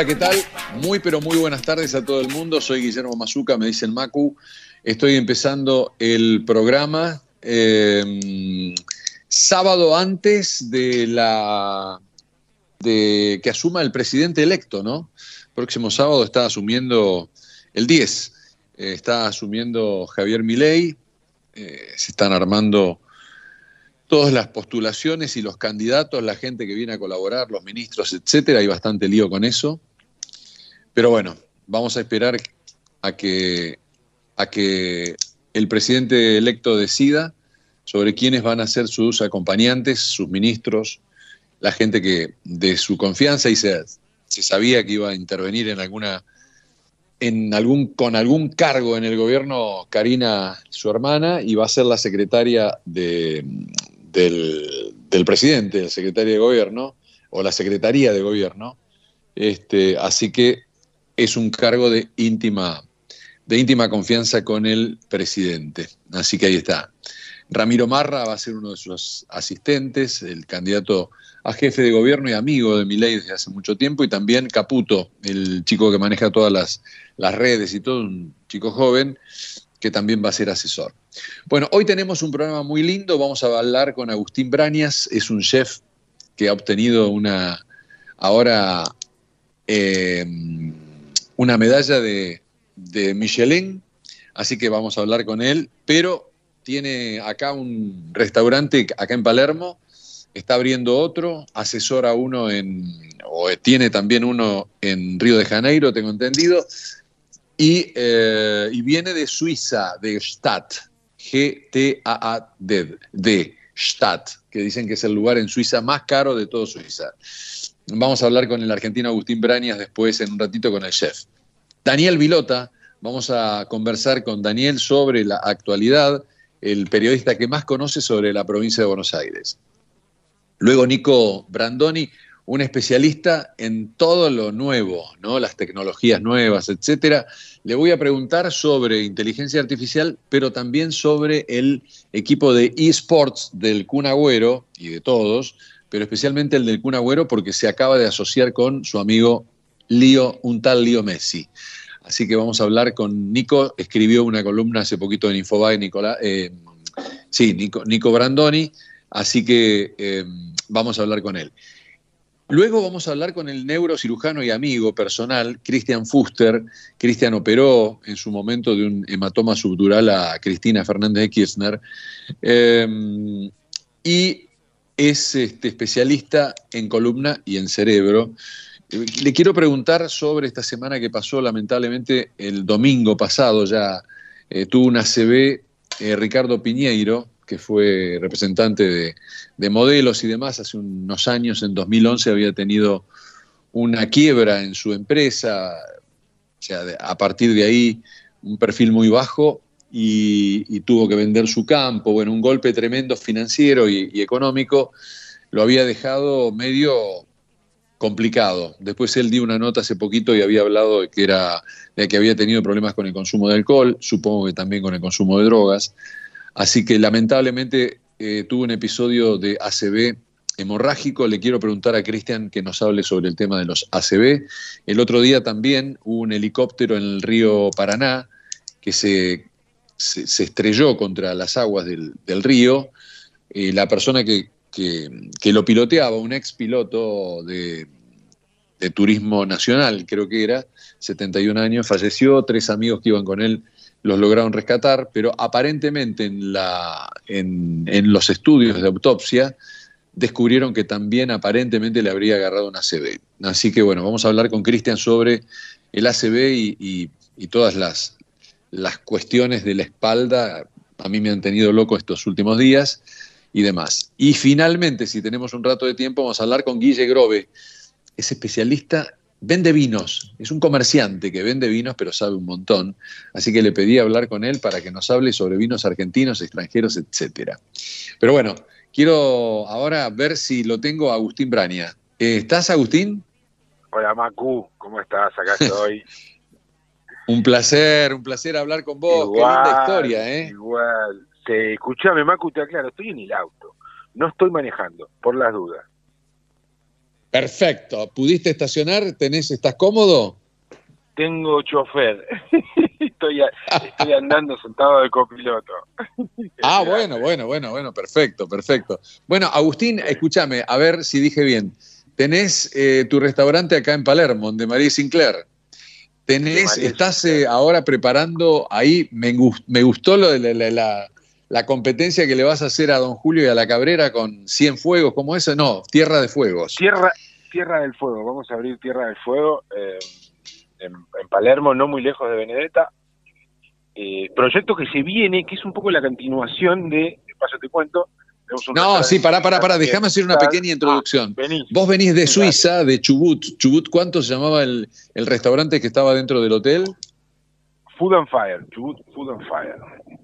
Hola, ¿qué tal? Muy, pero muy buenas tardes a todo el mundo. Soy Guillermo Mazuca, me dicen Macu. Estoy empezando el programa eh, sábado antes de la de que asuma el presidente electo, ¿no? Próximo sábado está asumiendo el 10, eh, está asumiendo Javier Milei, eh, se están armando todas las postulaciones y los candidatos, la gente que viene a colaborar, los ministros, etcétera, hay bastante lío con eso. Pero bueno, vamos a esperar a que, a que el presidente electo decida sobre quiénes van a ser sus acompañantes, sus ministros, la gente que de su confianza y se, se sabía que iba a intervenir en alguna en algún, con algún cargo en el gobierno Karina, su hermana, y va a ser la secretaria de, del, presidente, la secretaria de gobierno, o la secretaría de gobierno. Este, así que es un cargo de íntima, de íntima confianza con el presidente. Así que ahí está. Ramiro Marra va a ser uno de sus asistentes, el candidato a jefe de gobierno y amigo de Milei desde hace mucho tiempo, y también Caputo, el chico que maneja todas las, las redes y todo, un chico joven, que también va a ser asesor. Bueno, hoy tenemos un programa muy lindo, vamos a hablar con Agustín Brañas, es un chef que ha obtenido una, ahora, eh, una medalla de, de Michelin, así que vamos a hablar con él, pero tiene acá un restaurante, acá en Palermo, está abriendo otro, asesora uno en, o tiene también uno en Río de Janeiro, tengo entendido, eh, y, viene de Suiza, de Stadt, G-T-A-A-D, Stadt, que dicen que es el lugar en Suiza más caro de todo Suiza. Vamos a hablar con el argentino Agustín Brañas después en un ratito con el chef. Daniel Vilota, vamos a conversar con Daniel sobre la actualidad, el periodista que más conoce sobre la provincia de Buenos Aires. Luego Nico Brandoni, un especialista en todo lo nuevo, ¿no? las tecnologías nuevas, etcétera. Le voy a preguntar sobre inteligencia artificial, pero también sobre el equipo de eSports del Kun Agüero y de todos, pero especialmente el del Kun Agüero porque se acaba de asociar con su amigo Lío, un tal Lío Messi. Así que vamos a hablar con Nico, escribió una columna hace poquito en Infobae, Nicolás, eh, sí, Nico, Brandoni, así que eh, vamos a hablar con él. Luego vamos a hablar con el neurocirujano y amigo personal, Christian Fuster. Christian operó en su momento de un hematoma subdural a Cristina Fernández de Kirchner. Em, y es este, especialista en columna y en cerebro. Le quiero preguntar sobre esta semana que pasó, lamentablemente, el domingo pasado ya eh, tuvo una CB eh, Ricardo Piñeiro, que fue representante de, modelos y demás, hace unos años, en 2011, había tenido una quiebra en su empresa, o sea, a partir de ahí un perfil muy bajo y, tuvo que vender su campo, bueno, un golpe tremendo financiero y, económico. Lo había dejado medio complicado. Después él dio una nota hace poquito y había hablado de que, era, de que había tenido problemas con el consumo de alcohol, supongo que también con el consumo de drogas. Así que lamentablemente eh, tuvo un episodio de ACB hemorrágico. Le quiero preguntar a Cristian que nos hable sobre el tema de los ACB. El otro día también hubo un helicóptero en el río Paraná que se, se, estrelló contra las aguas del, río. Eh, la persona que, que, lo piloteaba, un ex piloto de, turismo nacional, creo que era, 71 años, falleció, tres amigos que iban con él los lograron rescatar, pero aparentemente en, los estudios de autopsia descubrieron que también aparentemente le habría agarrado un ACV. Así que bueno, vamos a hablar con Cristian sobre el ACV y, todas las, las cuestiones de la espalda. A mí me han tenido loco estos últimos días y demás. Y finalmente, si tenemos un rato de tiempo, vamos a hablar con Guille Grove, es especialista vende vinos, es un comerciante que vende vinos pero sabe un montón, así que le pedí hablar con él para que nos hable sobre vinos argentinos, extranjeros, etcétera. Pero bueno, quiero ahora ver si lo tengo a Agustín Braña. Eh, ¿Estás, Agustín? Hola, Macu, ¿cómo estás? Acá estoy. un placer, un placer hablar con vos, qué linda historia, ¿eh? Igual. Te, escuchame, Macu, te aclaro, estoy en el auto, no estoy manejando, por las dudas. Perfecto. ¿Pudiste estacionar? ¿Tenés, ¿Estás cómodo? Tengo chofer. estoy, estoy andando sentado de copiloto. ah, bueno, bueno, bueno, bueno, perfecto, perfecto. Bueno, Agustín, escúchame, a ver si dije bien. Tenés eh, tu restaurante acá en Palermo, de María Sinclair. Tenés, estás eh, ahora preparando ahí, me, me gustó lo de la, la, competencia que le vas a hacer a Don Julio y a la Cabrera con 100 fuegos, ¿cómo eso? No, Tierra de Fuegos. Tierra, Tierra del Fuego, vamos a abrir Tierra del Fuego eh, en, Palermo, no muy lejos de Benedetta. Eh, proyecto que se viene, que es un poco la continuación de, de paso te cuento, no, sí, pará, pará, pará, déjame hacer una pequeña introducción. Ah, Vos venís de Suiza, de Chubut. Chubut, ¿cuánto se llamaba el, restaurante que estaba dentro del hotel? Food and Fire, Chubut Food and Fire.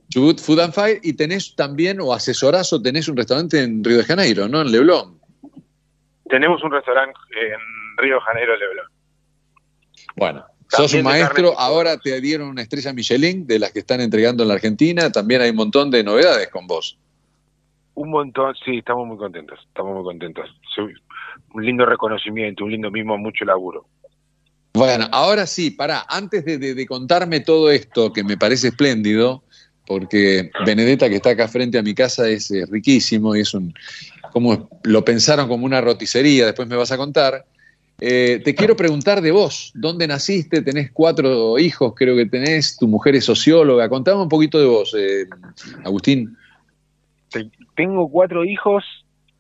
Chubut Food and Fire, y tenés también, o asesorás o tenés un restaurante en Río de Janeiro, ¿no? En Leblon. Tenemos un restaurante en Río de Janeiro, Leblon. Bueno, sos un maestro, ahora te dieron una estrella Michelin de las que están entregando en la Argentina, también hay un montón de novedades con vos. Un montón, sí, estamos muy contentos, estamos muy contentos. Un lindo reconocimiento, un lindo mismo, mucho laburo. Bueno, ahora sí, para, antes de, contarme todo esto, que me parece espléndido, porque Benedetta, que está acá frente a mi casa, es eh, riquísimo y es un. como lo pensaron como una roticería, después me vas a contar. Eh, te quiero preguntar de vos, ¿dónde naciste? Tenés cuatro hijos, creo que tenés, tu mujer es socióloga. Contame un poquito de vos, eh, Agustín tengo cuatro hijos,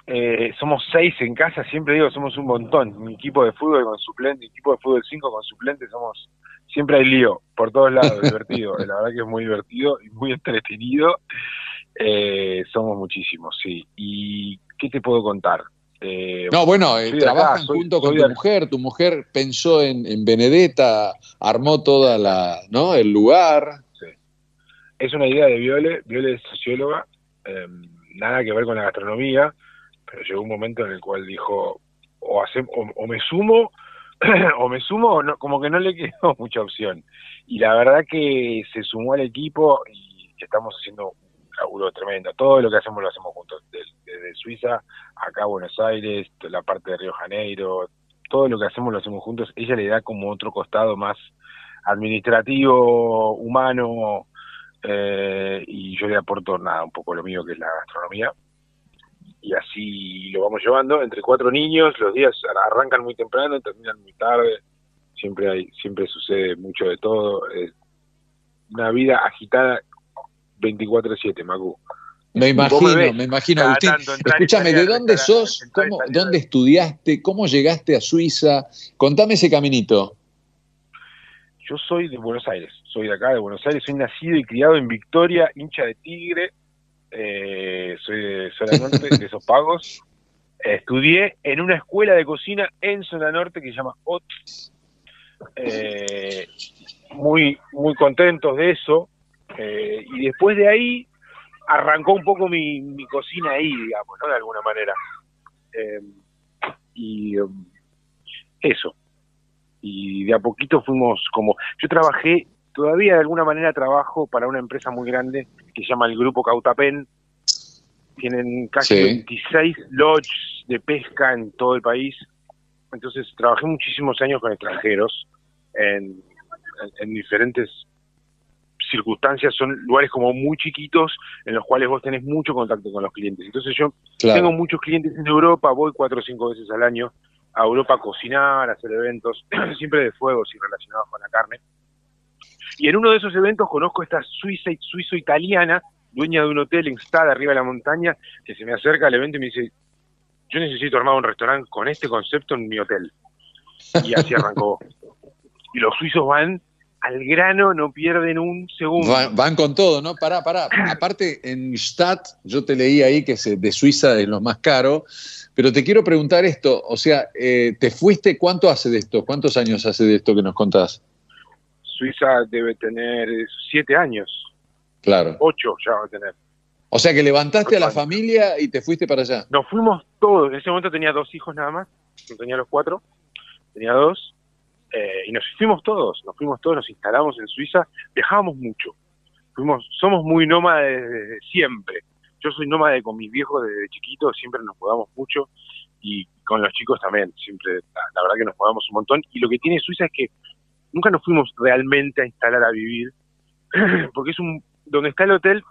eh, somos seis en casa, siempre digo, somos un montón. Mi equipo de fútbol con suplente, mi equipo de fútbol cinco con suplente, somos, siempre hay lío, por todos lados, divertido. La verdad que es muy divertido y muy entretenido. Eh, somos muchísimos, sí. ¿Y qué te puedo contar? Eh, no, bueno, trabajan junto con tu mujer, tu mujer pensó en, en, Benedetta, armó toda la, ¿no? El lugar. Sí. Es una idea de Viole, Viole es socióloga, Em, nada que ver con la gastronomía, llegó un momento en el cual dijo, o, o, me sumo, o me sumo, no, como que no le quedó mucha opción. Y la verdad que se sumó al equipo y estamos haciendo un laburo tremendo. Todo lo que hacemos lo hacemos juntos, desde, Suiza acá Buenos Aires, la parte de Río Janeiro, todo lo que hacemos lo hacemos juntos. Ella le da como otro costado más administrativo, humano, eh, y yo le aporto nada, un poco lo mío que es la gastronomía. Y así lo vamos llevando entre cuatro niños, los días arrancan muy temprano, terminan muy tarde, siempre hay, siempre sucede mucho de todo. Es una vida agitada 24-7, Macu. Me imagino, me, imagino, Agustín. Escúchame, ¿de dónde sos? ¿Cómo, ¿Dónde estudiaste? ¿Cómo llegaste a Suiza? Contame ese caminito. Yo soy de Buenos Aires, soy de acá, de Buenos Aires, soy nacido y criado en Victoria, hincha de Tigre, eh, soy de Zona Norte, de esos pagos. estudié en una escuela de cocina en Zona Norte que se llama OT. Eh, muy, muy contentos de eso. Eh, y después de ahí arrancó un poco mi, mi cocina ahí, digamos, ¿no? De alguna manera. y um, eso, y de a poquito fuimos como, yo trabajé, todavía de alguna manera trabajo para una empresa muy grande que se llama el Grupo Cautapen, tienen casi 26 lodges de pesca en todo el país, entonces trabajé muchísimos años con extranjeros en, en, diferentes circunstancias, son lugares como muy chiquitos en los cuales vos tenés mucho contacto con los clientes. Entonces yo tengo muchos clientes en Europa, voy cuatro o cinco veces al año a Europa a cocinar, a hacer eventos, siempre de fuego, y relacionados con la carne. Y en uno de esos eventos conozco a esta suiza suizo-italiana, dueña de un hotel en Stade, arriba de la montaña, que se me acerca al evento y me dice, yo necesito armar un restaurante con este concepto en mi hotel. Y así arrancó. y los suizos van al grano, no pierden un segundo. Van, con todo, ¿no? Pará, pará. Aparte, en Stade, yo te leí ahí que de Suiza es lo más caro, pero te quiero preguntar esto, o sea, eh, ¿te fuiste cuánto hace de esto? ¿Cuántos años hace de esto que nos contás? Suiza debe tener siete años. Claro. Ocho ya va a tener. O sea que levantaste a la familia y te fuiste para allá. Nos fuimos todos. En ese momento tenía dos hijos nada más. No tenía los cuatro. Tenía dos. Eh, y nos fuimos todos. Nos fuimos todos, nos instalamos en Suiza. Viajábamos mucho. Fuimos, somos muy nómades desde siempre yo soy nómade con mis viejos desde chiquito, siempre nos mudamos mucho y con los chicos también, siempre, la, verdad que nos movemos un montón. Y lo que tiene Suiza es que nunca nos fuimos realmente a instalar a vivir, porque es un, donde está el hotel,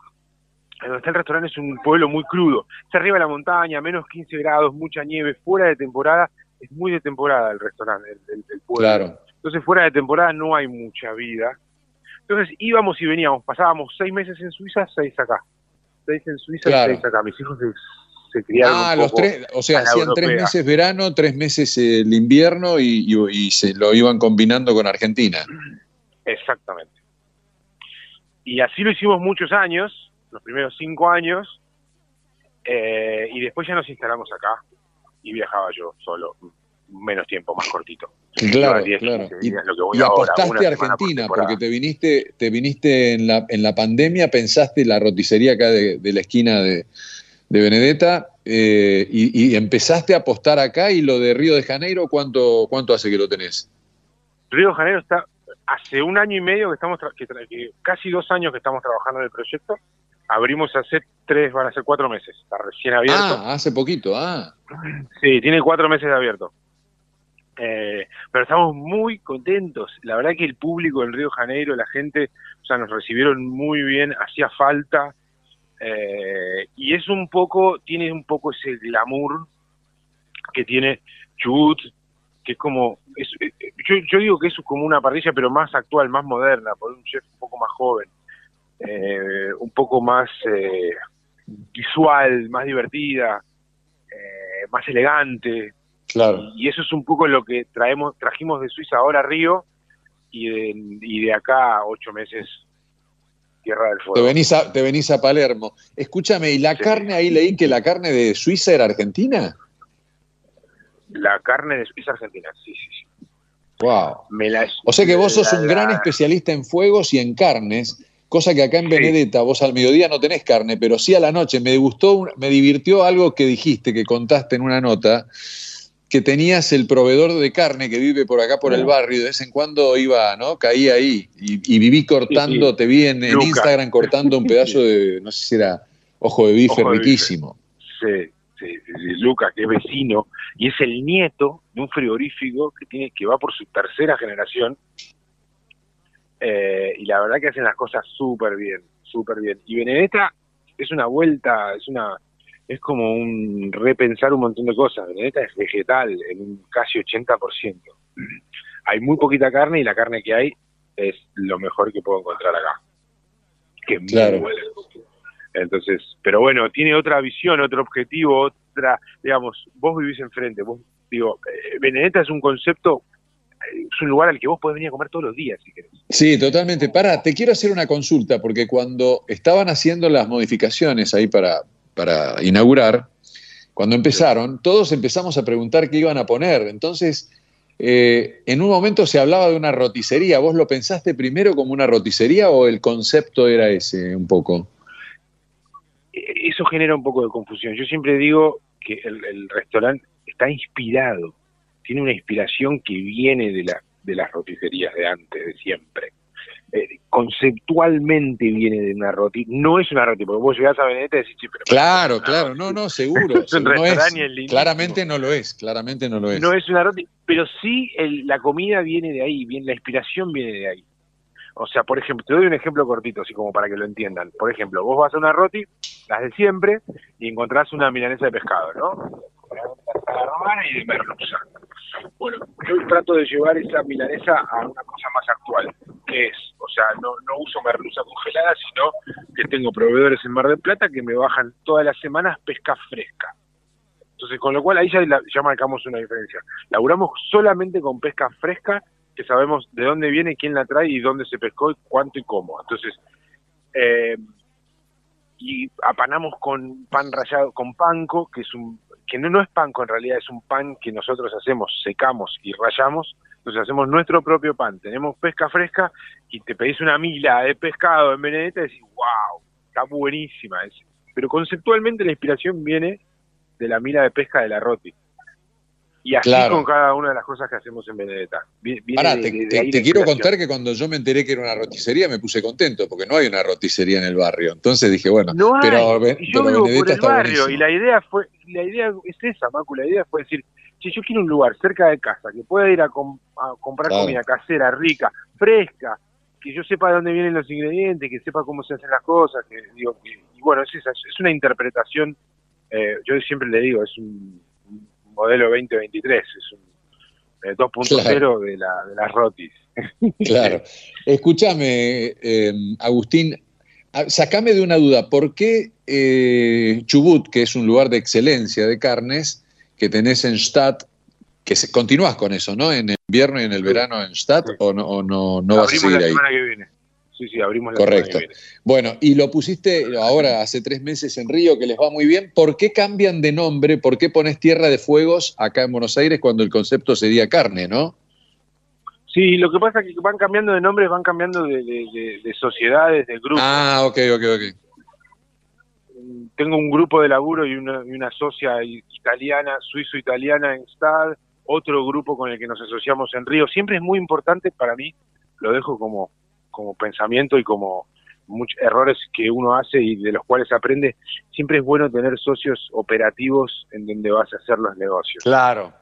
donde está el restaurante es un pueblo muy crudo. Está arriba de la montaña, menos 15 grados, mucha nieve, fuera de temporada, es muy de temporada el restaurante, el, pueblo. Claro. Entonces fuera de temporada no hay mucha vida. Entonces íbamos y veníamos, pasábamos seis meses en Suiza, seis acá. Seis en Suiza, seis acá. Mis hijos se, criaron. Ah, los tres, o sea, hacían tres meses verano, tres meses el invierno y, se lo iban combinando con Argentina. Exactamente. Y así lo hicimos muchos años, los primeros cinco años, eh, y después ya nos instalamos acá y viajaba yo solo, menos tiempo, más cortito. Claro, claro. Y, apostaste a Argentina, porque te viniste, te viniste en la, en la pandemia, pensaste la roticería acá de, la esquina de, de Benedetta eh, y, empezaste a apostar acá y lo de Río de Janeiro, ¿cuánto, cuánto hace que lo tenés? Río de Janeiro está hace un año y medio que estamos, que, casi dos años que estamos trabajando en el proyecto. Abrimos hace tres, van a ser cuatro meses. Está recién abierto. Ah, hace poquito, ah. Sí, tiene cuatro meses de abierto. Eh, pero estamos muy contentos. La verdad que el público en Río de Janeiro, la gente, o sea, nos recibieron muy bien, hacía falta. Eh, y es un poco, tiene un poco ese glamour que tiene Chubut, que es como, eh, yo, digo que es como una parrilla, pero más actual, más moderna, por un chef un poco más joven, un poco más visual, más divertida, más elegante. Y, eso es un poco lo que traemos, trajimos de Suiza ahora a Río y de, y de acá ocho meses Tierra del Fuego. Te venís a, te venís a Palermo. Escúchame, ¿y la carne ahí leí que la carne de Suiza era argentina? La carne de Suiza argentina, sí, sí, sí. Wow. o sea que vos sos un gran especialista en fuegos y en carnes, cosa que acá en Benedetta vos al mediodía no tenés carne, pero sí a la noche. Me gustó, me divirtió algo que dijiste, que contaste en una nota, que tenías el proveedor de carne que vive por acá por el barrio, de vez en cuando iba, ¿no? Caía ahí y, viví cortando, te vi en, Instagram cortando un pedazo de, no sé si era ojo de bife riquísimo. Sí, sí, sí, Lucas, que es vecino y es el nieto de un frigorífico que tiene que va por su tercera generación eh, y la verdad que hacen las cosas súper bien, súper bien. Y Benedetta es una vuelta, es una es como un repensar un montón de cosas. Benedetta es vegetal en un casi 80%. Hay muy poquita carne y la carne que hay es lo mejor que puedo encontrar acá. Que claro. muy Entonces, pero bueno, tiene otra visión, otro objetivo, otra, digamos, vos vivís enfrente, vos, digo, eh, Benedetta es un concepto, es un lugar al que vos podés venir a comer todos los días, si querés. Sí, totalmente. Para, te quiero hacer una consulta, porque cuando estaban haciendo las modificaciones ahí para, para inaugurar, cuando empezaron, todos empezamos a preguntar qué iban a poner. Entonces, eh, en un momento se hablaba de una roticería. ¿Vos lo pensaste primero como una roticería o el concepto era ese un poco? Eso genera un poco de confusión. Yo siempre digo que el, restaurante está inspirado, tiene una inspiración que viene de, la, de las roticerías de antes, de siempre. Eh, conceptualmente viene de una roti. No es una roti, porque vos llegás a Benedetta y decís, sí, pero. Claro, claro, no, no, seguro. claramente no lo es, claramente no lo es. No es una roti, pero sí la comida viene de ahí, bien, la inspiración viene de ahí. O sea, por ejemplo, te doy un ejemplo cortito, así como para que lo entiendan. Por ejemplo, vos vas a una roti, las de siempre, y encontrás una milanesa de pescado, ¿no? Y de merluza. Bueno, yo trato de llevar esa milanesa a una cosa más actual, que es, o sea, no, no uso merluza congelada, sino que tengo proveedores en Mar del Plata que me bajan todas las semanas pesca fresca. Entonces, con lo cual ahí ya, ya marcamos una diferencia. Laburamos solamente con pesca fresca, que sabemos de dónde viene, quién la trae y dónde se pescó y cuánto y cómo. Entonces, eh, y apanamos con pan rallado, con panco, que es un que no, no es panco en realidad, es un pan que nosotros hacemos, secamos y rayamos, entonces hacemos nuestro propio pan, tenemos pesca fresca y te pedís una mila de pescado en Benedetta y decís, wow, está buenísima. Pero conceptualmente la inspiración viene de la mila de pesca de la Roti. Y así con cada una de las cosas que hacemos en Benedetta. Pará, te, quiero contar que cuando yo me enteré que era una roticería me puse contento, porque no hay una roticería en el barrio. Entonces dije, bueno, pero, yo por el barrio y la idea fue, la idea es esa, Macu, la idea fue decir, si yo quiero un lugar cerca de casa, que pueda ir a, comprar comida casera, rica, fresca, que yo sepa de dónde vienen los ingredientes, que sepa cómo se hacen las cosas, que digo, y bueno, es, es una interpretación, eh, yo siempre le digo, es un modelo 2023, es un 2.0 eh, de, la, de las rotis. Claro. Escúchame, eh, Agustín, sacame de una duda, ¿por qué eh, Chubut, que es un lugar de excelencia de carnes, que tenés en Stadt, que se, continúas con eso, ¿no? En el invierno y en el verano en Stadt, o no, no, no vas a seguir la semana que viene. Sí, sí, abrimos la Correcto. Bueno, y lo pusiste ahora hace tres meses en Río, que les va muy bien. ¿Por qué cambian de nombre? ¿Por qué pones Tierra de Fuegos acá en Buenos Aires cuando el concepto sería carne, no? Sí, lo que pasa es que van cambiando de nombres, van cambiando de, sociedades, de grupos. Ah, ok, ok, ok. Tengo un grupo de laburo y una, y una socia italiana, suizo-italiana en STAD, otro grupo con el que nos asociamos en Río. Siempre es muy importante para mí, lo dejo como como pensamiento y como muchos errores que uno hace y de los cuales aprende, siempre es bueno tener socios operativos en donde vas a hacer los negocios. Claro,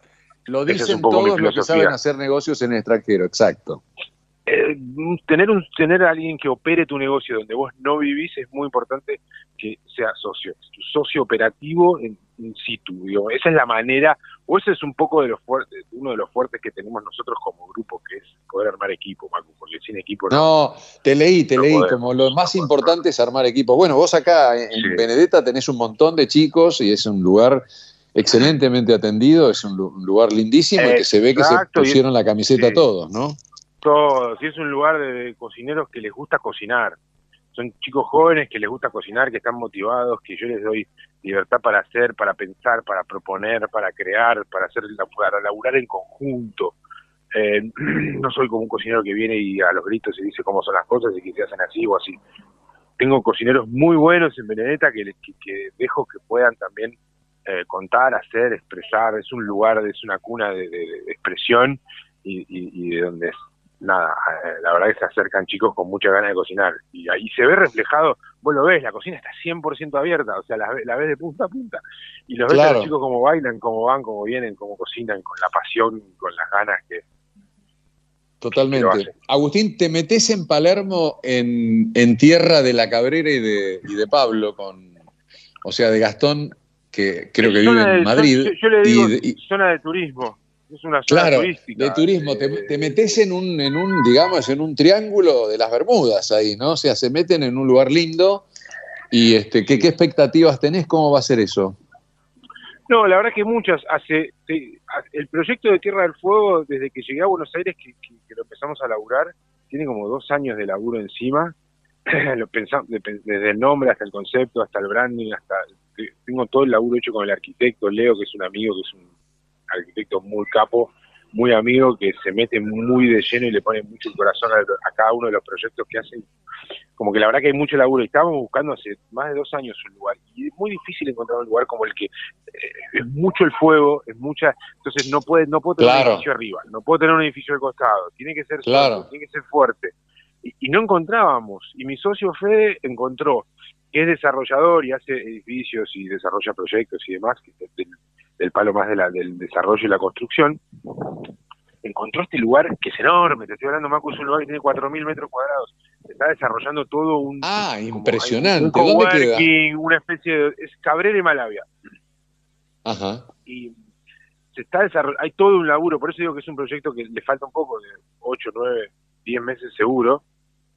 lo dicen todos los que saben hacer negocios en el extranjero, exacto. Eh, tener un tener a alguien que opere tu negocio donde vos no vivís es muy importante que sea socio, tu socio operativo en, situ. Esa es la manera, o ese es un poco de los fuertes, uno de los fuertes que tenemos nosotros como grupo, que es poder armar equipo, Macu, porque sin equipo no. te leí, te leí, como lo más importante es armar equipo. Bueno, vos acá en Benedetta tenés un montón de chicos y es un lugar excelentemente atendido, es un lugar lindísimo y que se ve que se pusieron la camiseta todos, ¿no? Todos, y es un lugar de, cocineros que les gusta cocinar. Son chicos jóvenes que les gusta cocinar, que están motivados, que yo les doy libertad para hacer, para pensar, para proponer, para crear, para hacer, para laburar en conjunto. Eh, no soy como un cocinero que viene y a los gritos y dice cómo son las cosas y que se hacen así o así. Tengo cocineros muy buenos en Benedetta que, que, dejo que puedan también eh, contar, hacer, expresar. Es un lugar, es una cuna de, expresión y, y, de donde nada, eh, la verdad que se acercan chicos con mucha ganas de cocinar. Y ahí se ve reflejado, vos lo ves, la cocina está 100% abierta, o sea, la, la, ves de punta a punta. Y los ves a los chicos como bailan, cómo van, cómo vienen, cómo cocinan, con la pasión, con las ganas que... Totalmente. Agustín, ¿te metes en Palermo en, en tierra de la Cabrera y de, y de Pablo, con, o sea, de Gastón, que creo que vive en Madrid? Yo, le digo zona de turismo es una zona claro, De turismo, te, metes en un, en un, digamos, en un triángulo de las Bermudas ahí, ¿no? O sea, se meten en un lugar lindo. ¿Y este, ¿qué, qué expectativas tenés? ¿Cómo va a ser eso? No, la verdad que muchas. Hace, el proyecto de Tierra del Fuego, desde que llegué a Buenos Aires, que, lo empezamos a laburar, tiene como dos años de laburo encima. lo pensamos, desde el nombre hasta el concepto, hasta el branding, hasta tengo todo el laburo hecho con el arquitecto Leo, que es un amigo, que es un arquitecto muy capo, muy amigo, que se mete muy de lleno y le pone mucho el corazón a, cada uno de los proyectos que hacen. Como que la verdad que hay mucho laburo. Y estábamos buscando hace más de dos años un lugar. Y es muy difícil encontrar un lugar como el que eh, es mucho el fuego, es mucha. Entonces no puede, no puedo tener un edificio arriba, no puedo tener un edificio al costado. Tiene que ser claro. tiene que ser fuerte. Y, no encontrábamos. Y mi socio Fede encontró que es desarrollador y hace edificios y desarrolla proyectos y demás, que del palo más de la, del desarrollo y la construcción, encontró este lugar que es enorme, te estoy hablando, Macu, es un lugar que tiene 4.000 metros cuadrados, se está desarrollando todo un... Ah, impresionante, un ¿dónde queda? Una especie de... es Cabrera y Malavia. Ajá. Y se está desarrollando, hay todo un laburo, por eso digo que es un proyecto que le falta un poco, de 8, 9, 10 meses seguro,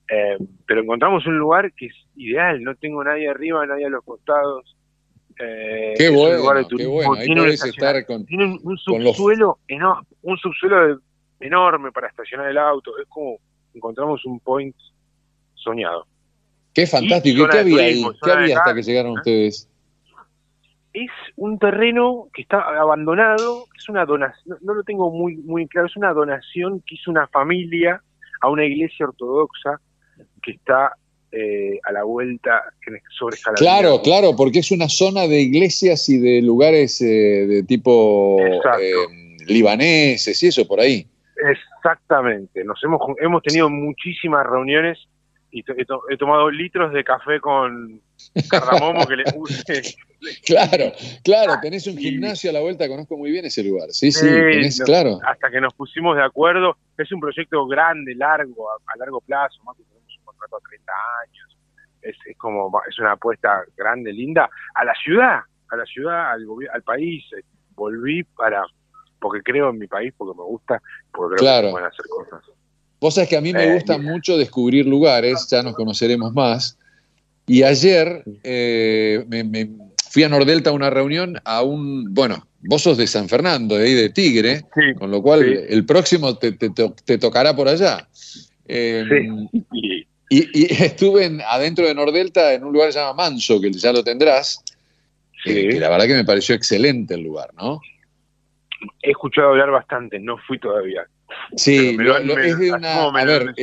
eh, pero encontramos un lugar que es ideal, no tengo nadie arriba, nadie a los costados, eh, qué bueno, qué bueno. Ahí tiene, estar con, un subsuelo, enorme, un subsuelo enorme para estacionar el auto. Es como encontramos un point soñado. Qué fantástico. ¿Qué había ahí? ¿Qué había hasta que llegaron ¿eh? ustedes? Es un terreno que está abandonado, es una donación, no, lo tengo muy, muy claro, es una donación que hizo una familia a una iglesia ortodoxa que está eh, a la vuelta sobre Claro, claro, porque es una zona de iglesias y de lugares eh, de tipo eh, libaneses y eso por ahí. Exactamente, nos hemos, hemos tenido muchísimas reuniones y he, tomado litros de café con cardamomo que le puse. claro, claro, tenés un gimnasio a la vuelta, conozco muy bien ese lugar. Sí, sí, tenés, claro. Hasta que nos pusimos de acuerdo, es un proyecto grande, largo, a, largo plazo, más que contrato a 30 años. Es, es, como, es una apuesta grande, linda, a la ciudad, a la ciudad, al, al país. Volví para, porque creo en mi país, porque me gusta, porque creo que se pueden hacer cosas. Vos sabés que a mí me eh, gusta mucho descubrir lugares, ya nos conoceremos más. Y ayer eh, me, fui a Nordelta a una reunión a un, bueno, vos sos de San Fernando, de ahí de Tigre, con lo cual el próximo te, tocará por allá. Em, y, estuve adentro de Nordelta en un lugar llamado Manso, que ya lo tendrás, que la verdad que me pareció excelente el lugar, ¿no? He escuchado hablar bastante, no fui todavía. Sí, es de una, a ver,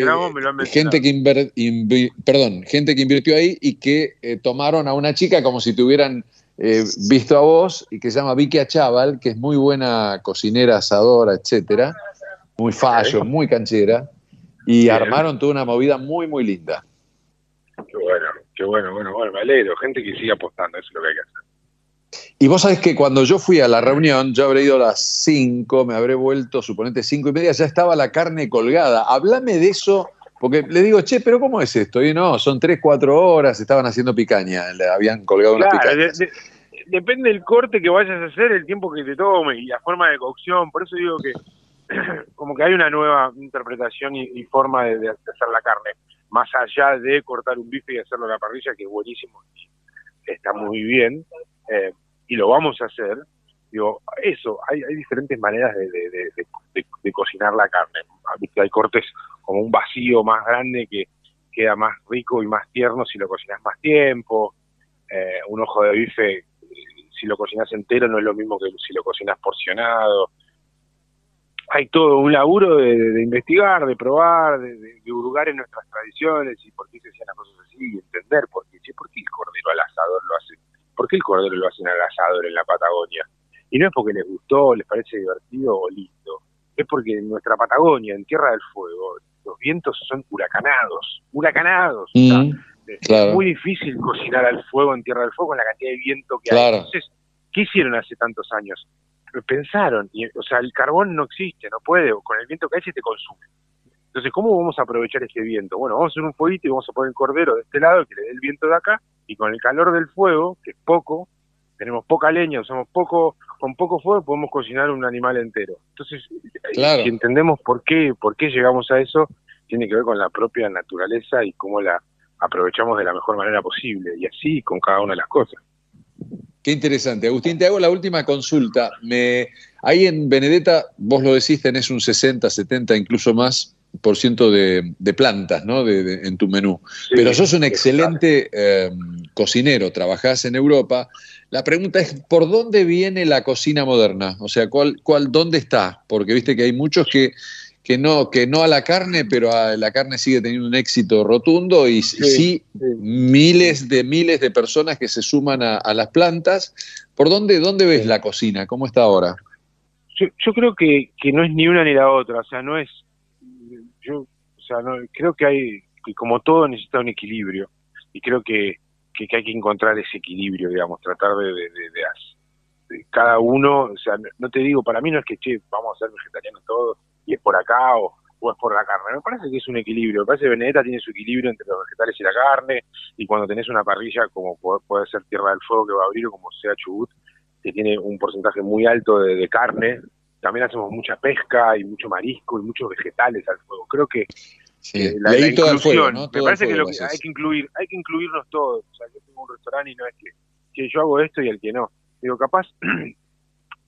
gente que perdón, gente que invirtió ahí y que eh, tomaron a una chica como si tuvieran eh, visto a vos y que se llama Vicky Achaval, que es muy buena cocinera, asadora, etcétera, muy fallo, muy canchera, y armaron toda una movida muy, muy linda. Qué bueno, qué bueno, bueno, bueno, me alegro, gente que sigue apostando, eso es lo que hay que hacer. Y vos sabés que cuando yo fui a la reunión, yo habré ido a las 5, me habré vuelto, suponete, 5 y media, ya estaba la carne colgada. Háblame de eso, porque le digo, che, pero ¿cómo es esto? Y no, son 3, 4 horas, estaban haciendo picaña, le habían colgado una picaña. depende del corte que vayas a hacer, el tiempo que te tome y la forma de cocción. Por eso digo que como que hay una nueva interpretación y, forma de, hacer la carne, más allá de cortar un bife y hacerlo a la parrilla, que es buenísimo, está muy bien. Eh, y lo vamos a hacer, digo, eso, hay, hay diferentes maneras de, cocinar la carne. Hay cortes como un vacío más grande que queda más rico y más tierno si lo cocinas más tiempo. Eh, un ojo de bife, si lo cocinas entero, no es lo mismo que si lo cocinas porcionado. Hay todo un laburo de, investigar, de probar, de, de, hurgar en nuestras tradiciones y por qué se hacían las cosas así y entender por qué, por qué el cordero al asador lo hace ¿por qué el cordero lo hacen al asador en la Patagonia? Y no es porque les gustó, les parece divertido o lindo, es porque en nuestra Patagonia, en Tierra del Fuego, los vientos son huracanados, huracanados. Mm, es muy difícil cocinar al fuego en Tierra del Fuego con la cantidad de viento que hay. Entonces, ¿qué hicieron hace tantos años? Pensaron, y, o sea, el carbón no existe, no puede, con el viento que hay se te consume. Entonces, ¿cómo vamos a aprovechar este viento? Bueno, vamos a hacer un fueguito y vamos a poner el cordero de este lado que le dé el viento de acá y con el calor del fuego, que es poco, tenemos poca leña, usamos poco, con poco fuego podemos cocinar un animal entero. Entonces, si entendemos por qué, por qué llegamos a eso, tiene que ver con la propia naturaleza y cómo la aprovechamos de la mejor manera posible, y así con cada una de las cosas. Qué interesante. Agustín, te hago la última consulta. Me, ahí en Benedetta, vos lo decís, tenés un 60, 70, incluso más por ciento de, plantas ¿no? De, en tu menú. Pero sos un excelente eh, cocinero, trabajás en Europa. La pregunta es, ¿por dónde viene la cocina moderna? O sea, ¿cuál, cuál, ¿dónde está? Porque viste que hay muchos que, que, no, que no a la carne, pero la carne sigue teniendo un éxito rotundo y sí, miles de miles de personas que se suman a, las plantas. ¿Por dónde, dónde ves la cocina? ¿Cómo está ahora? Yo, yo creo que, que no es ni una ni la otra, o sea, no es yo, o sea, no, creo que hay, que como todo necesita un equilibrio y creo que, que, hay que encontrar ese equilibrio, digamos, tratar de, de, de, cada uno, o sea, no te digo, para mí no es que, che, vamos a ser vegetarianos todos y es por acá o, o es por la carne, me parece que es un equilibrio, me parece que Benedetta tiene su equilibrio entre los vegetales y la carne y cuando tenés una parrilla como puede, ser Tierra del Fuego que va a abrir o como sea Chubut, que tiene un porcentaje muy alto de carne, también hacemos mucha pesca y mucho marisco y muchos vegetales al fuego. Creo que eh, la, inclusión, me parece que, hay que incluir, hay que incluirnos todos. O sea, yo tengo un restaurante y no es que, yo hago esto y el que no. Digo, capaz,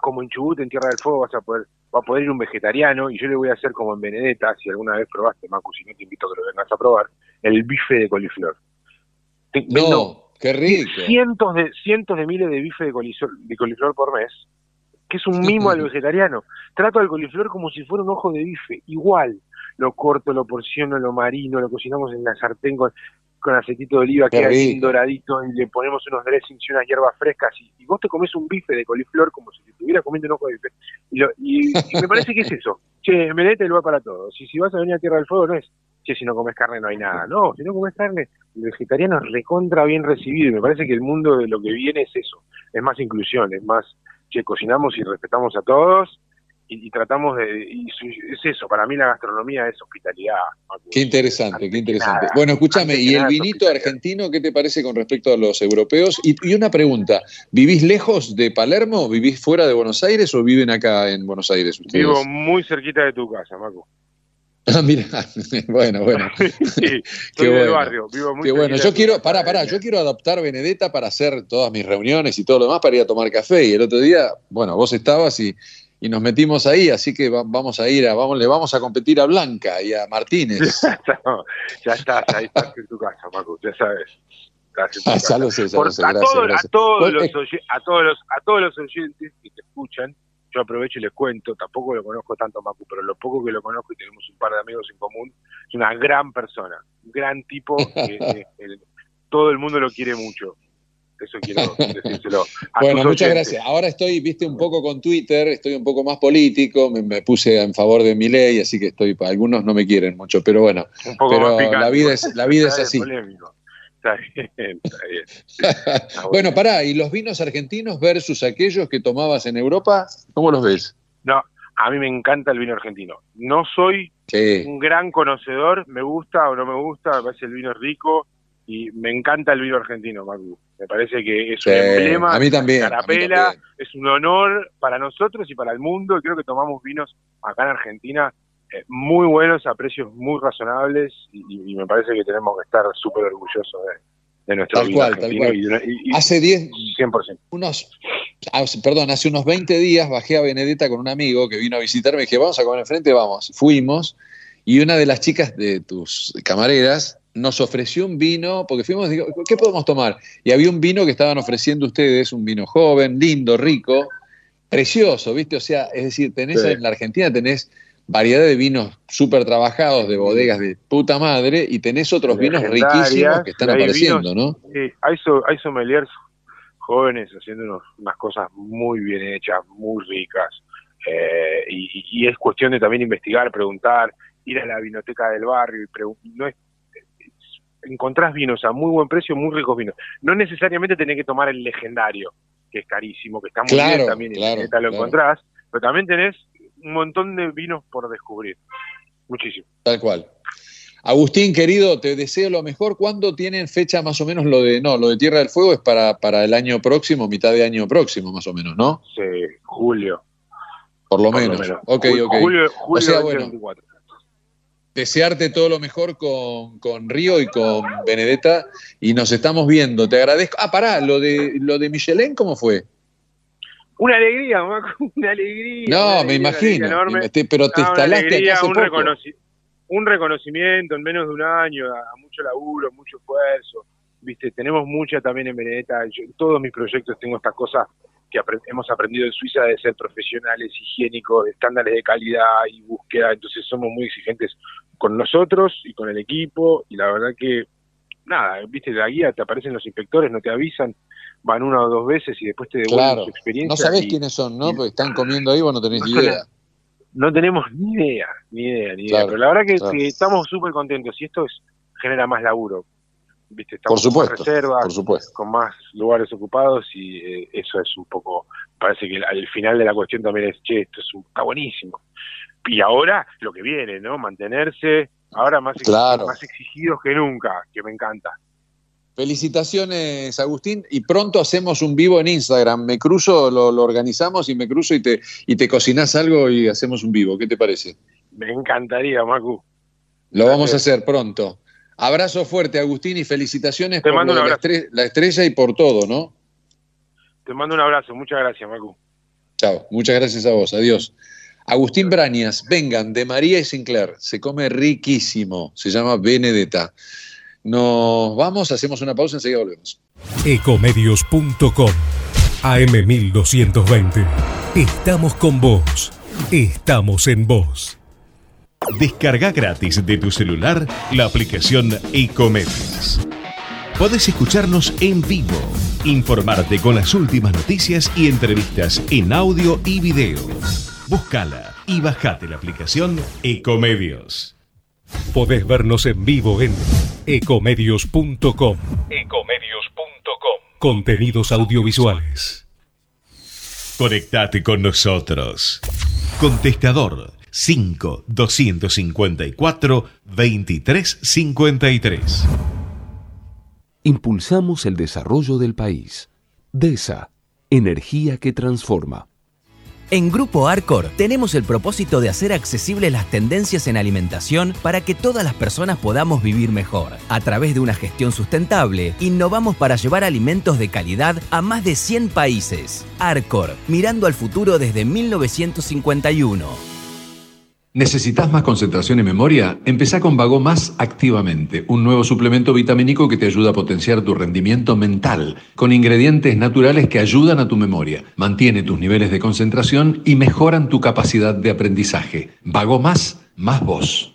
como en Chubut, en Tierra del Fuego, vas a poder, va a poder ir un vegetariano y yo le voy a hacer como en Benedetta, si alguna vez probaste, Macu, si no te invito a que lo vengas a probar, el bife de coliflor. no, qué rico. Cientos de, cientos de miles de bife de de coliflor por mes que es un mimo al vegetariano. Trato al coliflor como si fuera un ojo de bife, igual. Lo corto, lo porciono, lo marino, lo cocinamos en la sartén con, con aceitito de oliva, que queda doradito, y le ponemos unos dressings y unas hierbas frescas, y, vos te comes un bife de coliflor como si te estuviera comiendo un ojo de bife. Y, me parece que es eso. Che, es el lugar para todos. Y si vas a venir a Tierra del Fuego no es, che, si no comes carne no hay nada. No, si no comes carne, el vegetariano es recontra bien recibido. Y me parece que el mundo de lo que viene es eso. Es más inclusión, es más, che, cocinamos y respetamos a todos y, tratamos de... Y es eso, para mí la gastronomía es hospitalidad. Qué interesante, qué interesante. bueno, escúchame, ¿y el vinito argentino qué te parece con respecto a los europeos? Y, una pregunta, ¿vivís lejos de Palermo? ¿Vivís fuera de Buenos Aires o viven acá en Buenos Aires ustedes? Vivo muy cerquita de tu casa, Marco. Ah, mira, bueno, bueno. sí, Qué bueno. barrio, vivo muy Qué bueno. Yo quiero, pará, pará, yo quiero adoptar Benedetta para hacer todas mis reuniones y todo lo demás para ir a tomar café. Y el otro día, bueno, vos estabas y y nos metimos ahí, así que vamos a ir a, vamos, le vamos a competir a Blanca y a Martínez. ya estás, ahí estás en tu casa, Marco, ya sabes. Ah, ya lo sé, ya lo sé. A, a, todos los, a, todos los, a todos los oyentes que te escuchan, yo aprovecho y les cuento, tampoco lo conozco tanto Macu, pero lo poco que lo conozco y tenemos un par de amigos en común, es una gran persona, un gran tipo, que, todo el mundo lo quiere mucho. Eso quiero decírselo. bueno, muchas gracias. Ahora estoy, viste, un poco con Twitter, estoy un poco más político, me, puse en favor de mi ley, así que estoy, algunos no me quieren mucho, pero bueno, pero la vida es, la vida es así. Está bien, está bien. bueno, pará, ¿y los vinos argentinos versus aquellos que tomabas en Europa, cómo los ves? No, a mí me encanta el vino argentino. No soy un gran conocedor, me gusta o no me gusta, me parece el vino rico y me encanta el vino argentino, Macu. Me parece que es un emblema. A mí también. Carapela, es un honor para nosotros y para el mundo. Creo que tomamos vinos acá en Argentina eh, muy buenos, a precios muy razonables y, me parece que tenemos que estar súper orgullosos de, nuestro tal cual, tal cual. hace 10, 100%. Unos, perdón, hace unos 20 días bajé a Benedetta con un amigo que vino a visitarme y dije, vamos a comer enfrente, vamos. Fuimos y una de las chicas de tus camareras nos ofreció un vino, porque fuimos, digo, ¿qué podemos tomar? Y había un vino que estaban ofreciendo ustedes, un vino joven, lindo, rico, precioso, ¿viste? O sea, es decir, tenés en la Argentina tenés variedad de vinos súper trabajados de bodegas de puta madre y tenés otros vinos riquísimos que están apareciendo, ¿no? Sí, hay, hay sommeliers jóvenes haciendo unas cosas muy bien hechas, muy ricas. Eh, y, es cuestión de también investigar, preguntar, ir a la vinoteca del barrio y no es encontrás vinos a muy buen precio, muy ricos vinos. No necesariamente tenés que tomar el legendario, que es carísimo, que está muy bien también, y lo encontrás, pero también tenés un montón de vinos por descubrir. Muchísimo. Tal cual. Agustín, querido, te deseo lo mejor. ¿Cuándo tienen fecha más o menos lo de, no, lo de Tierra del Fuego es para, para el año próximo, mitad de año próximo más o menos, ¿no? Sí, julio. Por lo, menos. Ok, ok. Julio, julio 2024 desearte todo lo mejor con, con, Río y con Benedetta y nos estamos viendo. Te agradezco. Ah, pará, lo de, lo de Michelin, ¿cómo fue? Una alegría, una alegría. No, me imagino, pero te instalaste aquí hace un, poco. un reconocimiento en menos de un año, a, mucho laburo, mucho esfuerzo. Viste, tenemos mucha también en Benedetta. en todos mis proyectos tengo estas cosas que hemos aprendido en Suiza de ser profesionales, higiénicos, estándares de calidad y búsqueda. Entonces somos muy exigentes con nosotros y con el equipo y la verdad que nada, viste la guía, te aparecen los inspectores, no te avisan, van una o dos veces y después te devuelven su experiencia. No sabés quiénes son, ¿no? Porque están comiendo ahí, vos no tenés ni idea. No tenemos ni idea, ni idea, ni idea. Pero la verdad que, estamos súper contentos y esto es, genera más laburo. ¿Viste? Estamos por supuesto, con reservas, por supuesto. con más lugares ocupados y eh, eso es un poco, parece que al final de la cuestión también es, che, esto es está buenísimo y ahora lo que viene, ¿no? Mantenerse ahora más, exigidos, más exigidos que nunca, que me encanta. Felicitaciones, Agustín. Y pronto hacemos un vivo en Instagram. Me cruzo, lo, organizamos y me cruzo y te, y te cocinás algo y hacemos un vivo. ¿Qué te parece? Me encantaría, Macu. Lo vamos a hacer pronto. Abrazo fuerte, Agustín, y felicitaciones por La, estrella, y por todo, ¿no? Te mando un abrazo. Muchas gracias, Macu. Chao. Muchas gracias a vos. Adiós. Agustín Brañas, vengan, de María y Sinclair. Se come riquísimo. Se llama Benedetta. Nos vamos, hacemos una pausa, enseguida volvemos. Ecomedios.com AM1220. Estamos con vos. Estamos en vos. Descarga gratis de tu celular la aplicación Ecomedios. Podés escucharnos en vivo, informarte con las últimas noticias y entrevistas en audio y video Búscala y bajate la aplicación Ecomedios. Podés vernos en vivo en ecomedios.com. Ecomedios.com. Contenidos audiovisuales. Conectate con nosotros. Contestador 5 254 2353. Impulsamos el desarrollo del país. DESA, energía que transforma. En Grupo Arcor tenemos el propósito de hacer accesibles las tendencias en alimentación para que todas las personas podamos vivir mejor. A través de una gestión sustentable, innovamos para llevar alimentos de calidad a más de 100 países. Arcor, mirando al futuro desde 1951. ¿Necesitas más concentración y memoria? Empezá con Vago Más activamente, un nuevo suplemento vitamínico que te ayuda a potenciar tu rendimiento mental, con ingredientes naturales que ayudan a tu memoria, mantiene tus niveles de concentración y mejoran tu capacidad de aprendizaje. Vago Más, más vos.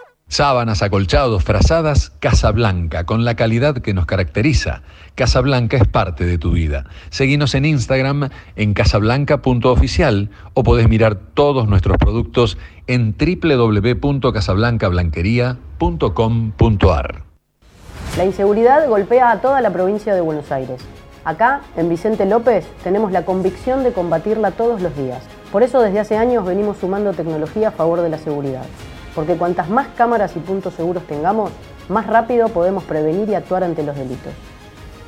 Sábanas, acolchados, frazadas, Casablanca, con la calidad que nos caracteriza. Casablanca es parte de tu vida. Seguinos en Instagram en casablanca.oficial o podés mirar todos nuestros productos en www.casablancablanquería.com.ar. La inseguridad golpea a toda la provincia de Buenos Aires. Acá, en Vicente López, tenemos la convicción de combatirla todos los días. Por eso desde hace años venimos sumando tecnología a favor de la seguridad porque cuantas más cámaras y puntos seguros tengamos, más rápido podemos prevenir y actuar ante los delitos.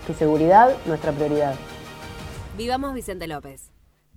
Tu seguridad, nuestra prioridad. Vivamos Vicente López.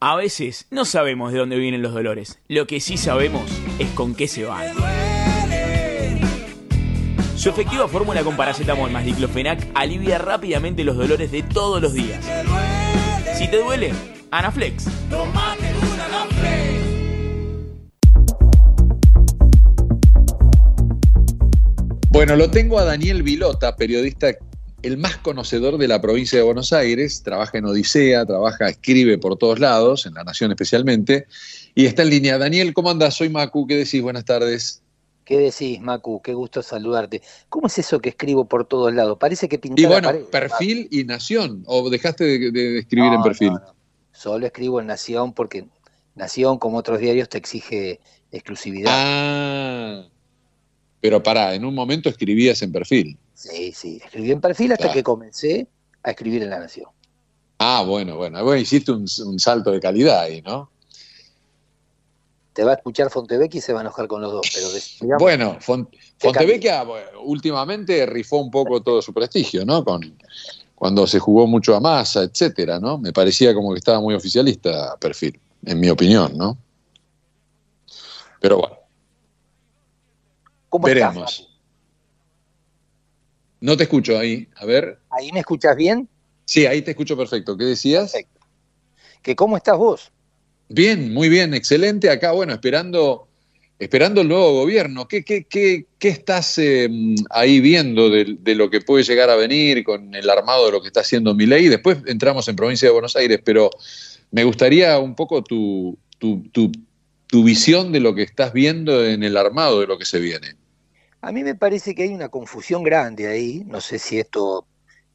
A veces no sabemos de dónde vienen los dolores. Lo que sí sabemos es con qué se van. Su efectiva fórmula con paracetamol más diclofenac alivia rápidamente los dolores de todos los días. Si te duele, Anaflex. Bueno, lo tengo a Daniel Vilota, periodista el más conocedor de la provincia de Buenos Aires, trabaja en Odisea, trabaja, escribe por todos lados, en La Nación especialmente, y está en línea. Daniel, ¿cómo andas? Soy Macu, ¿qué decís? Buenas tardes. ¿Qué decís, Macu? Qué gusto saludarte. ¿Cómo es eso que escribo por todos lados? Parece que pinté Y bueno, perfil y Nación, ¿o dejaste de, escribir en perfil? Solo escribo en Nación porque Nación, como otros diarios, te exige exclusividad. Ah, pero pará, en un momento escribías en perfil. Sí, sí, escribí en perfil hasta que comencé a escribir en La Nación. Ah, bueno, bueno, bueno hiciste un, salto de calidad ahí, ¿no? Te va a escuchar Fontevecchia y se va a enojar con los dos, pero Bueno, Fontevecchia últimamente rifó un poco todo su prestigio, ¿no? Con, cuando se jugó mucho a masa, etcétera, ¿no? Me parecía como que estaba muy oficialista perfil, en mi opinión, ¿no? Pero bueno. ¿Cómo Veremos. No te escucho ahí, a ver. ¿Ahí me escuchas bien? Sí, ahí te escucho perfecto. ¿Qué decías? Perfecto. ¿Que ¿Cómo estás vos? Bien, muy bien, excelente. Acá, bueno, esperando, esperando el nuevo gobierno. ¿Qué, qué, qué, qué estás em, ahí viendo de, lo que puede llegar a venir con el armado de lo que está haciendo ley? Después entramos en provincia de Buenos Aires, pero me gustaría un poco tu, tu, tu visión de lo que estás viendo en el armado de lo que se viene. A mí me parece que hay una confusión grande ahí, no sé si esto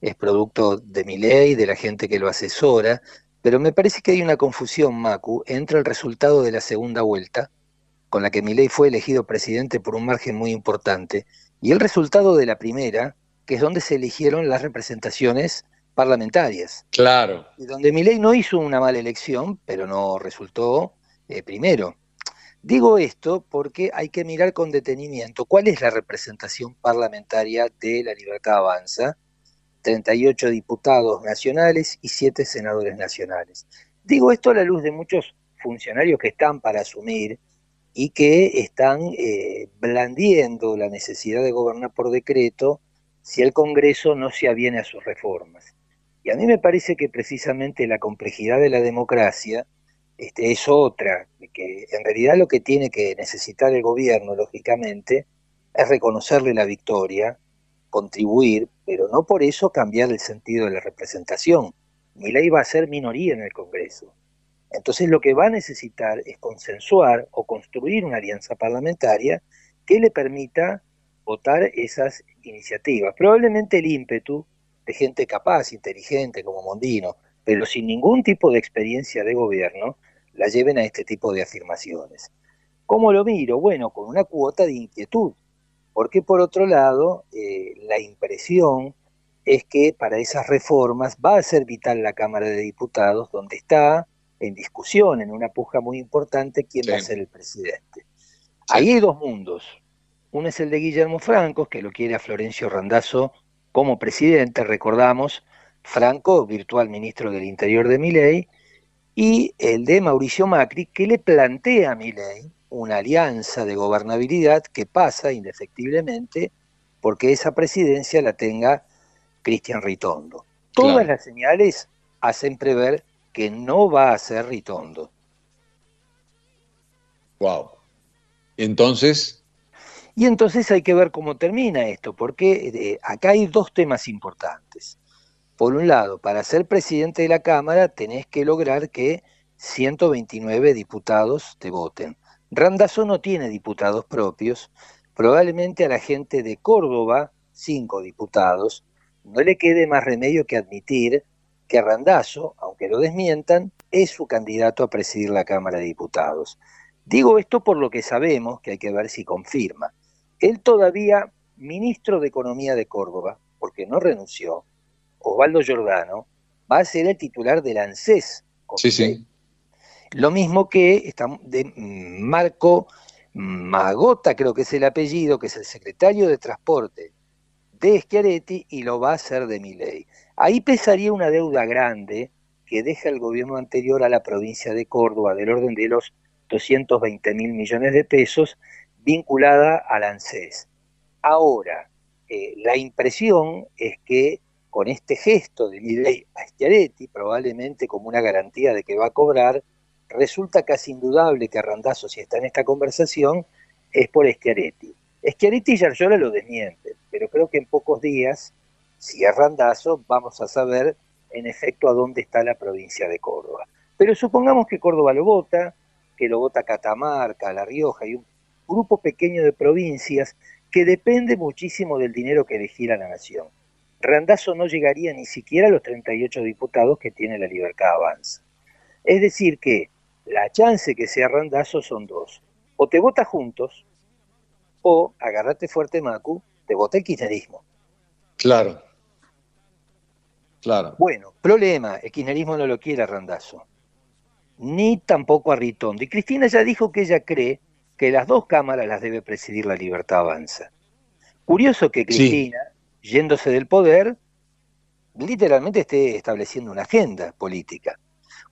es producto de mi ley, de la gente que lo asesora, pero me parece que hay una confusión, Macu, entre el resultado de la segunda vuelta, con la que ley fue elegido presidente por un margen muy importante, y el resultado de la primera, que es donde se eligieron las representaciones parlamentarias. Claro. Y donde ley no hizo una mala elección, pero no resultó eh, primero. Digo esto porque hay que mirar con detenimiento cuál es la representación parlamentaria de la Libertad Avanza, 38 diputados nacionales y 7 senadores nacionales. Digo esto a la luz de muchos funcionarios que están para asumir y que están eh, blandiendo la necesidad de gobernar por decreto si el Congreso no se aviene a sus reformas. Y a mí me parece que precisamente la complejidad de la democracia este, es otra, que en realidad lo que tiene que necesitar el gobierno, lógicamente, es reconocerle la victoria, contribuir, pero no por eso cambiar el sentido de la representación. ley va a ser minoría en el Congreso. Entonces lo que va a necesitar es consensuar o construir una alianza parlamentaria que le permita votar esas iniciativas. Probablemente el ímpetu de gente capaz, inteligente como Mondino, pero sin ningún tipo de experiencia de gobierno, la lleven a este tipo de afirmaciones. ¿Cómo lo miro? Bueno, con una cuota de inquietud, porque por otro lado, eh, la impresión es que para esas reformas va a ser vital la Cámara de Diputados, donde está en discusión, en una puja muy importante, quién va a ser el presidente. Ahí hay dos mundos. Uno es el de Guillermo Franco, que lo quiere a Florencio Randazzo como presidente, recordamos, Franco, virtual ministro del Interior de Miley, y el de Mauricio Macri, que le plantea a Milei una alianza de gobernabilidad que pasa indefectiblemente porque esa presidencia la tenga Cristian Ritondo. Todas las señales hacen prever que no va a ser Ritondo. Wow. Entonces. Y entonces hay que ver cómo termina esto, porque eh, acá hay dos temas importantes. Por un lado, para ser presidente de la Cámara tenés que lograr que 129 diputados te voten. Randazzo no tiene diputados propios, probablemente a la gente de Córdoba, cinco diputados, no le quede más remedio que admitir que Randazzo, aunque lo desmientan, es su candidato a presidir la Cámara de Diputados. Digo esto por lo que sabemos, que hay que ver si confirma. Él todavía, ministro de Economía de Córdoba, porque no renunció, Osvaldo Giordano, va a ser el titular del ANSES. Sí, sí. Lo mismo que de Marco Magota, creo que es el apellido, que es el secretario de Transporte de Schiaretti y lo va a hacer de Miley. Ahí pesaría una deuda grande que deja el gobierno anterior a la provincia de Córdoba del orden de los 220 mil millones de pesos vinculada al ANSES. Ahora, eh, la impresión es que con este gesto de Milei a Schiaretti, probablemente como una garantía de que va a cobrar, resulta casi indudable que Randazzo, si está en esta conversación, es por Schiaretti. Schiaretti y Arjola lo desmienten, pero creo que en pocos días, si es Randazzo, vamos a saber en efecto a dónde está la provincia de Córdoba. Pero supongamos que Córdoba lo vota, que lo vota Catamarca, La Rioja y un grupo pequeño de provincias que depende muchísimo del dinero que le gira la nación. Randazzo no llegaría ni siquiera a los 38 diputados que tiene la Libertad Avanza. Es decir que la chance que sea Randazzo son dos. O te vota juntos, o, agarrate fuerte Macu, te vota el kirchnerismo. Claro. Claro. Bueno, problema, el kirchnerismo no lo quiere a Randazzo. Ni tampoco a Ritondo. Y Cristina ya dijo que ella cree que las dos cámaras las debe presidir la Libertad Avanza. Curioso que Cristina, yéndose del poder, literalmente esté estableciendo una agenda política.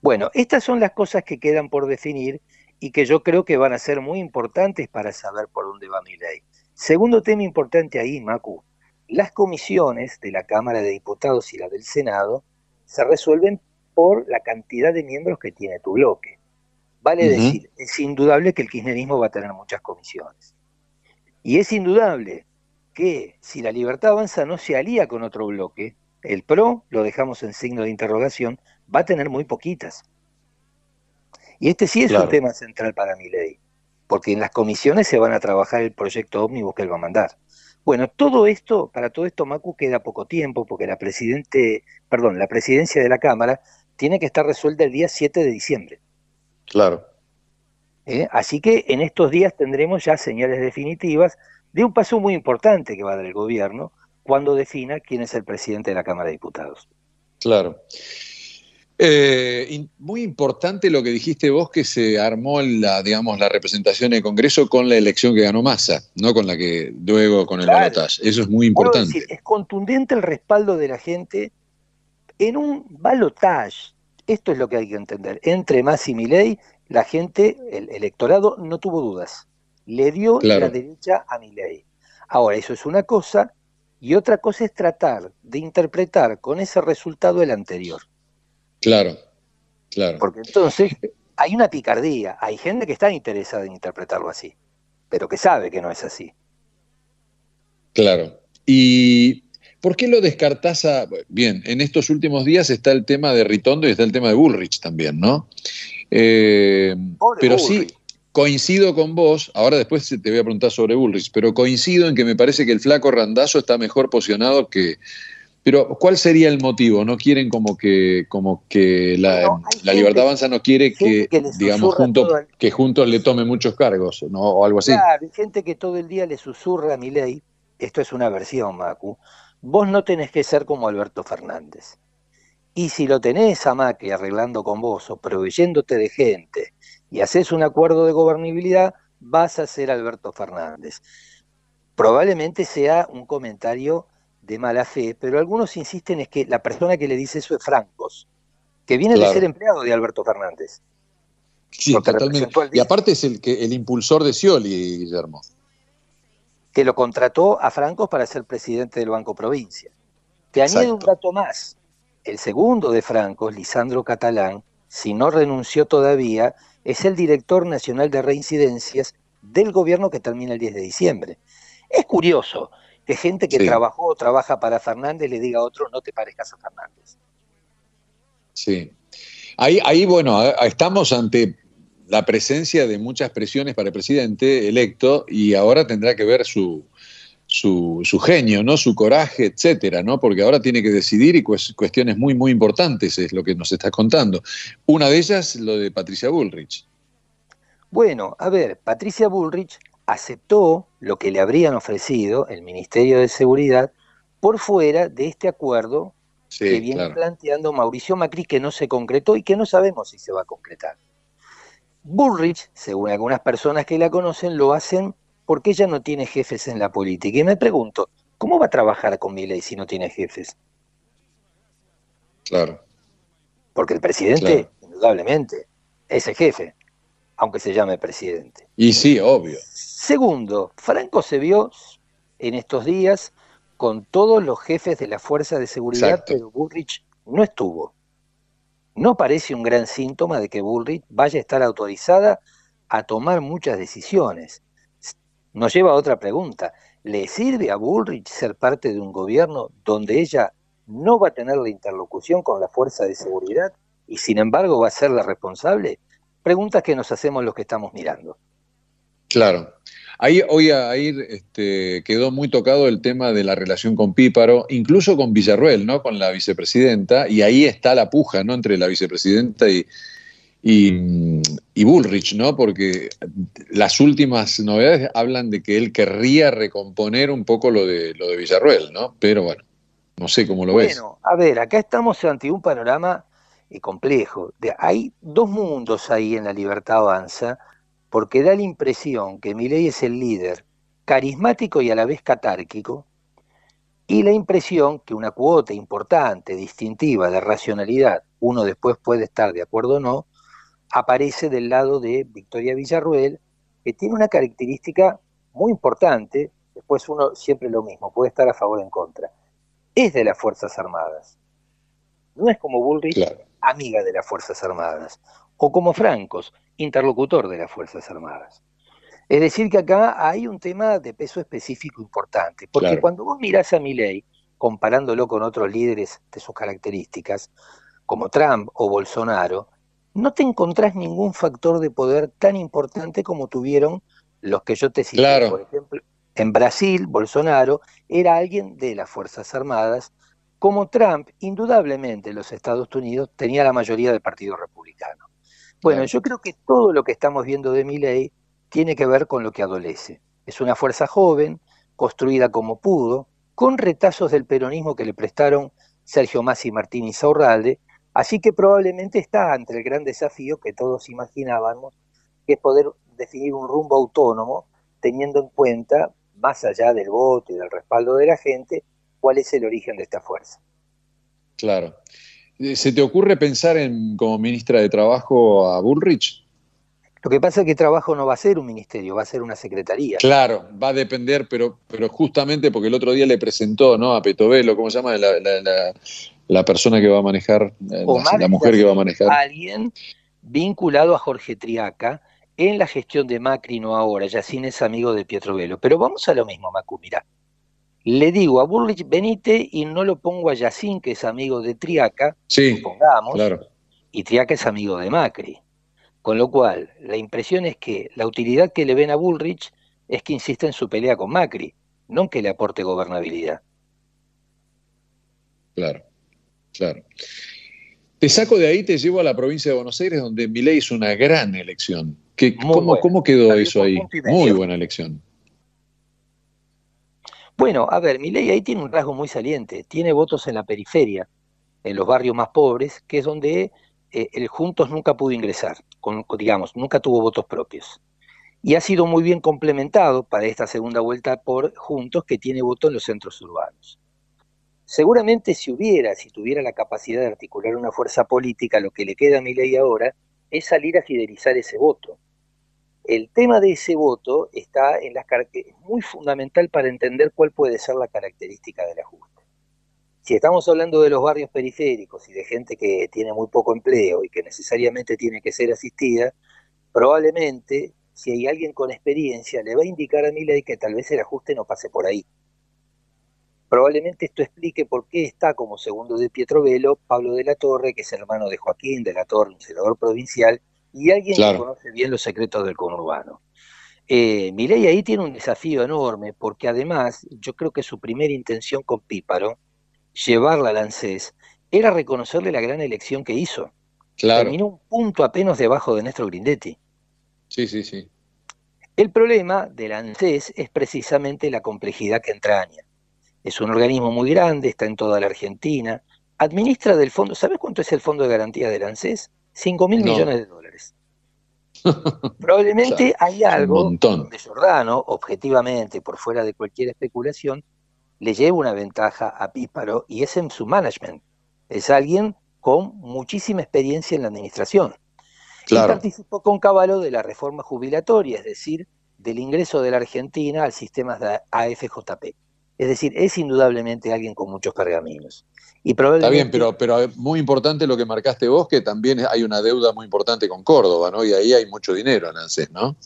Bueno, estas son las cosas que quedan por definir y que yo creo que van a ser muy importantes para saber por dónde va mi ley. Segundo tema importante ahí, Macu, las comisiones de la Cámara de Diputados y la del Senado se resuelven por la cantidad de miembros que tiene tu bloque. Vale decir, es indudable que el kirchnerismo va a tener muchas comisiones. Y es indudable que si la libertad avanza no se alía con otro bloque, el PRO, lo dejamos en signo de interrogación, va a tener muy poquitas. Y este sí es un tema central para mi ley, porque en las comisiones se van a trabajar el proyecto ómnibus que él va a mandar. Bueno, todo esto, para todo esto, Macu, queda poco tiempo, porque la presidente, perdón, la presidencia de la Cámara tiene que estar resuelta el día 7 de diciembre. Claro. ¿Eh? Así que en estos días tendremos ya señales definitivas de un paso muy importante que va a dar el gobierno cuando defina quién es el presidente de la Cámara de Diputados. Claro. Eh, muy importante lo que dijiste vos, que se armó la, digamos, la representación del Congreso con la elección que ganó Massa, no con la que luego con el balotaje. Eso es muy importante. es contundente el respaldo de la gente en un balotaje. Esto es lo que hay que entender. Entre Massa y Milei, la gente, el electorado no tuvo dudas. Le dio la derecha a Milei. Ahora, eso es una cosa, y otra cosa es tratar de interpretar con ese resultado el anterior. Claro, claro. Porque entonces hay una picardía, hay gente que está interesada en interpretarlo así, pero que sabe que no es así. Claro. ¿Y por qué lo descartás a... Bien, en estos últimos días está el tema de Ritondo y está el tema de Bullrich también, ¿no? Eh, pero sí, coincido con vos, ahora después te voy a preguntar sobre Bullrich, pero coincido en que me parece que el flaco Randazo está mejor posicionado que... Pero ¿cuál sería el motivo? ¿No quieren como que, como que la, Libertad Avanza no quiere que, digamos, juntos, que juntos le tome muchos cargos ¿no? o algo así? Claro, hay gente que todo el día le susurra a mi ley, esto es una versión, Macu, vos no tenés que ser como Alberto Fernández. Y si lo tenés a Macri arreglando con vos o proveyéndote de gente y haces un acuerdo de gobernabilidad, vas a ser Alberto Fernández. Probablemente sea un comentario de mala fe, pero algunos insisten es que la persona que le dice eso es Francos, que viene de ser empleado de Alberto Fernández. Sí, totalmente. Y aparte es el, que, el impulsor de Scioli, Guillermo. Que lo contrató a Francos para ser presidente del Banco Provincia. Te añade un dato más. El segundo de Francos, Lisandro Catalán, si no renunció todavía, es el director nacional de reincidencias del gobierno que termina el 10 de diciembre. Es curioso que gente que trabajó o trabaja para Fernández le diga a otro no te parezcas a Fernández. Sí. Ahí, ahí, bueno, estamos ante la presencia de muchas presiones para el presidente electo y ahora tendrá que ver su, su, genio, ¿no? su coraje, etcétera, ¿no? porque ahora tiene que decidir y cuestiones muy, muy importantes es lo que nos está contando. Una de ellas, lo de Patricia Bullrich. Bueno, a ver, Patricia Bullrich aceptó lo que le habrían ofrecido el Ministerio de Seguridad por fuera de este acuerdo que viene planteando Mauricio Macri, que no se concretó y que no sabemos si se va a concretar. Bullrich, según algunas personas que la conocen, lo hacen porque ella no tiene jefes en la política. Y me pregunto, ¿cómo va a trabajar con Milei si no tiene jefes? Claro. Porque el presidente, indudablemente, es el jefe, aunque se llame presidente. Y sí, obvio. Segundo, Franco se vio en estos días con todos los jefes de la fuerza de seguridad, pero Bullrich no estuvo. No parece un gran síntoma de que Bullrich vaya a estar autorizada a tomar muchas decisiones nos lleva a otra pregunta. ¿Le sirve a Bullrich ser parte de un gobierno donde ella no va a tener la interlocución con la fuerza de seguridad y sin embargo va a ser la responsable? Preguntas que nos hacemos los que estamos mirando. Claro. Ahí hoy ahí este, quedó muy tocado el tema de la relación con Píparo, incluso con Villarruel, ¿no? Con la vicepresidenta, y ahí está la puja, ¿no? Entre la vicepresidenta y, y, Bullrich, ¿no? Porque las últimas novedades hablan de que él querría recomponer un poco lo de, lo de Villarruel, ¿no? Pero bueno, no sé cómo lo ves. Bueno, a ver, acá estamos ante un panorama eh, complejo. De, hay dos mundos ahí en la libertad avanza, porque da la impresión que Milei es el líder carismático y a la vez catárquico, y la impresión que una cuota importante, distintiva de racionalidad, uno después puede estar de acuerdo o no, aparece del lado de Victoria Villarruel, que tiene una característica muy importante, después uno siempre lo mismo, puede estar a favor o en contra, es de las Fuerzas Armadas. No es como Bullrich, amiga de las Fuerzas Armadas, o como Francos, interlocutor de las Fuerzas Armadas. Es decir, que acá hay un tema de peso específico importante, porque cuando vos mirás a Milley, comparándolo con otros líderes de sus características, como Trump o Bolsonaro, no te encontrás ningún factor de poder tan importante como tuvieron los que yo te cité. Por ejemplo, en Brasil, Bolsonaro era alguien de las Fuerzas Armadas, como Trump, indudablemente los Estados Unidos tenía la mayoría del Partido Republicano. Bueno, yo creo que todo lo que estamos viendo de ley tiene que ver con lo que adolece. Es una fuerza joven, construida como pudo, con retazos del peronismo que le prestaron Sergio Massi y Martín Insaurralde, Así que probablemente está ante el gran desafío que todos imaginábamos, que es poder definir un rumbo autónomo, teniendo en cuenta, más allá del voto y del respaldo de la gente, cuál es el origen de esta fuerza. Claro. Eh, ¿Se te ocurre pensar en como ministra de Trabajo a Bullrich? Lo que pasa es que trabajo no va a ser un ministerio, va a ser una secretaría. Claro, va a depender, pero, pero justamente porque el otro día le presentó ¿no? a Petovelo, ¿cómo se llama? La, la, la, persona que va a manejar, eh, la, mujer que va a manejar. Alguien vinculado a Jorge Triaca en la gestión de Macri, no ahora. Yacine es amigo de Pietro Velo. Pero vamos a lo mismo, Macu, mira. Le digo a Burlich, venite y no lo pongo a Yacine, que es amigo de Triaca, sí, supongamos, claro. y Triaca es amigo de Macri. Con lo cual, la impresión es que la utilidad que le ven a Bullrich es que insiste en su pelea con Macri, no en que le aporte gobernabilidad. Claro, claro. Te saco de ahí, te llevo a la provincia de Buenos Aires, donde Milei hizo una gran elección. cómo, ¿Cómo quedó eso ahí? Muy buena elección. Bueno, a ver, Milei ahí tiene un rasgo muy saliente. Tiene votos en la periferia, en los barrios más pobres, que es donde eh, el Juntos nunca pudo ingresar, con, digamos, nunca tuvo votos propios. Y ha sido muy bien complementado para esta segunda vuelta por Juntos, que tiene voto en los centros urbanos. Seguramente si hubiera, si tuviera la capacidad de articular una fuerza política, lo que le queda a mi ley ahora es salir a fidelizar ese voto. El tema de ese voto está en las es muy fundamental para entender cuál puede ser la característica del ajuste. Si estamos hablando de los barrios periféricos y de gente que tiene muy poco empleo y que necesariamente tiene que ser asistida, probablemente si hay alguien con experiencia le va a indicar a ley que tal vez el ajuste no pase por ahí. Probablemente esto explique por qué está como segundo de Pietro Velo Pablo de la Torre, que es hermano de Joaquín de la Torre, un senador provincial, y alguien que conoce bien los secretos del conurbano. Eh, ley ahí tiene un desafío enorme, porque además yo creo que su primera intención con Píparo llevarla al ANSES era reconocerle la gran elección que hizo. Claro. Terminó un punto apenas debajo de Néstor Grindetti. Sí, sí, sí. El problema del ANSES es precisamente la complejidad que entraña. Es un organismo muy grande, está en toda la Argentina, administra del fondo, ¿sabes cuánto es el fondo de garantía del ANSES? 5 mil millones de dólares. Probablemente hay algo de Giordano, objetivamente, por fuera de cualquier especulación, le lleva una ventaja a Píparo y es en su management. Es alguien con muchísima experiencia en la administración. Y participó con Caballo de la reforma jubilatoria, es decir, del ingreso de la Argentina al sistema de AFJP. Es decir, es indudablemente alguien con muchos pergaminos. Y Está bien, pero, pero muy importante lo que marcaste vos, que también hay una deuda muy importante con Córdoba, ¿no? Y ahí hay mucho dinero en ANSES, ¿no?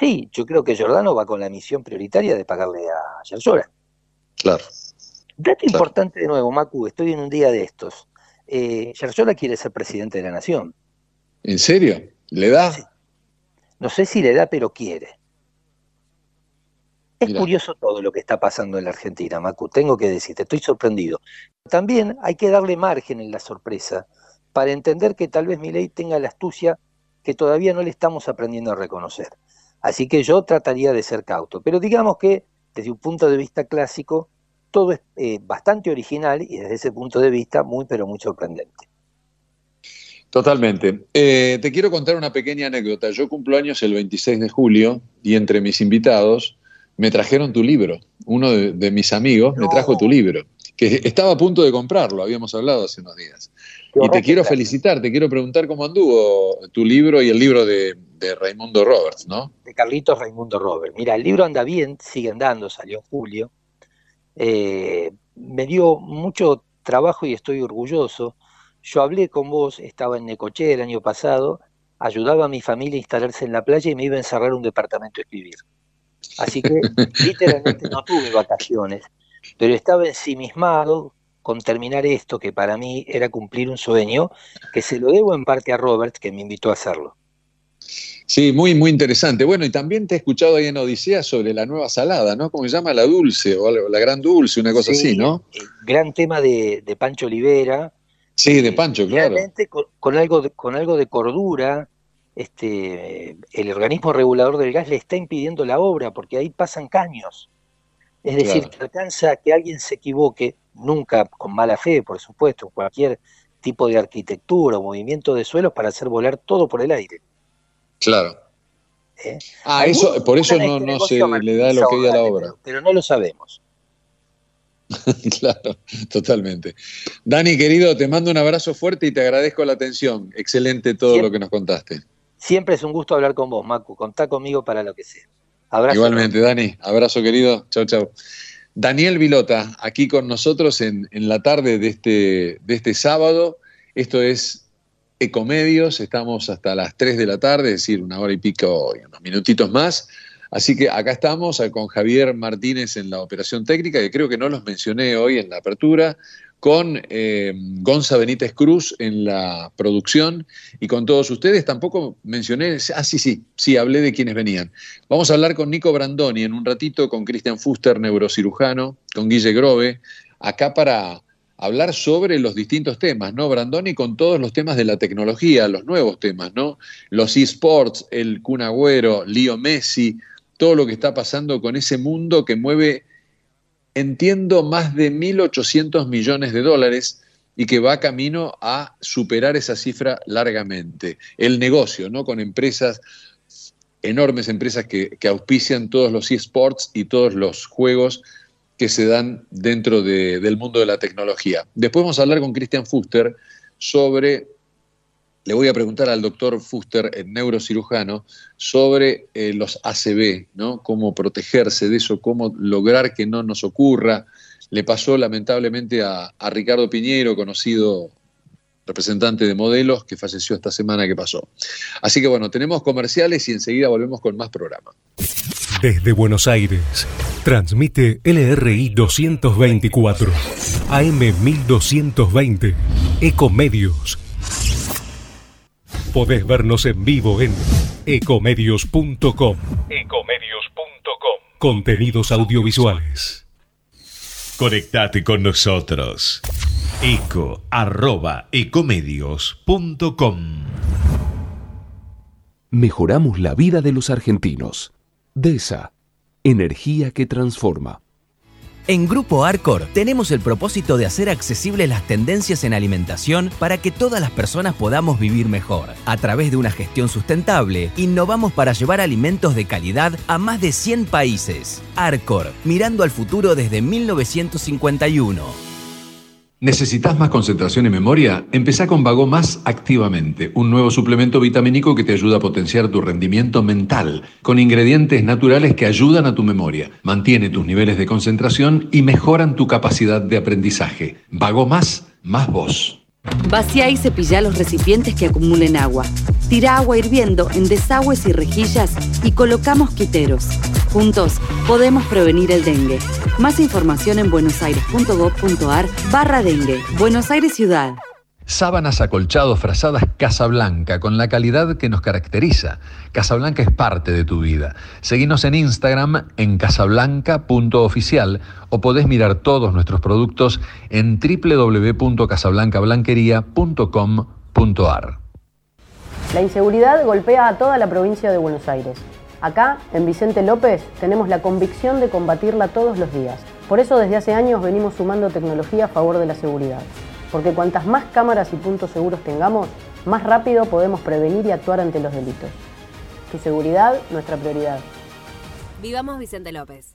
Sí, yo creo que Giordano va con la misión prioritaria de pagarle a Yersora. Claro. Dato importante de nuevo, Macu, estoy en un día de estos. Eh, quiere ser presidente de la nación. ¿En serio? ¿Le da? No sé si le da, pero quiere. Es curioso todo lo que está pasando en la Argentina, Macu, tengo que decirte, estoy sorprendido. También hay que darle margen en la sorpresa para entender que tal vez mi ley tenga la astucia que todavía no le estamos aprendiendo a reconocer. Así que yo trataría de ser cauto. Pero digamos que, desde un punto de vista clásico, todo es eh, bastante original y desde ese punto de vista muy, pero muy sorprendente. Totalmente. Eh, te quiero contar una pequeña anécdota. Yo cumplo años el 26 de julio y entre mis invitados me trajeron tu libro. Uno de, mis amigos me trajo tu libro, que estaba a punto de comprarlo, habíamos hablado hace unos días. y te quiero felicitar, te quiero preguntar cómo anduvo tu libro y el libro de, de Raimundo Roberts, ¿no? De Carlitos Raimundo Roberts. Mira, el libro anda bien, sigue andando, salió en julio. Eh, me dio mucho trabajo y estoy orgulloso. Yo hablé con vos, estaba en Necoché el año pasado, ayudaba a mi familia a instalarse en la playa y me iba a encerrar un departamento a escribir. Así que literalmente no tuve vacaciones, pero estaba ensimismado con terminar esto, que para mí era cumplir un sueño, que se lo debo en parte a Robert, que me invitó a hacerlo. Sí, muy, muy interesante. Bueno, y también te he escuchado ahí en Odisea sobre la nueva salada, ¿no? ¿Cómo se llama? La dulce o la gran dulce, una cosa así, ¿no? gran tema de, Pancho Olivera. Sí, de Pancho, claro. Con, con, algo de, con algo de cordura, este, el organismo regulador del gas le está impidiendo la obra porque ahí pasan caños. Es decir, que alcanza que alguien se equivoque, nunca con mala fe, por supuesto, cualquier tipo de arquitectura o movimiento de suelos para hacer volar todo por el aire. Claro. ¿Eh? Ah, eso, por eso no, no se le da lo que hay a la obra. Pero, no lo sabemos. claro, totalmente. Dani, querido, te mando un abrazo fuerte y te agradezco la atención. Excelente todo lo que nos contaste. Siempre es un gusto hablar con vos, Macu. Contá conmigo para lo que sea. Abrazo. Igualmente, Dani. Abrazo, querido. Chau, chau. Daniel Vilota, aquí con nosotros en, en la tarde de este, de este sábado. Esto es Ecomedios. Estamos hasta las 3 de la tarde, es decir, una hora y pico y unos minutitos más. Así que acá estamos con Javier Martínez en la operación técnica, que creo que no los mencioné hoy en la apertura, con eh, Gonza Benítez Cruz en la producción y con todos ustedes. Tampoco mencioné, ah, sí, sí, sí, hablé de quienes venían. Vamos a hablar con Nico Brandoni en un ratito, con Cristian Fuster, neurocirujano, con Guille Grove, acá para hablar sobre los distintos temas, ¿no? Brandoni con todos los temas de la tecnología, los nuevos temas, ¿no? Los esports, el Kun Agüero, Leo Messi, todo lo que está pasando con ese mundo que mueve, entiendo, más de 1.800 millones de dólares y que va camino a superar esa cifra largamente. El negocio, ¿no? Con empresas, enormes empresas que, auspician todos los eSports y todos los juegos que se dan dentro del mundo de la tecnología. Después vamos a hablar con Christian Fuster sobre le voy a preguntar al doctor Fuster, el neurocirujano, sobre eh, los ACB, ¿no? Cómo protegerse de eso, cómo lograr que no nos ocurra. Le pasó lamentablemente a, a Ricardo Piñero, conocido representante de modelos, que falleció esta semana que pasó. Así que bueno, tenemos comerciales y enseguida volvemos con más programa. Desde Buenos Aires, transmite LRI 224, AM 1220, Ecomedios Podés vernos en vivo en ecomedios.com. Ecomedios.com. Contenidos audiovisuales. Conectate con nosotros. eco arroba ecomedios.com. Mejoramos la vida de los argentinos. DESA. Energía que transforma. En Grupo Arcor tenemos el propósito de hacer accesibles las tendencias en alimentación para que todas las personas podamos vivir mejor. A través de una gestión sustentable, innovamos para llevar alimentos de calidad a más de 100 países. Arcor, mirando al futuro desde 1951. ¿Necesitas más concentración y memoria? Empezá con Vago Más activamente, un nuevo suplemento vitamínico que te ayuda a potenciar tu rendimiento mental, con ingredientes naturales que ayudan a tu memoria, mantiene tus niveles de concentración y mejoran tu capacidad de aprendizaje. Vago Más, más vos. Vacía y cepilla los recipientes que acumulen agua. Tira agua hirviendo en desagües y rejillas y colocamos quiteros. Juntos podemos prevenir el dengue. Más información en buenosaires.gov.ar barra dengue. Buenos Aires Ciudad. Sábanas acolchados frazadas Casablanca, con la calidad que nos caracteriza. Casablanca es parte de tu vida. Seguinos en Instagram en casablanca.oficial o podés mirar todos nuestros productos en www.casablancablanquería.com.ar. La inseguridad golpea a toda la provincia de Buenos Aires. Acá, en Vicente López, tenemos la convicción de combatirla todos los días. Por eso desde hace años venimos sumando tecnología a favor de la seguridad porque cuantas más cámaras y puntos seguros tengamos, más rápido podemos prevenir y actuar ante los delitos. Tu seguridad, nuestra prioridad. Vivamos Vicente López.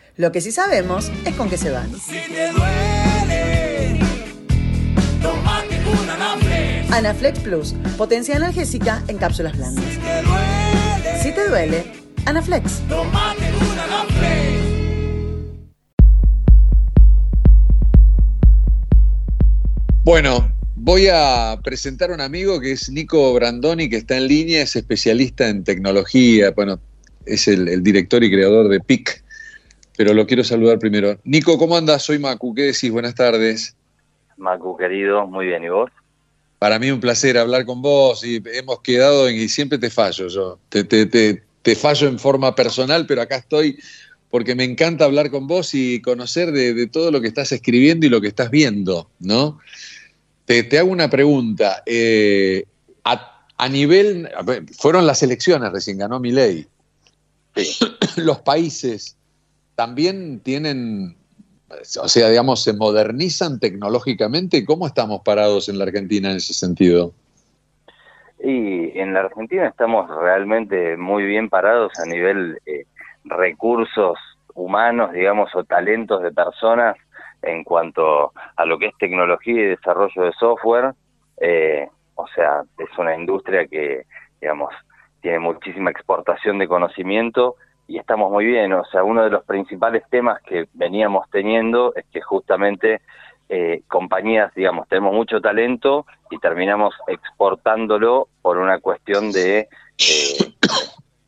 Lo que sí sabemos es con qué se van. Si te duele, Anaflex. Anaflex Plus, potencia analgésica en cápsulas blandas. Si te duele, si te duele Anaflex. Anaflex. Bueno, voy a presentar a un amigo que es Nico Brandoni, que está en línea, es especialista en tecnología, bueno, es el, director y creador de PIC, pero lo quiero saludar primero. Nico, ¿cómo andas? Soy Macu, ¿qué decís? Buenas tardes. Macu, querido, muy bien, ¿y vos? Para mí un placer hablar con vos y hemos quedado en, y siempre te fallo yo, te, te, te, fallo en forma personal, pero acá estoy porque me encanta hablar con vos y conocer de, todo lo que estás escribiendo y lo que estás viendo, ¿no? Te, te hago una pregunta. Eh, a, a, nivel, fueron las elecciones recién, ganó mi ley los países también tienen, o sea, digamos, se modernizan tecnológicamente. ¿Cómo estamos parados en la Argentina en ese sentido? Y en la Argentina estamos realmente muy bien parados a nivel eh, recursos humanos, digamos, o talentos de personas en cuanto a lo que es tecnología y desarrollo de software. Eh, o sea, es una industria que, digamos, tiene muchísima exportación de conocimiento y estamos muy bien. O sea, uno de los principales temas que veníamos teniendo es que justamente eh, compañías, digamos, tenemos mucho talento y terminamos exportándolo por una cuestión de eh,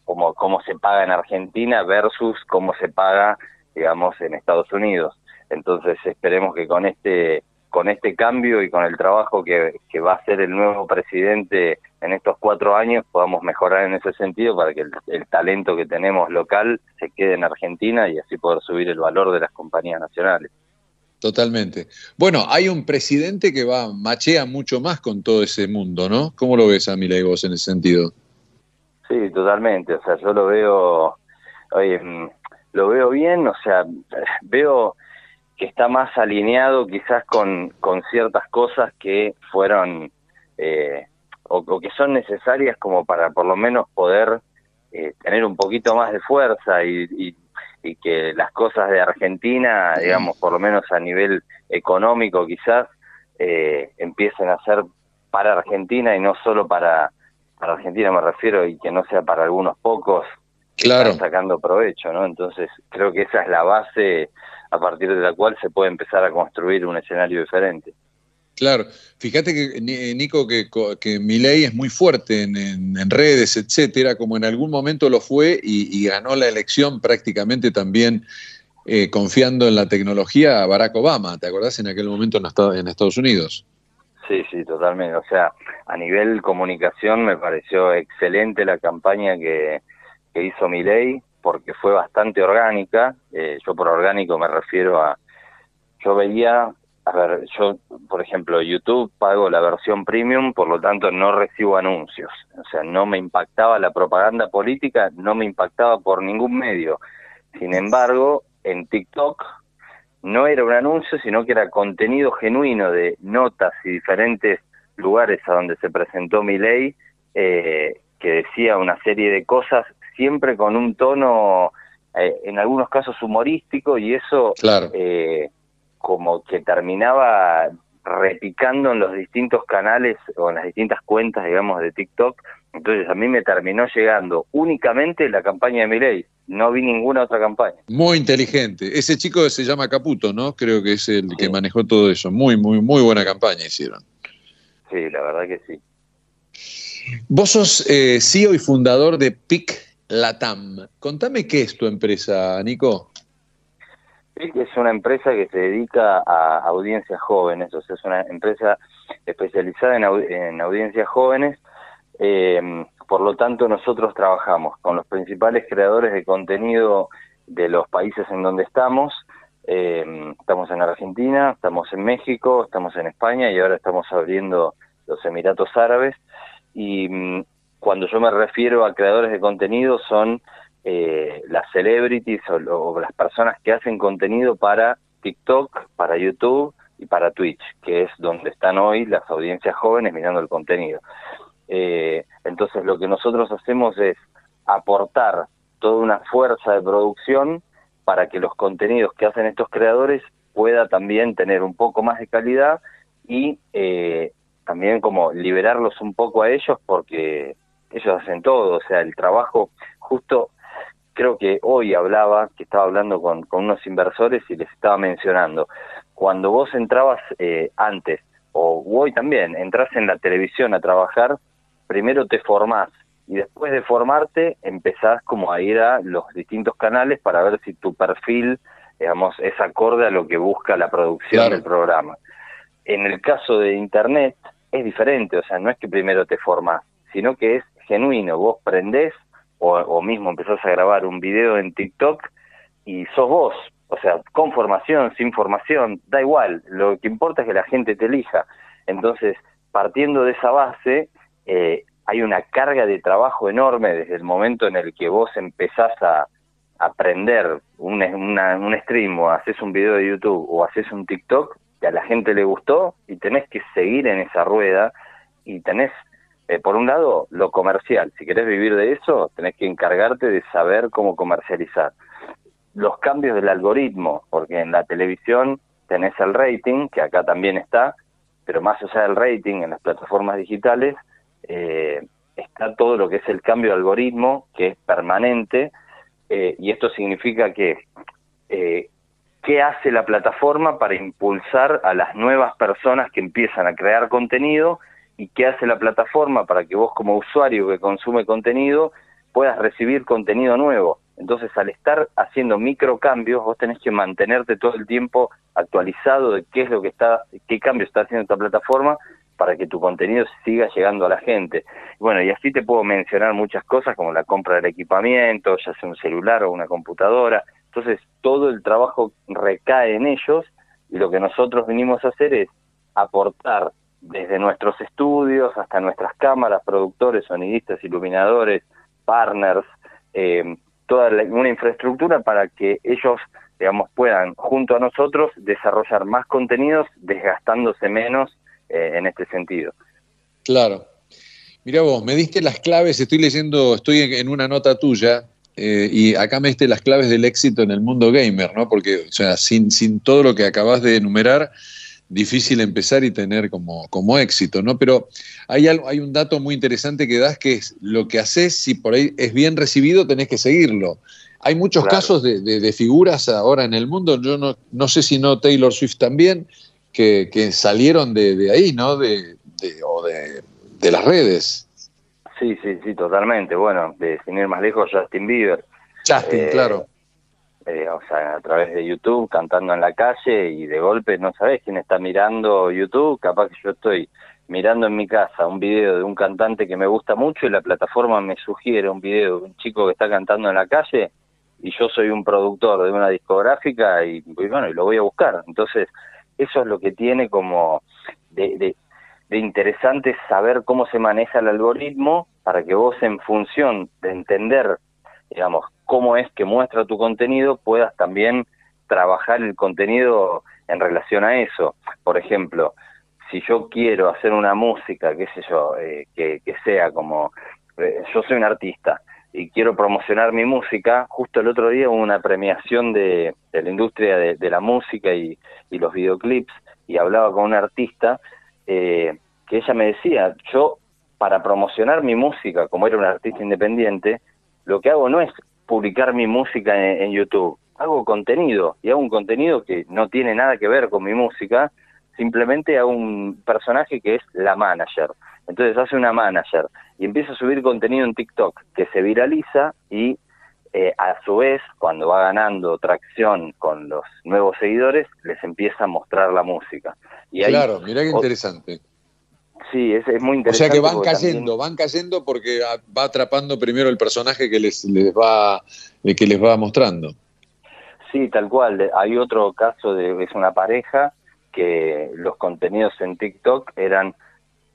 cómo, se paga en Argentina versus cómo se paga, digamos, en Estados Unidos. Entonces esperemos que con este con este cambio y con el trabajo que, va a hacer el nuevo presidente en estos cuatro años podamos mejorar en ese sentido para que el, talento que tenemos local se quede en Argentina y así poder subir el valor de las compañías nacionales. Totalmente. Bueno, hay un presidente que va, machea mucho más con todo ese mundo, ¿no? ¿Cómo lo ves a Milei vos en ese sentido? Sí, totalmente. O sea, yo lo veo, oye, mm, lo veo bien, o sea, veo que está más alineado quizás con, con ciertas cosas que fueron eh, o, que son necesarias como para por lo menos poder eh, tener un poquito más de fuerza y, y, que las cosas de Argentina, digamos, por lo menos a nivel económico quizás, eh, empiecen a ser para Argentina y no solo para, para Argentina me refiero y que no sea para algunos pocos que están sacando provecho, ¿no? Entonces creo que esa es la base a partir de la cual se puede empezar a construir un escenario diferente. Claro, fíjate que Nico que, que ley es muy fuerte en, redes, etcétera, como en algún momento lo fue y, ganó la elección prácticamente también eh, confiando en la tecnología a Barack Obama, ¿te acordás en aquel momento en Estados Unidos? Sí, sí, totalmente. O sea, a nivel comunicación me pareció excelente la campaña que, que hizo ley porque fue bastante orgánica. Eh, yo por orgánico me refiero a, yo veía, a ver, yo por ejemplo YouTube pago la versión premium, por lo tanto no recibo anuncios. O sea, no me impactaba la propaganda política, no me impactaba por ningún medio. Sin embargo, en TikTok no era un anuncio, sino que era contenido genuino de notas y diferentes lugares a donde se presentó mi ley, eh, que decía una serie de cosas siempre con un tono, eh, en algunos casos humorístico, y eso eh, como que terminaba repicando en los distintos canales o en las distintas cuentas, digamos, de TikTok. Entonces a mí me terminó llegando únicamente la campaña de Miley. No vi ninguna otra campaña. Muy inteligente. Ese chico se llama Caputo, ¿no? Creo que es el que manejó todo eso. Muy, muy, muy buena campaña hicieron. Sí, la verdad que sí. Vos sos eh, CEO y fundador de PIC Latam. Contame qué es tu empresa, Nico. Es una empresa que se dedica a audiencias jóvenes, o sea, es una empresa especializada en, audiencias jóvenes. Em, por lo tanto, nosotros trabajamos con los principales creadores de contenido de los países en donde estamos. Em, estamos en Argentina, estamos en México, estamos en España y ahora estamos abriendo los Emiratos Árabes. Y mm, cuando yo me refiero a creadores de contenido son eh, las celebrities o, las personas que hacen contenido para TikTok, para YouTube y para Twitch, que es donde están hoy las audiencias jóvenes mirando el contenido. Eh, entonces lo que nosotros hacemos es aportar toda una fuerza de producción para que los contenidos que hacen estos creadores pueda también tener un poco más de calidad y eh, también como liberarlos un poco a ellos porque ellos hacen todo, o sea, el trabajo, justo creo que hoy hablaba, que estaba hablando con, unos inversores y les estaba mencionando, cuando vos entrabas eh, antes, o hoy también, entras en la televisión a trabajar, primero te formás y después de formarte empezás como a ir a los distintos canales para ver si tu perfil, digamos, es acorde a lo que busca la producción del programa. En el caso de Internet es diferente, o sea, no es que primero te formás, sino que es genuino, vos prendés o, mismo empezás a grabar un video en TikTok y sos vos, o sea, con formación, sin formación, da igual, lo que importa es que la gente te elija. Entonces, partiendo de esa base, eh, hay una carga de trabajo enorme desde el momento en el que vos empezás a aprender un, un stream o haces un video de YouTube o haces un TikTok que a la gente le gustó y tenés que seguir en esa rueda y tenés, eh, por un lado, lo comercial. Si querés vivir de eso, tenés que encargarte de saber cómo comercializar. Los cambios del algoritmo, porque en la televisión tenés el rating, que acá también está, pero más allá del rating en las plataformas digitales, eh, está todo lo que es el cambio de algoritmo, que es permanente, eh, y esto significa que eh, qué hace la plataforma para impulsar a las nuevas personas que empiezan a crear contenido y qué hace la plataforma para que vos como usuario que consume contenido puedas recibir contenido nuevo. Entonces, al estar haciendo microcambios, vos tenés que mantenerte todo el tiempo actualizado de qué es lo que está, qué cambio está haciendo esta plataforma para que tu contenido siga llegando a la gente. Bueno, y así te puedo mencionar muchas cosas como la compra del equipamiento, ya sea un celular o una computadora. Entonces, todo el trabajo recae en ellos y lo que nosotros venimos a hacer es aportar desde nuestros estudios hasta nuestras cámaras, productores, sonidistas, iluminadores, partners, eh, toda una infraestructura para que ellos digamos puedan junto a nosotros desarrollar más contenidos desgastándose menos eh, en este sentido. Claro. Mira vos, me diste las claves, estoy leyendo, estoy en una nota tuya, eh, y acá me diste las claves del éxito en el mundo gamer, ¿no? Porque, o sea, sin, sin todo lo que acabas de enumerar, difícil empezar y tener como, como éxito, ¿no? Pero hay, algo, hay un dato muy interesante que das que es lo que haces, si por ahí es bien recibido, tenés que seguirlo. Hay muchos casos de, de, figuras ahora en el mundo, yo no, no sé si no Taylor Swift también, que, salieron de, ahí, ¿no? De, o de, las redes. Sí, sí, sí, totalmente. Bueno, de sin ir más lejos, Justin Bieber. Justin, eh, claro. Eh, o sea, a través de YouTube, cantando en la calle y de golpe no sabes quién está mirando YouTube. Capaz que yo estoy mirando en mi casa un video de un cantante que me gusta mucho y la plataforma me sugiere un video de un chico que está cantando en la calle y yo soy un productor de una discográfica y, y bueno, y lo voy a buscar. Entonces, eso es lo que tiene como de, de, interesante saber cómo se maneja el algoritmo para que vos en función de entender, digamos, cómo es que muestra tu contenido, puedas también trabajar el contenido en relación a eso. Por ejemplo, si yo quiero hacer una música, qué sé yo, eh, que, sea como, eh, yo soy un artista, y quiero promocionar mi música, justo el otro día hubo una premiación de, la industria de, la música y, los videoclips y hablaba con una artista eh, que ella me decía, yo para promocionar mi música, como era un artista independiente, lo que hago no es publicar mi música en, YouTube, hago contenido y hago un contenido que no tiene nada que ver con mi música, simplemente hago un personaje que es la manager. Entonces hace una manager y empieza a subir contenido en TikTok que se viraliza y eh, a su vez, cuando va ganando tracción con los nuevos seguidores, les empieza a mostrar la música. Y claro, mira qué interesante. Sí, es, muy interesante. O sea que van cayendo, van cayendo porque va atrapando primero el personaje que les, les va eh, que les va mostrando. Sí, tal cual. Hay otro caso de es una pareja que los contenidos en TikTok eran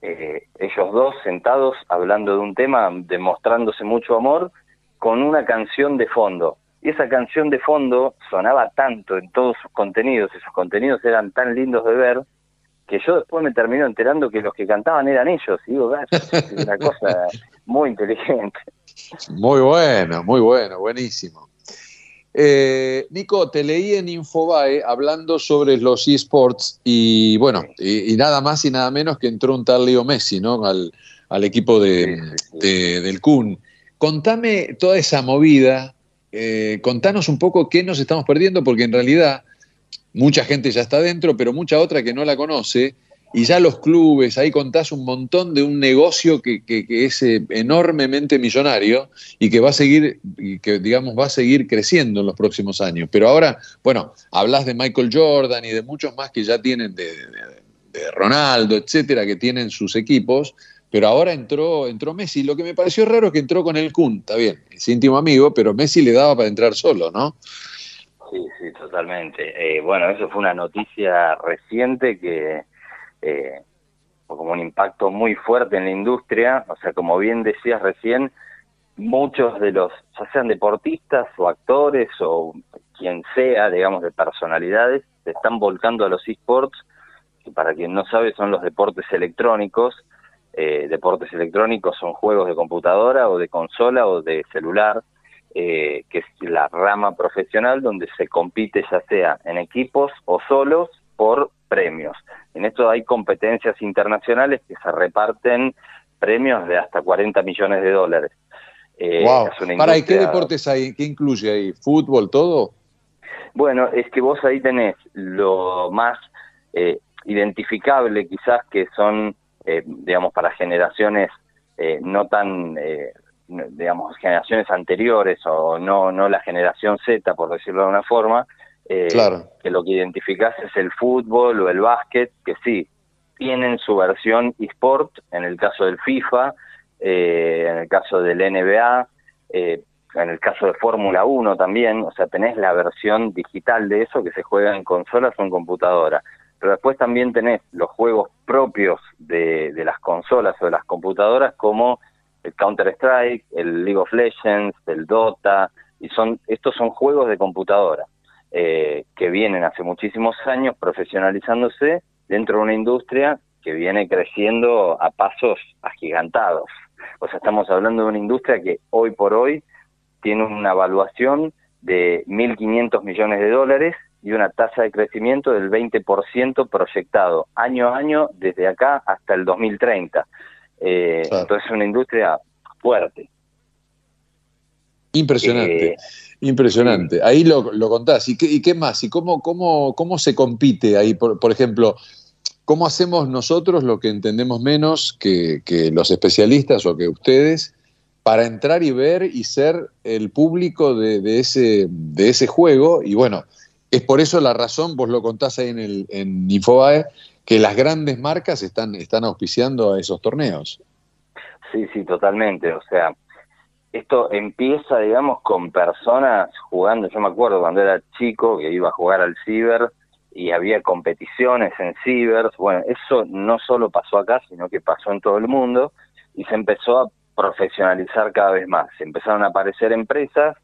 eh, ellos dos sentados hablando de un tema, demostrándose mucho amor, con una canción de fondo. Y esa canción de fondo sonaba tanto en todos sus contenidos, esos contenidos eran tan lindos de ver, que yo después me termino enterando que los que cantaban eran ellos. Y digo, es una cosa muy inteligente. Muy bueno, muy bueno, buenísimo. Eh, Nico, te leí en Infobae hablando sobre los esports y bueno, y, nada más y nada menos que entró un tal Leo Messi, ¿no? Al, equipo de, del Kun. Contame toda esa movida, eh, contanos un poco qué nos estamos perdiendo, porque en realidad mucha gente ya está dentro, pero mucha otra que no la conoce y ya los clubes, ahí contás un montón de un negocio que, es eh, enormemente millonario y que va a seguir, que digamos va a seguir creciendo en los próximos años. Pero ahora, bueno, hablas de Michael Jordan y de muchos más que ya tienen de, Ronaldo, etcétera, que tienen sus equipos, pero ahora entró, entró Messi. Lo que me pareció raro es que entró con el Kun, está bien, es íntimo amigo, pero Messi le daba para entrar solo, ¿no? Sí, sí, totalmente. Eh, bueno, eso fue una noticia reciente que eh, como un impacto muy fuerte en la industria, o sea, como bien decías recién, muchos de los, ya sean deportistas o actores o quien sea, digamos, de personalidades, se están volcando a los esports, que para quien no sabe son los deportes electrónicos. Eh, deportes electrónicos son juegos de computadora o de consola o de celular, eh, que es la rama profesional donde se compite ya sea en equipos o solos por premios. En esto hay competencias internacionales que se reparten premios de hasta 40 millones de dólares. Eh, ¿Para qué deportes hay? ¿Qué incluye ahí? ¿Fútbol, todo? Bueno, es que vos ahí tenés lo más eh, identificable quizás que son, eh, digamos, para generaciones eh, no tan, digamos, generaciones anteriores o no, no la generación Z, por decirlo de una forma, claro. que lo que identificás es el fútbol o el básquet, que sí, tienen su versión eSport, en el caso del FIFA, en el caso del NBA, eh, en el caso de Fórmula 1 también, o sea, tenés la versión digital de eso que se juega en consolas o en computadora. Pero después también tenés los juegos propios de, de las consolas o de las computadoras como el Counter-Strike, el League of Legends, el Dota, y son estos son juegos de computadora eh, que vienen hace muchísimos años profesionalizándose dentro de una industria que viene creciendo a pasos agigantados. O sea, estamos hablando de una industria que hoy por hoy tiene una evaluación de 1.500 millones de dólares y una tasa de crecimiento del 20% proyectado año a año desde acá hasta el 2030. Eh, Entonces es una industria fuerte. Impresionante, eh, impresionante. Ahí lo, lo contás. ¿Y qué, ¿Y qué, más? ¿Y cómo, cómo, cómo se compite ahí? Por, por, ejemplo, ¿cómo hacemos nosotros lo que entendemos menos que, que los especialistas o que ustedes? para entrar y ver y ser el público de, ese, de ese juego. Y bueno, es por eso la razón, vos lo contás ahí en, el, en Infobae, que las grandes marcas están, están auspiciando a esos torneos. Sí, sí, totalmente. O sea, esto empieza, digamos, con personas jugando. Yo me acuerdo cuando era chico que iba a jugar al ciber y había competiciones en ciber. Bueno, eso no solo pasó acá, sino que pasó en todo el mundo y se empezó a profesionalizar cada vez más. Empezaron a aparecer empresas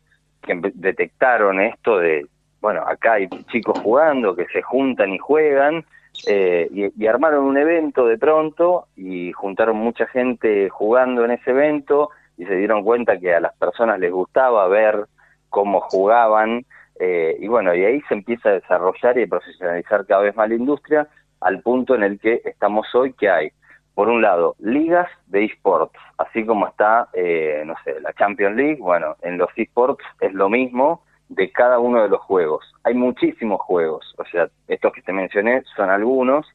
que detectaron esto de, bueno, acá hay chicos jugando que se juntan y juegan, eh, y, armaron un evento de pronto y juntaron mucha gente jugando en ese evento y se dieron cuenta que a las personas les gustaba ver cómo jugaban, eh, y bueno, y ahí se empieza a desarrollar y profesionalizar cada vez más la industria al punto en el que estamos hoy, que hay por un lado, ligas de esports, así como está, eh, no sé, la Champions League, bueno, en los esports es lo mismo de cada uno de los juegos. Hay muchísimos juegos, o sea, estos que te mencioné son algunos,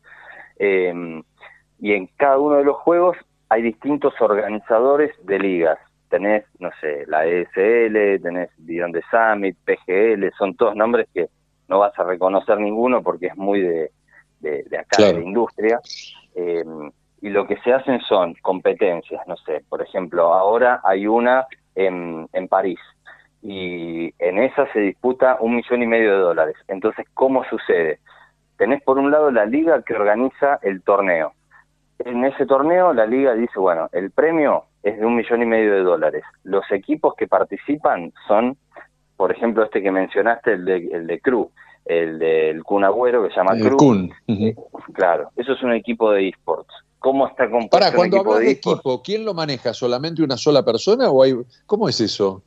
eh, y en cada uno de los juegos hay distintos organizadores de ligas. Tenés, no sé, la ESL, tenés Beyond the Summit, PGL, son todos nombres que no vas a reconocer ninguno porque es muy de, de, acá, de la industria. Eh, y lo que se hacen son competencias, no sé, por ejemplo, ahora hay una en, en París y en esa se disputa un millón y medio de dólares. Entonces, ¿cómo sucede? Tenés por un lado la liga que organiza el torneo. En ese torneo la liga dice, bueno, el premio es de un millón y medio de dólares. Los equipos que participan son, por ejemplo, este que mencionaste, el de, el de Cru, el del Kun Agüero, que se llama Cru. Claro, eso es un equipo de esports cómo está compuesto Para, cuando hablas de, equipo, ¿quién lo maneja? ¿Solamente una sola persona o hay cómo es eso?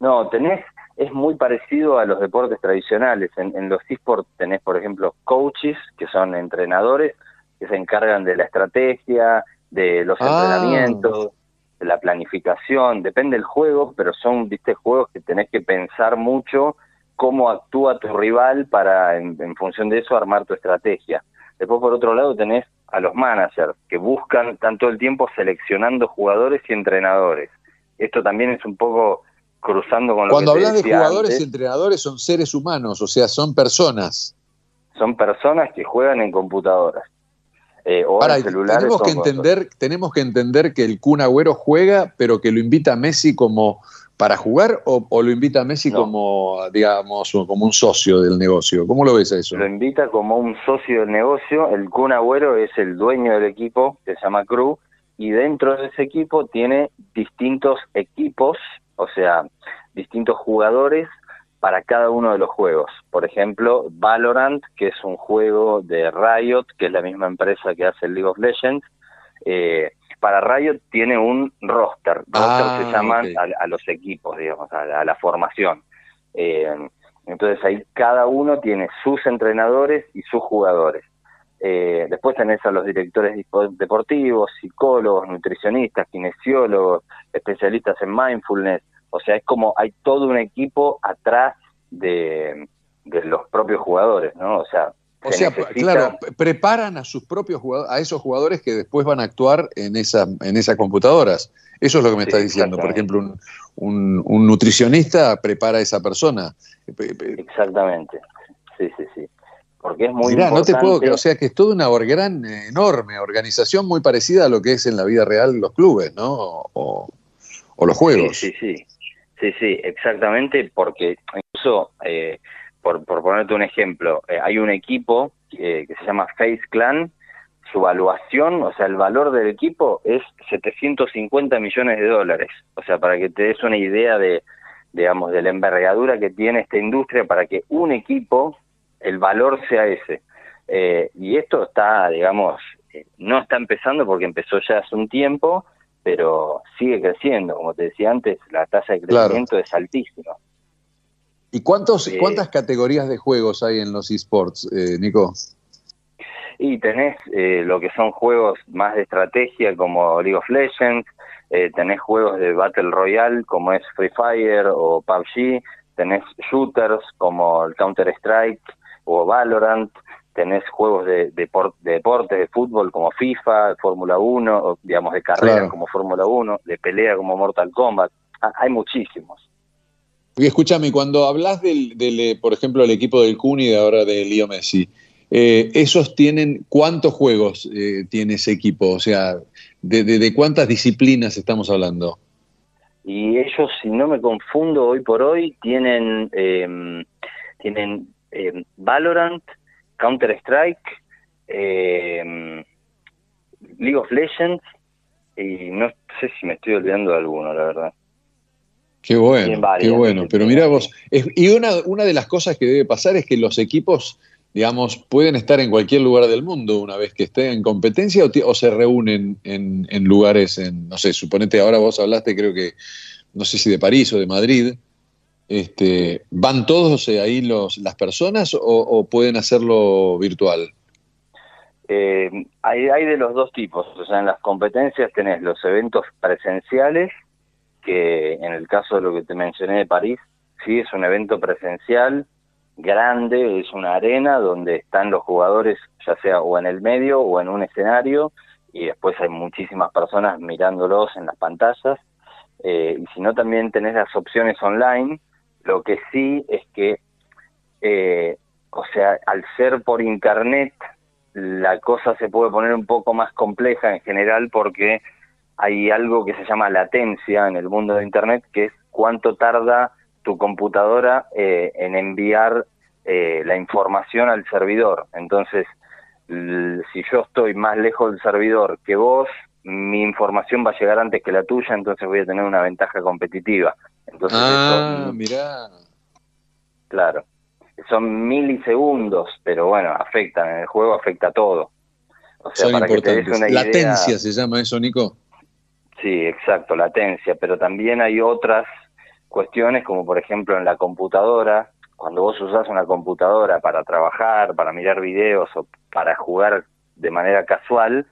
No, tenés es muy parecido a los deportes tradicionales. En, los esports tenés, por ejemplo, coaches, que son entrenadores, que se encargan de la estrategia, de los ah. entrenamientos, de la planificación, depende del juego, pero son, viste, juegos que tenés que pensar mucho cómo actúa tu rival para, en función de eso, armar tu estrategia. Después, por otro lado, tenés a los managers que buscan tanto el tiempo seleccionando jugadores y entrenadores. Esto también es un poco cruzando con lo Cuando que hablas de jugadores y entrenadores son seres humanos, o sea, son personas. Son personas que juegan en computadoras. Eh, o Ahora, en celulares tenemos que entender, tenemos que entender que el Kun Agüero juega, pero que lo invita a Messi como para jugar o, o lo invita a Messi como, digamos, como un socio del negocio. ¿Cómo lo ves a eso? Lo invita como un socio del negocio. El Kun Agüero es el dueño del equipo, que se llama Crew, y dentro de ese equipo tiene distintos equipos, o sea, distintos jugadores para cada uno de los juegos. Por ejemplo, Valorant, que es un juego de Riot, que es la misma empresa que hace el League of Legends. Eh, para Riot tiene un roster. Roster Ah, se llaman ok. a, a los equipos, digamos, a la, a la formación. Eh, entonces ahí cada uno tiene sus entrenadores y sus jugadores. Eh, después tenés a los directores deportivos, psicólogos, nutricionistas, kinesiólogos, especialistas en mindfulness. O sea, es como hay todo un equipo atrás de, de los propios jugadores, ¿no? O sea, O se sea, necesita- claro, preparan a sus propios jugadores, a esos jugadores que después van a actuar en esa, en esas computadoras. Eso es lo que me Sí, estás diciendo. Por ejemplo, un, un- un nutricionista prepara a esa persona. Exactamente. Sí, sí, sí. Porque es muy Mirá, no te puedo creer, o sea que es toda una gran, eh, enorme organización muy parecida a lo que es en la vida real los clubes, ¿no? O, o los juegos. Sí, sí, sí. Sí, sí, exactamente, porque incluso, eh, por, por ponerte un ejemplo, eh, hay un equipo eh, que se llama Face Clan, su valuación, o sea, el valor del equipo es 750 millones de dólares. O sea, para que te des una idea de, digamos, de la envergadura que tiene esta industria para que un equipo, el valor sea ese. Eh, y esto está, digamos, eh, no está empezando porque empezó ya hace un tiempo, pero sigue creciendo. Como te decía antes, la tasa de Claro. crecimiento es altísima. ¿Y cuántos, Eh, cuántas categorías de juegos hay en los esports, eh, Nico? Y tenés eh, lo que son juegos más de estrategia como League of Legends, tenés juegos de Battle Royale como es Free Fire o PUBG, tenés shooters como el Counter Strike o Valorant, tenés juegos de, de, de deportes, de fútbol como FIFA, Fórmula 1, o, digamos de carrera Claro. como Fórmula 1, de pelea como Mortal Kombat. Ah, hay muchísimos. Y escúchame, cuando hablas del, del, eh, por ejemplo, el equipo del Kun y de ahora de Leo Messi, eh, ¿esos tienen cuántos juegos eh, tiene ese equipo? O sea, de, de- de cuántas disciplinas estamos hablando? y ellos, si no me confundo, hoy por hoy tienen eh, tienen eh, Valorant, Counter Strike, eh, League of Legends y no sé si me estoy olvidando de alguno, la verdad. Qué bueno, varias qué bueno. Pero mira vos, es- y una, una de las cosas que debe pasar es que los equipos, digamos, pueden estar en cualquier lugar del mundo una vez que estén en competencia o se reúnen en, en lugares, en, no sé, suponete ahora vos hablaste creo que, no sé si de París o de Madrid, este, ¿van todos eh, ahí los, las personas o, pueden hacerlo virtual? Eh, hay, hay de los dos tipos, o sea, en las competencias tenés los eventos presenciales, que en el caso de lo que te mencioné de París, sí es un evento presencial grande, es una arena donde están los jugadores, ya sea o en el medio o en un escenario, y después hay muchísimas personas mirándolos en las pantallas, eh, y si no también tenés las opciones online, lo que sí es que, eh, o sea, al ser por internet, la cosa se puede poner un poco más compleja en general porque hay algo que se llama latencia en el mundo de Internet, que es cuánto tarda tu computadora eh, en enviar eh, la información al servidor. Entonces, si yo estoy más lejos del servidor que vos, mi información va a llegar antes que la tuya, entonces voy a tener una ventaja competitiva. Entonces, Ah, mirá. Claro. Son milisegundos, pero bueno, afectan. En el juego afecta todo. O sea, Son para que te des importantes. una idea. Latencia se llama eso, Nico. Sí, exacto, latencia. Pero también hay otras cuestiones, como por ejemplo en la computadora. Cuando vos usás una computadora para trabajar, para mirar videos o para jugar de manera casual,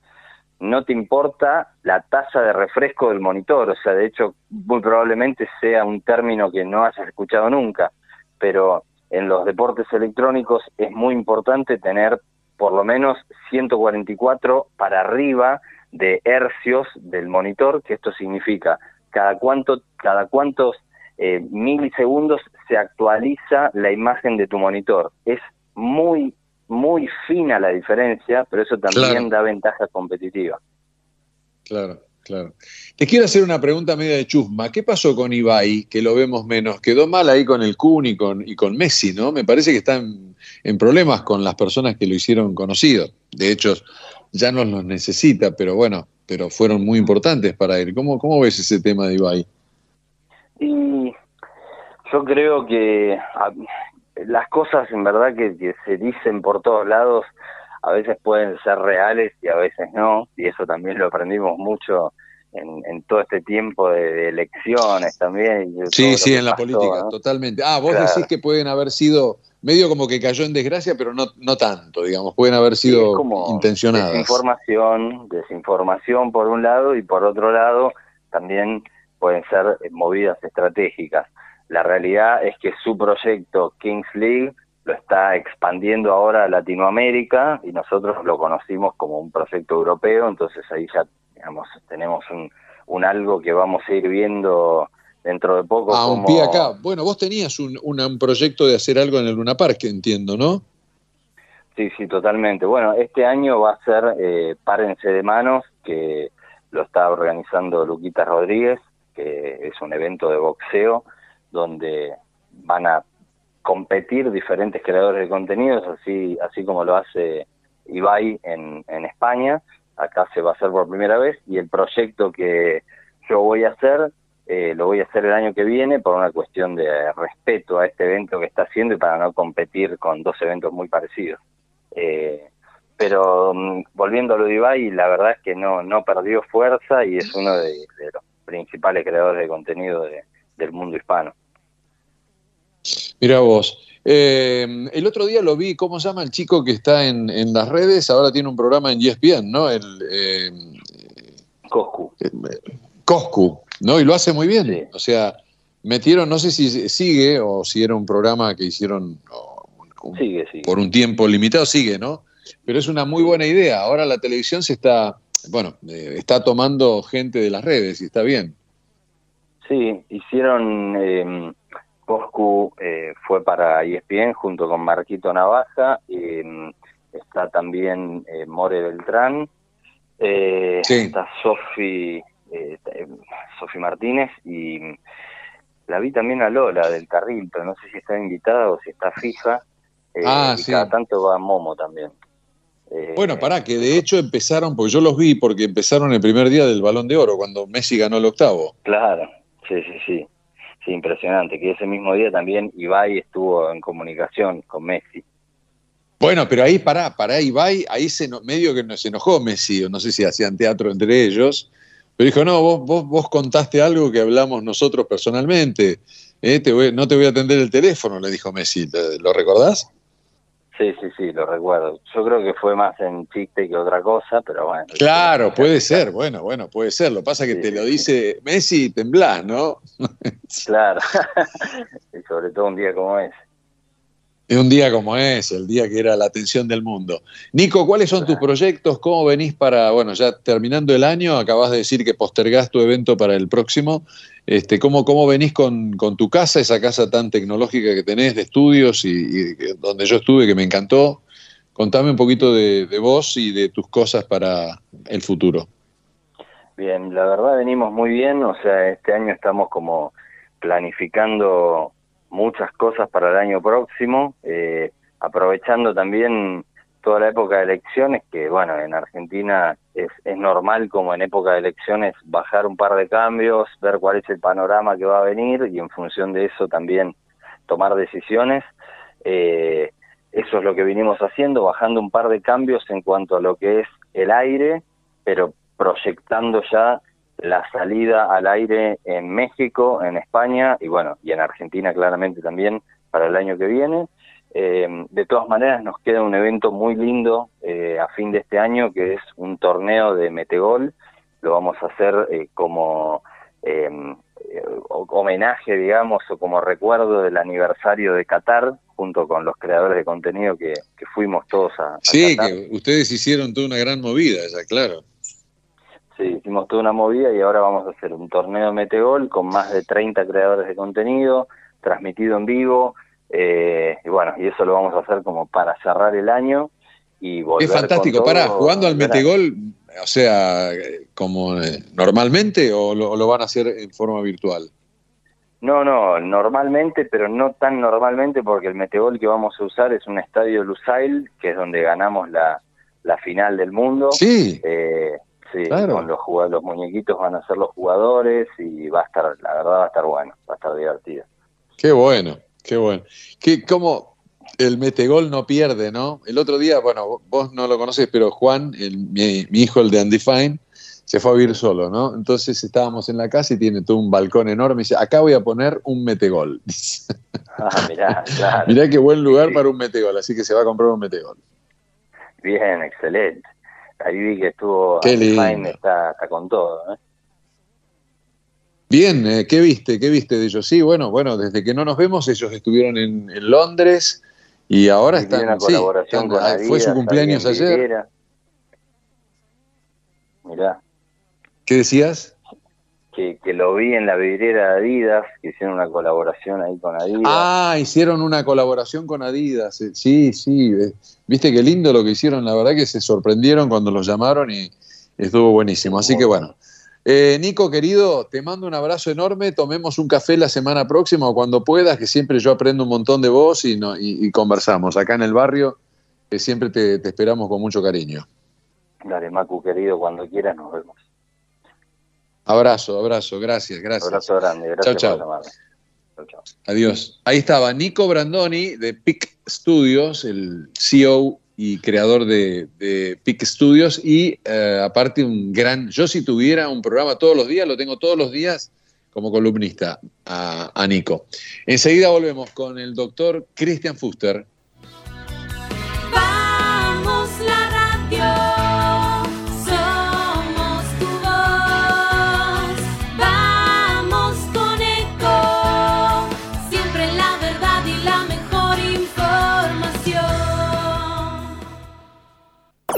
no te importa la tasa de refresco del monitor. O sea, de hecho, muy probablemente sea un término que no hayas escuchado nunca. Pero en los deportes electrónicos es muy importante tener por lo menos 144 para arriba de hercios del monitor, que esto significa cada cuánto, cada cuántos eh, milisegundos se actualiza la imagen de tu monitor. Es muy muy fina la diferencia, pero eso también da ventaja competitiva. Claro, claro. Te quiero hacer una pregunta media de chusma. ¿Qué pasó con Ibai, que lo vemos menos? Quedó mal ahí con el Kun y con, y con Messi, ¿no? Me parece que está en, problemas con las personas que lo hicieron conocido. De hecho, ya no los necesita, pero bueno, pero fueron muy importantes para él. ¿Cómo, cómo ves ese tema de Ibai? Y yo creo que las cosas en verdad que, se dicen por todos lados a veces pueden ser reales y a veces no, y eso también lo aprendimos mucho en, todo este tiempo de, elecciones también. Sí, sí, en la política, totalmente. Ah, vos decís que pueden haber sido medio como que cayó en desgracia, pero no, no tanto, digamos, pueden haber sido intencionadas. Desinformación, desinformación por un lado y por otro lado también pueden ser movidas estratégicas. La realidad es que su proyecto Kings League lo está expandiendo ahora a Latinoamérica y nosotros lo conocimos como un proyecto europeo, entonces ahí ya digamos, tenemos un, un algo que vamos a ir viendo dentro de poco. Ah, un pie acá. Bueno, vos tenías un, un, proyecto de hacer algo en el Luna Park, entiendo, ¿no? Sí, sí, totalmente. Bueno, este año va a ser eh, Párense de Manos, que lo está organizando Luquita Rodríguez, que es un evento de boxeo donde van a competir diferentes creadores de contenidos, así, así como lo hace Ibai en, en España. Acá se va a hacer por primera vez y el proyecto que yo voy a hacer eh, lo voy a hacer el año que viene por una cuestión de respeto a este evento que está haciendo y para no competir con dos eventos muy parecidos. Eh, pero mm, volviendo a lo de Ibai, la verdad es que no, no perdió fuerza y es uno de, los principales creadores de contenido del mundo hispano. Mira vos. Eh, el otro día lo vi, ¿cómo se llama el chico que está en, las redes? Ahora tiene un programa en ESPN, ¿no? El, eh, Coscu. Coscu, ¿no? Y lo hace muy bien. O sea, metieron, no sé si sigue o si era un programa que hicieron por un tiempo limitado, sigue, ¿no? Pero es una muy buena idea. Ahora la televisión se está, bueno, eh, está tomando gente de las redes y está bien. Sí, hicieron Coscu eh, fue para ESPN junto con Marquito Navaja, mm, está también eh, More Beltrán, eh, está Sofi, Sofi Martínez y mm, la vi también a Lola del Carril, pero no sé si está invitada o si está fija. ah, y cada tanto va Momo también. bueno, pará, que de hecho empezaron, porque yo los vi porque empezaron el primer día del Balón de Oro, cuando Messi ganó el octavo. Claro, sí, sí, sí impresionante, que ese mismo día también Ibai estuvo en comunicación con Messi. Bueno, pero ahí pará, pará Ibai, ahí se medio que se enojó Messi, o no sé si hacían teatro entre ellos, pero dijo, no, vos, vos, vos contaste algo que hablamos nosotros personalmente, ¿eh? no te voy a atender el teléfono, le dijo Messi, ¿lo recordás? Sí, sí, sí, lo recuerdo. Yo creo que fue más en chiste que otra cosa, pero bueno. Claro, puede ser, bueno, bueno, puede ser. Lo pasa que te lo dice Messi y temblás, ¿no? claro, y sobre todo un día como ese. Un día como ese, el día que era la atención del mundo. Nico, ¿cuáles son tus proyectos? ¿Cómo venís para, bueno, ya terminando el año, acabas de decir que postergás tu evento para el próximo. Este, ¿cómo, ¿Cómo venís con, tu casa, esa casa tan tecnológica que tenés de estudios y, donde yo estuve, que me encantó? Contame un poquito de, de vos y de tus cosas para el futuro. Bien, la verdad venimos muy bien, o sea, este año estamos como planificando muchas cosas para el año próximo, eh, aprovechando también toda la época de elecciones, que bueno, en Argentina es, normal como en época de elecciones bajar un par de cambios, ver cuál es el panorama que va a venir y en función de eso también tomar decisiones. Eh, eso es lo que vinimos haciendo, bajando un par de cambios en cuanto a lo que es el aire, pero proyectando ya la salida al aire en México, en España y bueno, y en Argentina claramente también para el año que viene. Eh, de todas maneras nos queda un evento muy lindo eh, a fin de este año que es un torneo de metegol. Lo vamos a hacer eh, como homenaje, digamos, o como recuerdo del aniversario de Qatar, junto con los creadores de contenido que, fuimos todos a, sí, que ustedes hicieron toda una gran movida, ya claro. Sí, hicimos toda una movida y ahora vamos a hacer un torneo de Metegol con más de 30 creadores de contenido, transmitido en vivo, Eh, y bueno, y eso lo vamos a hacer como para cerrar el año y volver Es fantástico. con todo, Pará, jugando al metegol, o sea, como eh, normalmente o lo, van a hacer en forma virtual. No, no, normalmente, pero no tan normalmente porque el metegol que vamos a usar es un estadio Lusail, que es donde ganamos la, la final del mundo. Sí. Eh, sí, Claro. con los, los muñequitos van a ser los jugadores y va a estar, la verdad va a estar bueno, va a estar divertido. Qué bueno, qué bueno. Que como el metegol no pierde, ¿no? El otro día, bueno, vos no lo conoces, pero Juan, el- mi, mi hijo, el de Undefined, se fue a vivir solo, ¿no? Entonces estábamos en la casa y tiene todo un balcón enorme y dice, acá voy a poner un metegol. Ah, mirá, claro. Mirá qué buen lugar para un metegol, así que se va a comprar un metegol. Bien, excelente. Ahí vi que estuvo Qué. Jaime está, está con todo, ¿eh? Bien, eh, ¿qué viste? ¿Qué viste de ellos? Sí, bueno, bueno, desde que no nos vemos, ellos estuvieron en, en Londres y ahora Y están, una sí, colaboración están- con ah, fue su Adidas cumpleaños ayer. Vidriera. Mirá, ¿Qué decías? que, que lo vi en la vidriera de Adidas, que hicieron una colaboración ahí con Adidas. Ah, hicieron una colaboración con Adidas. eh, Sí, sí. eh, Viste qué lindo lo que hicieron. La verdad que se sorprendieron cuando los llamaron y estuvo buenísimo. Así que bueno. Eh, Nico, querido, te mando un abrazo enorme. Tomemos un café la semana próxima o cuando puedas, que siempre yo aprendo un montón de vos y, no- y- y conversamos acá en el barrio, que siempre te, te esperamos con mucho cariño. Dale, Macu, querido, cuando quieras nos vemos. Abrazo, abrazo. Gracias, gracias. Abrazo grande, gracias Chau, chau. por chau. Adiós. Ahí estaba Nico Brandoni de PIC Studios, el CEO y creador de, de PIC Studios y eh, aparte un gran, yo si tuviera un programa todos los días, lo tengo todos los días como columnista a, a Nico. Enseguida volvemos con el doctor Christian Fuster.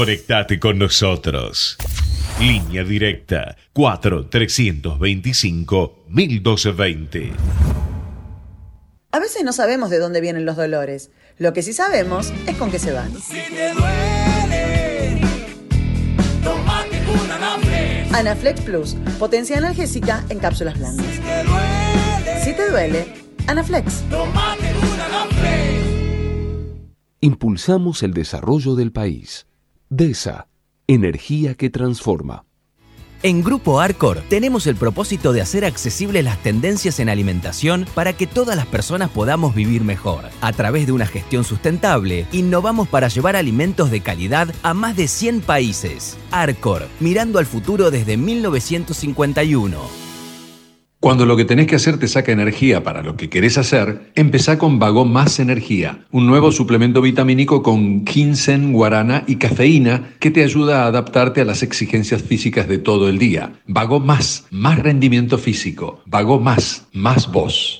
Conectate con nosotros. Línea directa 4 325 1220. A veces no sabemos de dónde vienen los dolores. Lo que sí sabemos es con qué se van. Anaflex Plus, potencia analgésica en cápsulas blandas. Si te duele, Anaflex. Impulsamos el desarrollo del país. DESA, energía que transforma. En Grupo Arcor tenemos el propósito de hacer accesibles las tendencias en alimentación para que todas las personas podamos vivir mejor. A través de una gestión sustentable, innovamos para llevar alimentos de calidad a más de 100 países. Arcor, mirando al futuro desde 1951. Cuando lo que tenés que hacer te saca energía para lo que querés hacer, empezá con Vago Más Energía, un nuevo suplemento vitamínico con ginseng, guarana y cafeína que te ayuda a adaptarte a las exigencias físicas de todo el día. Vago Más, más rendimiento físico. Vago Más, más voz.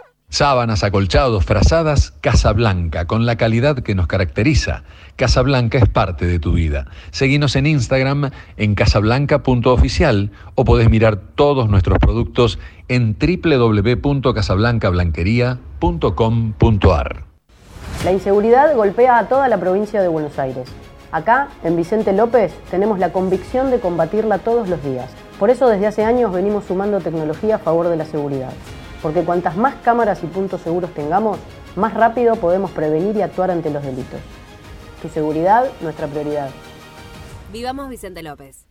Sábanas, acolchados, frazadas, Casablanca, con la calidad que nos caracteriza. Casablanca es parte de tu vida. Seguinos en Instagram en casablanca.oficial o podés mirar todos nuestros productos en www.casablancablanquería.com.ar. La inseguridad golpea a toda la provincia de Buenos Aires. Acá, en Vicente López, tenemos la convicción de combatirla todos los días. Por eso desde hace años venimos sumando tecnología a favor de la seguridad. Porque cuantas más cámaras y puntos seguros tengamos, más rápido podemos prevenir y actuar ante los delitos. Tu seguridad, nuestra prioridad. Vivamos Vicente López.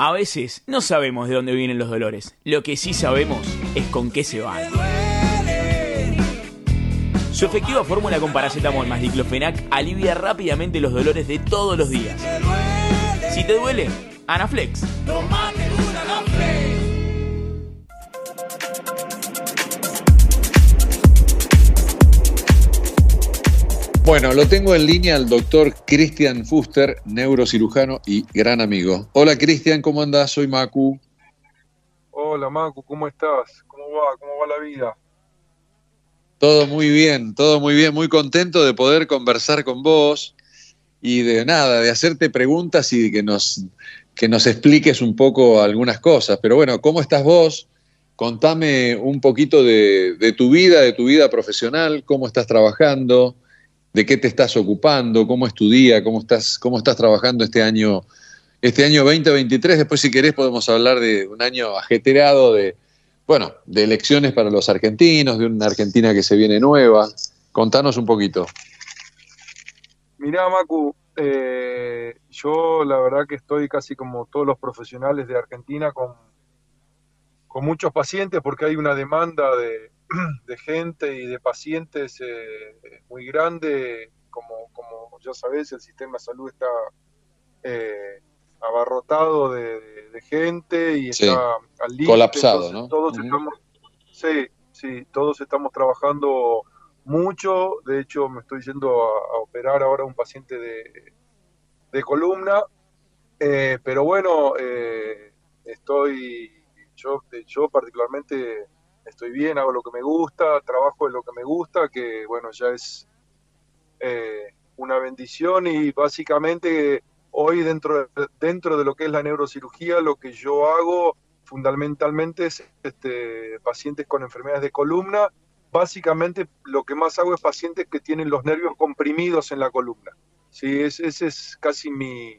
A veces no sabemos de dónde vienen los dolores. Lo que sí sabemos es con qué se van. Su efectiva fórmula con paracetamol más diclofenac alivia rápidamente los dolores de todos los días. Si te duele, Anaflex. Bueno, lo tengo en línea al doctor Cristian Fuster, neurocirujano y gran amigo. Hola Cristian, ¿cómo andás? Soy Macu. Hola Macu, ¿cómo estás? ¿Cómo va? ¿Cómo va la vida? Todo muy bien, todo muy bien, muy contento de poder conversar con vos y de nada, de hacerte preguntas y de que nos, que nos expliques un poco algunas cosas. Pero bueno, ¿cómo estás vos? Contame un poquito de, de tu vida, de tu vida profesional, cómo estás trabajando, de qué te estás ocupando, cómo es tu día, cómo estás, cómo estás trabajando este año, este año 2023. Después, si querés, podemos hablar de un año ajetreado de, bueno, de elecciones para los argentinos, de una Argentina que se viene nueva. Contanos un poquito. Mirá, Macu, eh, yo la verdad que estoy casi como todos los profesionales de Argentina con, con muchos pacientes porque hay una demanda de, de gente y de pacientes eh, muy grande. Como, como ya sabés, el sistema de salud está eh, abarrotado de, gente y Sí. está al límite. Colapsado, entonces ¿no? Todos estamos, sí, sí, todos estamos trabajando mucho. De hecho, me estoy yendo a, a operar ahora un paciente de, de columna. Eh, pero bueno, eh, estoy, yo, yo particularmente estoy bien, hago lo que me gusta, trabajo en lo que me gusta, que bueno, ya es eh, una bendición y básicamente hoy dentro de, dentro de lo que es la neurocirugía, lo que yo hago fundamentalmente es este, pacientes con enfermedades de columna. Básicamente lo que más hago es pacientes que tienen los nervios comprimidos en la columna. Sí, es- ese es casi mi,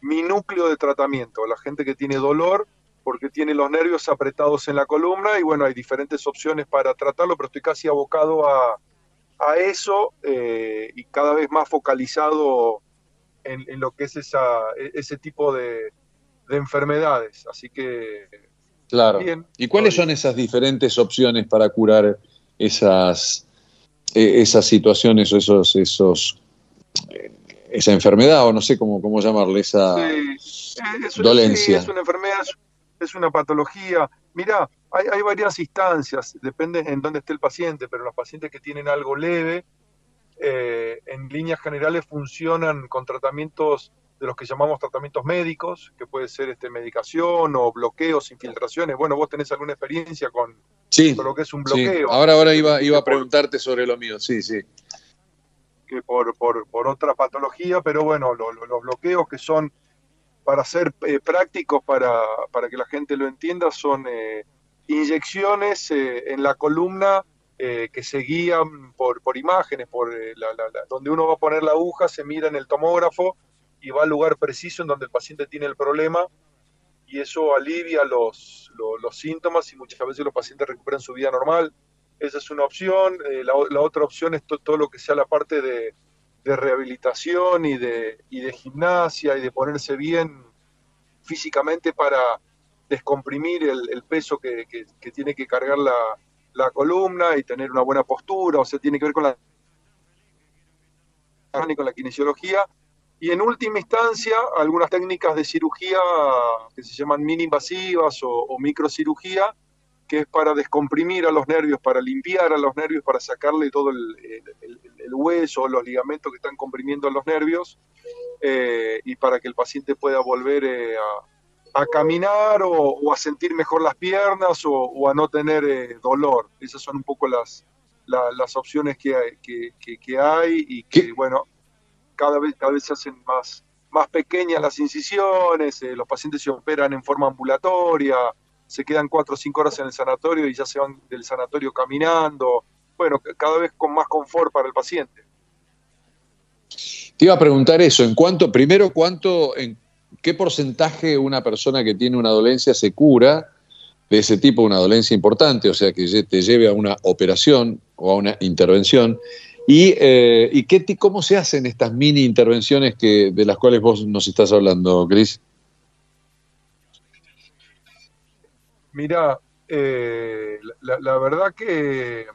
mi núcleo de tratamiento, la gente que tiene dolor porque tiene los nervios apretados en la columna y bueno, hay diferentes opciones para tratarlo, pero estoy casi abocado a, a eso eh, y cada vez más focalizado en, en lo que es esa, e- ese tipo de, de enfermedades. Así que Claro. Bien, ¿Y cuáles son esas diferentes opciones para curar esas, eh, esas situaciones o esos, esos, eh, esa enfermedad o no sé cómo, cómo llamarle, esa Sí, es una, dolencia? sí, es una enfermedad, es- una patología. Mirá, hay, hay varias instancias, depende en dónde esté el paciente, pero los pacientes que tienen algo leve, eh, en líneas generales funcionan con tratamientos de los que llamamos tratamientos médicos, que puede ser este, medicación o bloqueos, infiltraciones. Bueno, vos tenés alguna experiencia con, Sí, con lo que es un sí. bloqueo. Ahora, ahora iba, iba a preguntarte sobre lo mío, sí, sí. que por, por, por otra patología, pero bueno, lo- lo- los bloqueos que son, para ser eh, prácticos, para, para que la gente lo entienda, son eh, inyecciones eh, en la columna eh, que se guían por, por imágenes, por eh, la- la- la- donde uno va a poner la aguja, se mira en el tomógrafo y va al lugar preciso en donde el paciente tiene el problema y eso alivia los, lo- los síntomas y muchas veces los pacientes recuperan su vida normal. Esa es una opción. Eh, la, otra opción es to- todo lo que sea la parte de, de rehabilitación y de, y de gimnasia y de ponerse bien físicamente para descomprimir el, el peso que, que- tiene que cargar la, la columna y tener una buena postura, o sea, tiene que ver con la con la kinesiología. Y en última instancia algunas técnicas de cirugía que se llaman mini invasivas o, o microcirugía que es para descomprimir a los nervios, para limpiar a los nervios, para sacarle todo el, el- el- el hueso los ligamentos que están comprimiendo a los nervios eh, y para que el paciente pueda volver eh, a, a caminar o, o a sentir mejor las piernas o, o a no tener eh, dolor. Esas son un poco las, la- las opciones que hay, que, que- que hay y que, bueno, cada vez, cada vez se hacen más, más pequeñas las incisiones, los pacientes se operan en forma ambulatoria, se quedan cuatro o cinco horas en el sanatorio y ya se van del sanatorio caminando, bueno, cada vez con más confort para el paciente. Te iba a preguntar eso, en cuánto, primero, cuánto, en qué porcentaje una persona que tiene una dolencia se cura de ese tipo, una dolencia importante, o sea, que te lleve a una operación o a una intervención, y, eh, y qué, cómo se hacen estas mini intervenciones que, de las cuales vos nos estás hablando, Cris. Mira, eh, la, la verdad que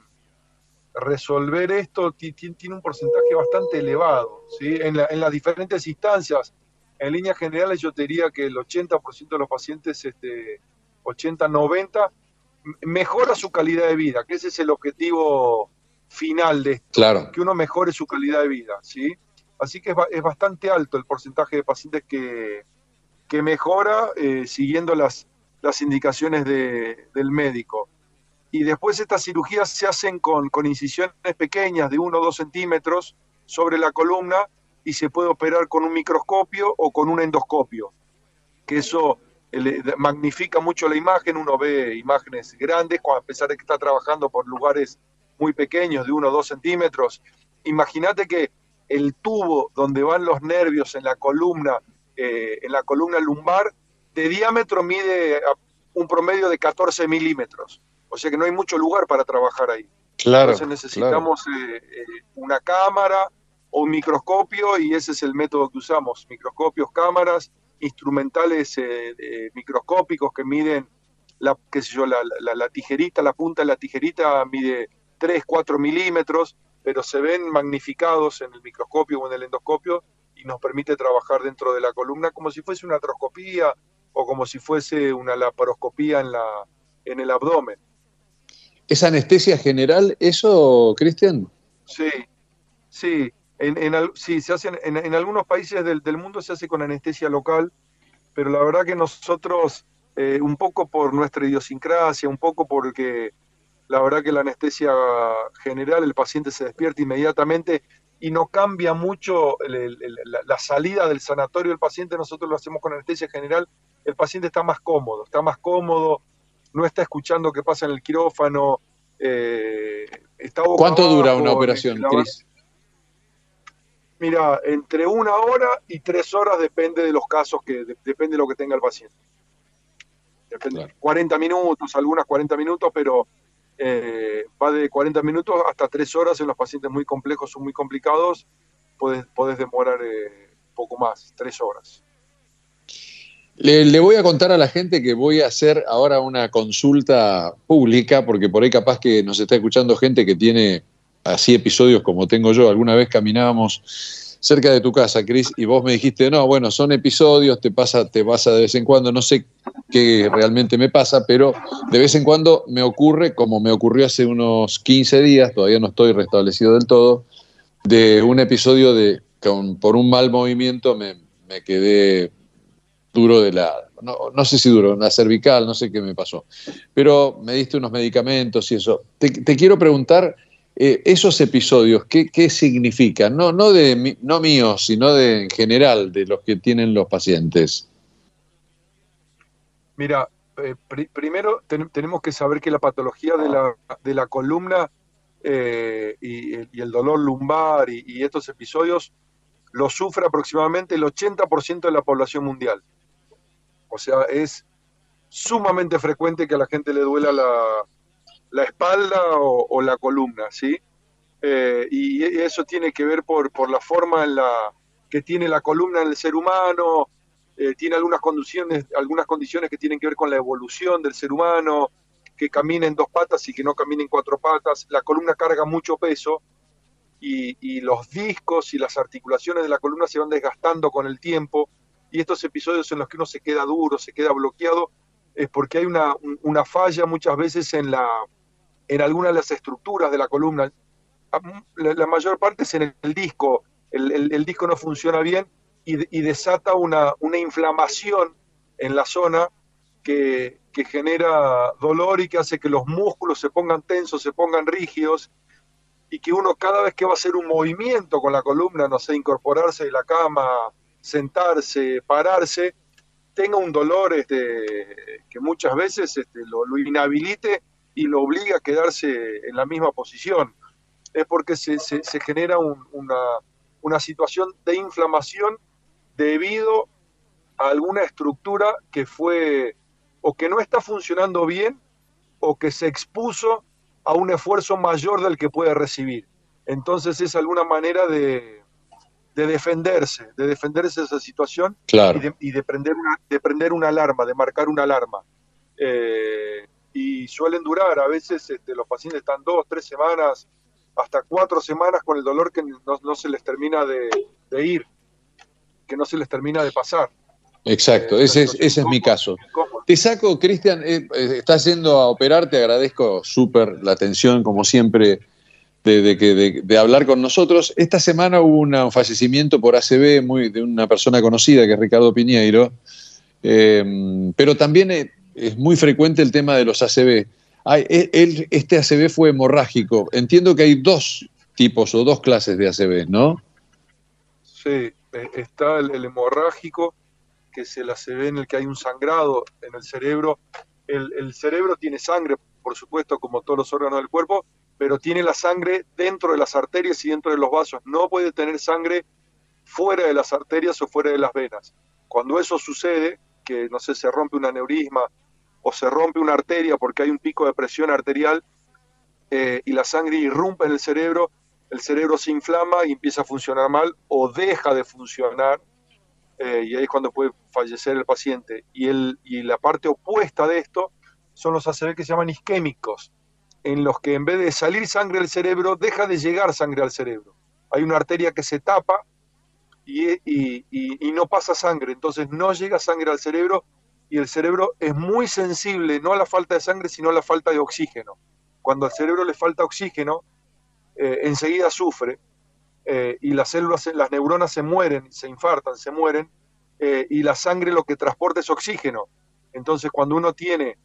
resolver esto ti- ti- tiene un porcentaje bastante elevado, ¿sí? En, la- en las diferentes instancias, en líneas generales yo te diría que el 80% de los pacientes, este, 80-90, m- mejora su calidad de vida, que ese es el objetivo final de esto, Claro. que uno mejore su calidad de vida, ¿sí? Así que es bastante alto el porcentaje de pacientes que, que mejora eh, siguiendo las, las indicaciones de- del médico. Y después estas cirugías se hacen con, con incisiones pequeñas de 1 o 2 centímetros sobre la columna y se puede operar con un microscopio o con un endoscopio, que eso eh, magnifica mucho la imagen, uno ve imágenes grandes, a pesar de que está trabajando por lugares muy pequeños, de 1 o 2 centímetros. Imagínate que el tubo donde van los nervios en la columna, eh, en la columna lumbar, de diámetro mide un promedio de 14 milímetros. O sea que no hay mucho lugar para trabajar ahí. Claro, Entonces necesitamos eh, eh, una cámara o un microscopio y ese es el método que usamos. Microscopios, cámaras, instrumentales eh, eh, microscópicos que miden la, qué sé yo, la, la- la tijerita, la punta de la tijerita mide 3, 4 milímetros, pero se ven magnificados en el microscopio o en el endoscopio y nos permite trabajar dentro de la columna como si fuese una artroscopía o como si fuese una laparoscopía en, la, en el abdomen. ¿Es anestesia general eso, Cristian? Sí, sí. En, en, al- sí, se hacen, en, en algunos países del, del mundo se hace con anestesia local, pero la verdad que nosotros, eh, un poco por nuestra idiosincrasia, un poco porque la verdad que la anestesia general, el paciente se despierta inmediatamente y no cambia mucho el- el- el- la, la salida del sanatorio del paciente, nosotros lo hacemos con anestesia general, el paciente está más cómodo, está más cómodo, no está escuchando qué pasa en el quirófano, eh, está ¿Cuánto dura una operación, Cris? Mira, entre una hora y tres horas depende de los casos que de- depende de lo que tenga el paciente. Depende, 40 minutos, algunas 40 minutos, pero eh, va de 40 minutos hasta tres horas en los pacientes muy complejos o muy complicados, podés demorar eh, poco más, tres horas. Le, le voy a contar a la gente que voy a hacer ahora una consulta pública, porque por ahí capaz que nos está escuchando gente que tiene así episodios como tengo yo. Alguna vez caminábamos cerca de tu casa, Cris, y vos me dijiste, no, bueno, son episodios, te pasa, te pasa de vez en cuando, no sé qué realmente me pasa, pero de vez en cuando me ocurre, como me ocurrió hace unos 15 días, todavía no estoy restablecido del todo, de un episodio de, con- por un mal movimiento me, quedé duro de la, no, no sé si duro, la cervical, no sé qué me pasó, pero me diste unos medicamentos y eso. Te quiero preguntar, eh, esos episodios, ¿qué, significan? No, no, no míos, sino de en general, de los que tienen los pacientes. Mira, eh, pri- primero ten- tenemos que saber que la patología de la, de la columna eh, y, el- dolor lumbar y, y estos episodios lo sufre aproximadamente el 80% de la población mundial. O sea, es sumamente frecuente que a la gente le duela la, la espalda o, la columna, ¿sí? Eh, y, eso tiene que ver por, por la forma en la que tiene la columna en el ser humano, eh, tiene algunas condiciones, algunas condiciones que tienen que ver con la evolución del ser humano, que camina en dos patas y que no camina en cuatro patas. La columna carga mucho peso y, y los discos y las articulaciones de la columna se van desgastando con el tiempo. Y estos episodios en los que uno se queda duro, se queda bloqueado, es porque hay una, un- una falla muchas veces en, la, en alguna de las estructuras de la columna. A- La, la mayor parte es en el, disco. El, el- disco no funciona bien y, desata una, una inflamación en la zona que, que genera dolor y que hace que los músculos se pongan tensos, se pongan rígidos y que uno cada vez que va a hacer un movimiento con la columna, no sé, incorporarse de la cama, sentarse, pararse, tenga un dolor este, que muchas veces este, lo inhabilite y lo obliga a quedarse en la misma posición. Es porque se, se- se genera un- una, una situación de inflamación debido a alguna estructura que fue o que no está funcionando bien o que se expuso a un esfuerzo mayor del que puede recibir. Entonces es alguna manera de, de defenderse, de defenderse de esa situación Claro. y, de, y de prender una, de prender una alarma, de marcar una alarma. Eh, y suelen durar, a veces este, los pacientes están dos, tres semanas, hasta cuatro semanas con el dolor que no, no se les termina de, de ir, que no se les termina de pasar. Exacto, ese es, ese es mi caso. Te saco, Cristian, eh, eh, estás yendo a operar, te agradezco súper la atención, como siempre, de, de de- de hablar con nosotros. Esta semana hubo una- un fallecimiento por ACV muy, de una persona conocida, que es Ricardo Piñeiro, eh, pero también eh, es muy frecuente el tema de los ACV. Él- este ACV fue hemorrágico. Entiendo que hay dos tipos o dos clases de ACV, ¿no? Sí, eh, está el, el hemorrágico, que se la se ve en el que hay un sangrado en el cerebro. El, el cerebro tiene sangre, por supuesto, como todos los órganos del cuerpo, pero tiene la sangre dentro de las arterias y dentro de los vasos. No puede tener sangre fuera de las arterias o fuera de las venas. Cuando eso sucede, que no sé, se rompe un aneurisma o se rompe una arteria porque hay un pico de presión arterial eh, y la sangre irrumpe en el cerebro, el cerebro se inflama y empieza a funcionar mal o deja de funcionar eh, y ahí es cuando puede fallecer el paciente. Y, el, y la parte opuesta de esto son los ACV que se llaman isquémicos, en los que en vez de salir sangre del cerebro, deja de llegar sangre al cerebro. Hay una arteria que se tapa y, y- y- y no pasa sangre, entonces no llega sangre al cerebro y el cerebro es muy sensible no a la falta de sangre, sino a la falta de oxígeno. Cuando al cerebro le falta oxígeno, eh, enseguida sufre eh, y las células, las neuronas se mueren, se infartan, se mueren, eh, y la sangre lo que transporta es oxígeno. Entonces, cuando uno tiene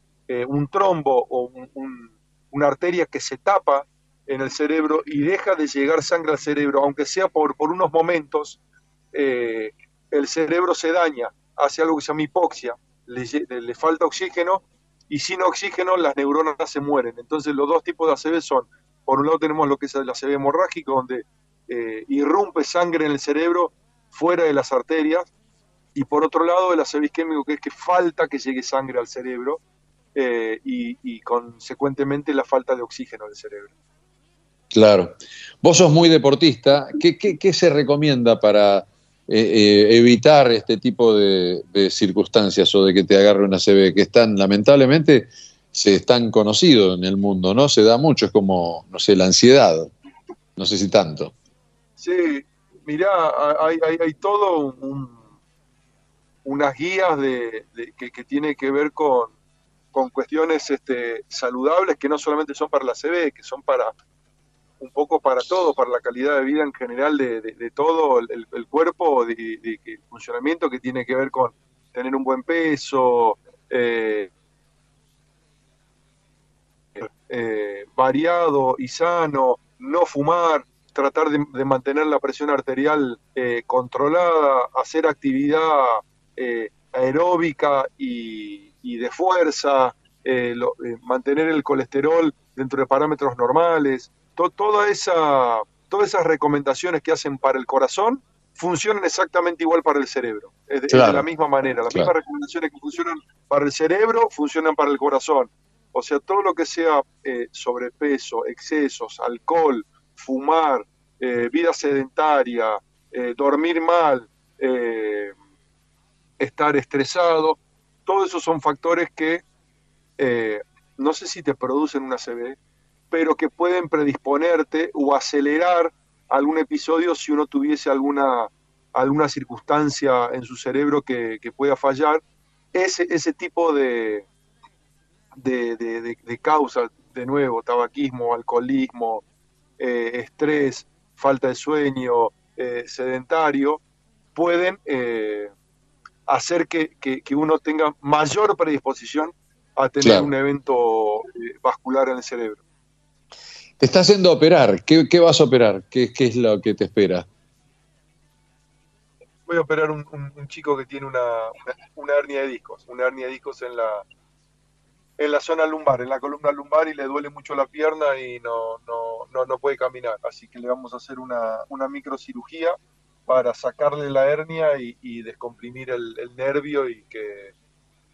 un trombo o un- un- una arteria que se tapa en el cerebro y deja de llegar sangre al cerebro, aunque sea por, por unos momentos, el cerebro se daña, hace algo que se llama hipoxia, le, falta oxígeno y sin oxígeno las neuronas se mueren. Entonces los dos tipos de ACV son, por un lado tenemos lo que es el ACV hemorrágico, donde eh, irrumpe sangre en el cerebro fuera de las arterias, y por otro lado el ACV isquémico, que es que falta que llegue sangre al cerebro eh, y, consecuentemente la falta de oxígeno del cerebro. Claro. Vos sos muy deportista. ¿Qué, qué- qué se recomienda para eh, eh, evitar este tipo de, circunstancias o de que te agarre una CB? Que están, lamentablemente, se están conocidos en el mundo, ¿no? Se da mucho, es como, no sé, la ansiedad. No sé si tanto. Sí, mirá, hay, hay, hay todo un- unas guías de, que tiene que ver con, con cuestiones este, saludables que no solamente son para la CB, que son para un poco para todo, para la calidad de vida en general de, de- todo el, cuerpo, de, el funcionamiento que tiene que ver con tener un buen peso, eh, eh, variado y sano, no fumar, tratar de, mantener la presión arterial eh, controlada, hacer actividad eh, aeróbica y, y de fuerza, eh, mantener el colesterol dentro de parámetros normales, to- toda esa, todas esas recomendaciones que hacen para el corazón funcionan exactamente igual para el cerebro, es de, es de Claro. la misma manera, las Claro. mismas recomendaciones que funcionan para el cerebro funcionan para el corazón. O sea, todo lo que sea eh, sobrepeso, excesos, alcohol, fumar, eh, vida sedentaria, eh, dormir mal, estar estresado, todos esos son factores que eh, no sé si te producen una CB, pero que pueden predisponerte o acelerar algún episodio si uno tuviese alguna, alguna circunstancia en su cerebro que, que pueda fallar. Ese, ese tipo de, de, de, causas, de nuevo, tabaquismo, alcoholismo, eh, estrés, falta de sueño, eh, sedentario, pueden eh, hacer que, que- que uno tenga mayor predisposición a tener Claro. un evento vascular en el cerebro. Te estás yendo a operar. ¿Qué, qué vas a operar? ¿Qué, qué es lo que te espera? voy a operar un, un- un chico que tiene una, una, una hernia de discos, una hernia de discos en la, en la zona lumbar, en la columna lumbar y le duele mucho la pierna y no, no, no, no puede caminar. Así que le vamos a hacer una, una microcirugía para sacarle la hernia y, y descomprimir el, el nervio y que,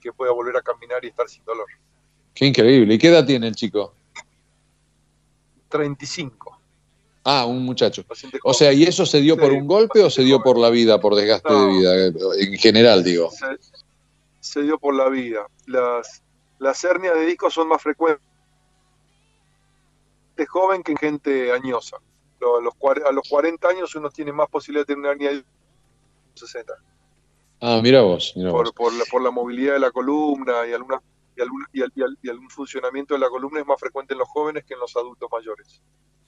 que pueda volver a caminar y estar sin dolor. Qué increíble. ¿Y qué edad tiene el chico? 35. Ah, un muchacho. O sea, ¿y eso se dio por un golpe o se dio por la vida, por desgaste de vida? En general, digo. se, se dio por la vida. Las, las hernias de disco son más frecuentes de joven que en gente añosa. Lo- A los, a los 40 años uno tiene más posibilidad de tener una hernia de disco que a los 60, Ah, mira vos, mira vos. por, por, la, por la movilidad de la columna y, alguna, y, algún, y, al- y al- y algún funcionamiento de la columna es más frecuente en los jóvenes que en los adultos mayores.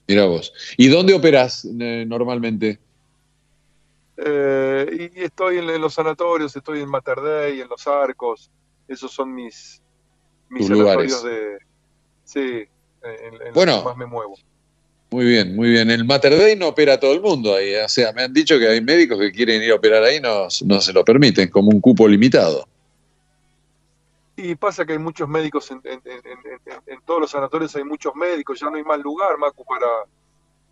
Mira vos. ¿Y dónde operás eh, normalmente? Eh, y, estoy en, en los sanatorios, estoy en Mater Dei, en los arcos, esos son mis, mis Tus lugares. sanatorios de... Sí, en, en los Bueno. que más me muevo. Muy bien, muy bien. El Mater Dei no opera todo el mundo ahí. O sea, me han dicho que hay médicos que quieren ir a operar ahí, no, no se lo permiten, como un cupo limitado. Y pasa que hay muchos médicos, en, en- en- en- en- en todos los sanatorios hay muchos médicos, ya no hay más lugar, Macu, para,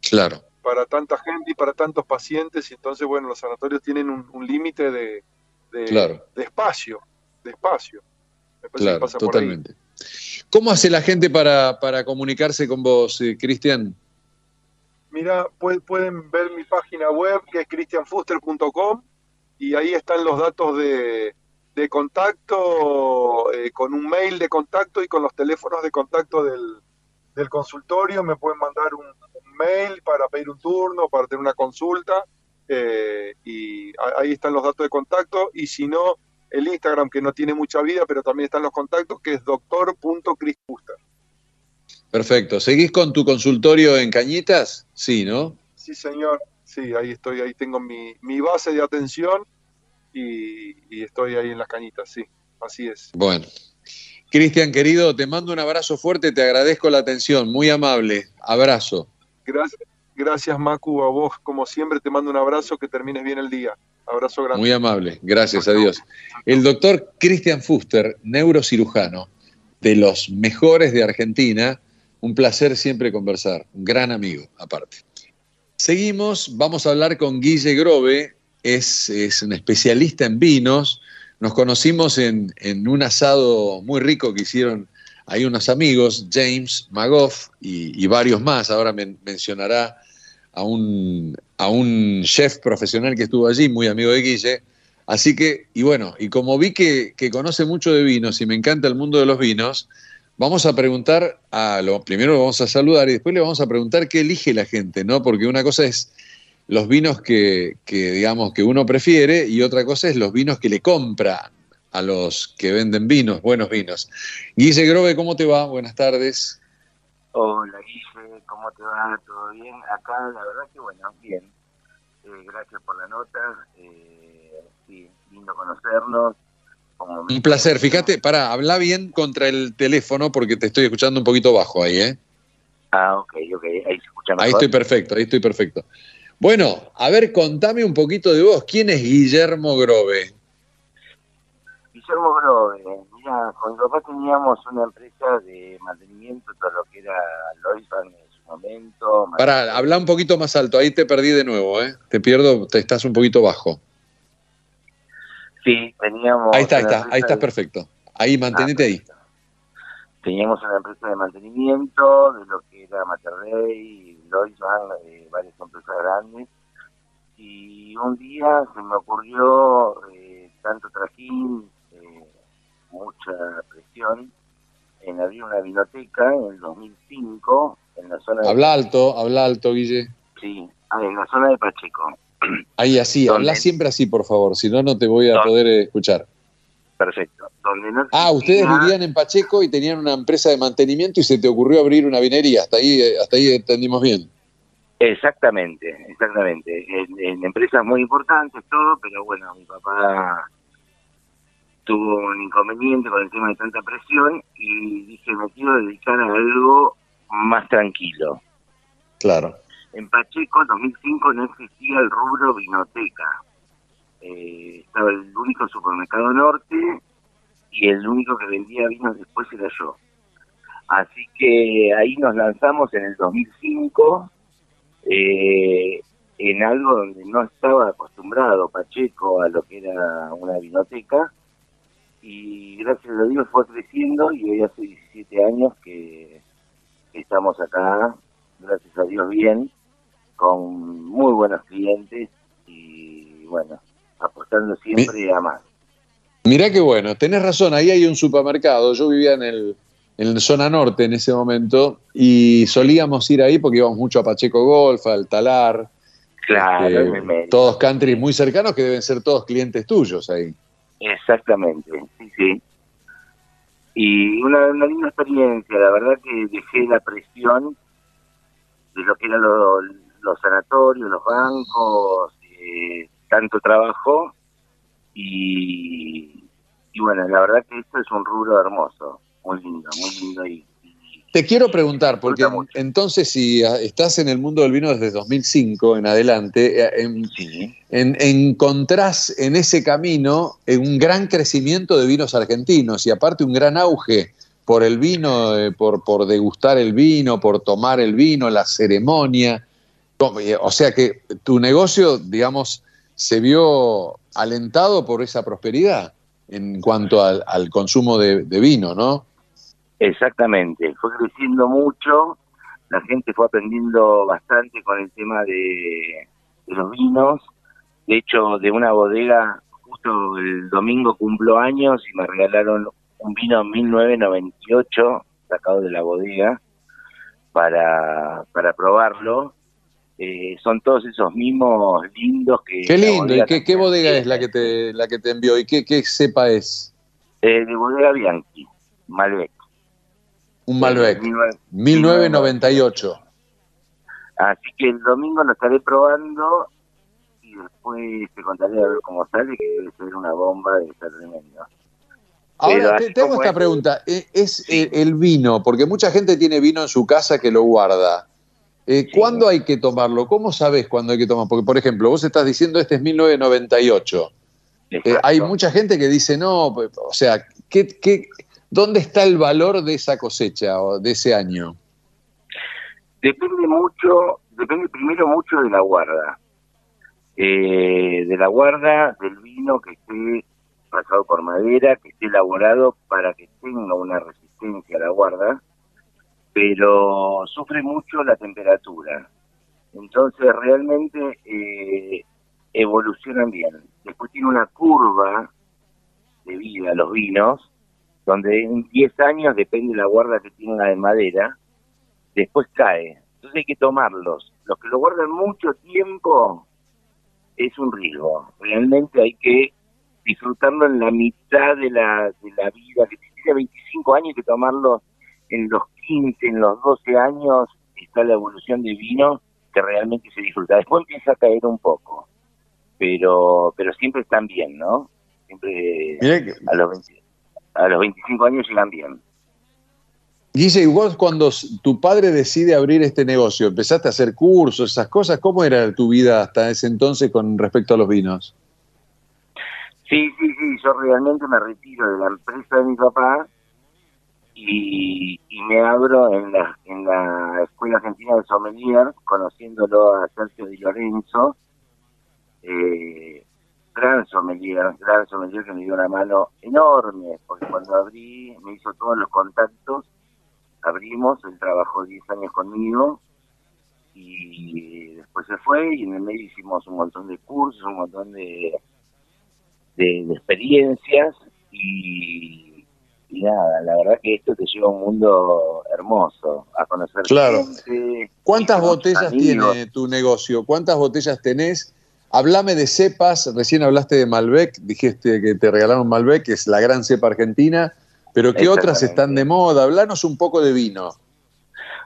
Claro, para tanta gente y para tantos pacientes, y entonces, bueno, los sanatorios tienen un, un límite de, de, Claro. de espacio, de espacio. Me parece que claro, pasa por ahí. totalmente. ¿Cómo hace la gente para, para comunicarse con vos, eh, Cristian? Mira, pue- pueden ver mi página web que es cristianfuster.com y ahí están los datos de, de contacto, eh, con un mail de contacto y con los teléfonos de contacto del, del consultorio. Me pueden mandar un, un mail para pedir un turno, para tener una consulta eh, y ahí están los datos de contacto. Y si no, el Instagram que no tiene mucha vida, pero también están los contactos, que es doctor.chrisfuster. Perfecto. ¿Seguís con tu consultorio en Cañitas? Sí, ¿no? Sí, señor. Sí, ahí estoy, ahí tengo mi, mi base de atención y, y estoy ahí en las cañitas, sí, así es. Bueno. Cristian, querido, te mando un abrazo fuerte, te agradezco la atención, muy amable. Abrazo. Gracias, gracias Macu, a vos como siempre te mando un abrazo, que termines bien el día. Abrazo grande. Muy amable, gracias a Dios. El doctor Cristian Fuster, neurocirujano, de los mejores de Argentina, un placer siempre conversar, un gran amigo aparte. Seguimos, vamos a hablar con Guille Grove, es, es un especialista en vinos, nos conocimos en, en un asado muy rico que hicieron ahí unos amigos, James Magoff y, y varios más, ahora men- mencionará a un, a un chef profesional que estuvo allí, muy amigo de Guille. Así que, y bueno, y como vi que, que conoce mucho de vinos y me encanta el mundo de los vinos, vamos a preguntar, a lo, primero lo vamos a saludar y después le vamos a preguntar qué elige la gente, ¿no? Porque una cosa es los vinos que, que, digamos, que uno prefiere y otra cosa es los vinos que le compran a los que venden vinos, buenos vinos. Guille Grove, ¿cómo te va? Buenas tardes. Hola Guille, ¿cómo te va? ¿Todo bien? Acá la verdad que bueno, bien. Eh, gracias por la nota. Eh, sí, lindo conocernos. Como Un placer. Fíjate, para, habla bien contra el teléfono porque te estoy escuchando un poquito bajo ahí, ¿eh? Ah, ok, ok. Ahí se escucha mejor. Ahí estoy perfecto, ahí estoy perfecto. Bueno, a ver, contame un poquito de vos. ¿Quién es Guillermo Grove? Guillermo Grove, mira, con mi papá teníamos una empresa de mantenimiento, todo lo que era Loisan en su momento. Para, habla un poquito más alto, ahí te perdí de nuevo, ¿eh? Te pierdo, te estás un poquito bajo. Sí, teníamos. Ahí está, ahí está, ahí estás de- perfecto. Ahí, mantenete ahí. Teníamos una empresa de mantenimiento de lo que era Mater Loisan, eh, varias empresas grandes. Y un día se me ocurrió eh, tanto trajín, eh, mucha presión, en abrir una vinoteca en el 2005 en la zona de, Habla alto, habla alto, Guille. sí, en la zona de Pacheco. Ahí así, habla siempre así, por favor, si no, no te voy a poder escuchar. Perfecto. Donde no Ah, ustedes vivían en Pacheco y tenían una empresa de mantenimiento y se te ocurrió abrir una vinería. Hasta ahí, eh, hasta ahí entendimos bien. Exactamente, exactamente. En, en empresas muy importantes, todo, pero bueno, mi papá tuvo un inconveniente con el tema de tanta presión y dije, me quiero dedicar a algo más tranquilo. Claro. En Pacheco, 2005, no existía el rubro vinoteca. Eh, estaba el único supermercado norte y el único que vendía vinos después era yo. Así que ahí nos lanzamos en el 2005 eh, en algo donde no estaba acostumbrado Pacheco a lo que era una vinoteca y gracias a Dios fue creciendo y hoy hace 17 años que estamos acá, gracias a Dios bien, con muy buenos clientes y bueno, apostando siempre a más. Mirá qué bueno, tenés razón, ahí hay un supermercado, yo vivía en el en la zona norte en ese momento y solíamos ir ahí porque íbamos mucho a Pacheco Golf, al Talar, Claro, eh, todos country muy cercanos que deben ser todos clientes tuyos ahí. Exactamente, sí, sí. Y una, una linda experiencia, la verdad que dejé la presión de lo que eran lo- los sanatorios, los bancos, eh, tanto trabajo y, y bueno, la verdad que esto es un rubro hermoso, muy lindo, muy lindo y Te quiero preguntar, porque entonces si ah, estás en el mundo del vino desde 2005 en adelante, eh, en- en- encontrás en ese camino eh, un gran crecimiento de vinos argentinos y aparte un gran auge por el vino, eh, por, por degustar el vino, por tomar el vino, la ceremonia. O sea que tu negocio, digamos, se vio alentado por esa prosperidad en cuanto al, al consumo de, vino, ¿no? Exactamente, fue creciendo mucho, la gente fue aprendiendo bastante con el tema de, los vinos, de hecho de una bodega, justo el domingo cumplo años y me regalaron un vino 1998 sacado de la bodega para probarlo. Eh, son todos esos mimos lindos que... Qué lindo, ¿y qué, qué bodega es la que te, la que te envió? ¿Y qué, qué cepa es? Eh, de bodega Bianchi, Malbec. Un Malbec. 1998. Así que el domingo lo estaré probando y después te contaré a ver cómo sale, que debe ser una bomba, debe ser tremendo. Ahora, te, te hago esta es- pregunta. Eh, ¿Es eh, el vino? Porque mucha gente tiene vino en su casa que lo guarda. Eh, ¿Cuándo hay que tomarlo? ¿Cómo sabes cuándo hay que tomarlo? Porque, por ejemplo, vos estás diciendo este es 1998. Eh, hay mucha gente que dice, no, pues, o sea, ¿qué, qué, ¿dónde está el valor de esa cosecha o de ese año? Depende mucho, depende primero mucho de la guarda. Eh, de la guarda, del vino que esté pasado por madera, que esté elaborado para que tenga una resistencia a la guarda, pero sufre mucho la temperatura. Entonces realmente eh, evolucionan bien. Después tiene una curva de vida los vinos, donde en 10 años, depende de la guarda que tenga de madera, después cae. Entonces hay que tomarlos. Los que lo guardan mucho tiempo es un riesgo. Realmente hay que disfrutarlo en la mitad de la, de la vida. Que tiene 25 años hay que tomarlo en los 15, en los 12 años, está la evolución de vino que realmente se disfruta. Después empieza a caer un poco, pero pero siempre están bien, ¿no? Siempre que- a los 20 a los 25 años llegan bien. Guille, y vos cuando tu padre decide abrir este negocio, empezaste a hacer cursos, esas cosas, ¿cómo era tu vida hasta ese entonces con respecto a los vinos? Sí, sí, sí, yo realmente me retiro de la empresa de mi papá y, y me abro en la, en la Escuela Argentina de Sommelier, conociéndolo a Sergio Di Lorenzo, eh, gran sommelier, gran sommelier que me dio una mano enorme, porque cuando abrí me hizo todos los contactos, abrimos, él trabajó 10 años conmigo y después se fue y en el medio hicimos un montón de cursos, un montón de, de, de experiencias y, y nada, la verdad que esto te lleva a un mundo hermoso, a conocer Claro. gente. ¿Cuántas botellas amigos. tiene tu negocio? ¿Cuántas botellas tenés? Hablame de cepas, recién hablaste de Malbec, dijiste que te regalaron Malbec, que es la gran cepa argentina, pero ¿qué otras están de moda? Hablanos un poco de vino.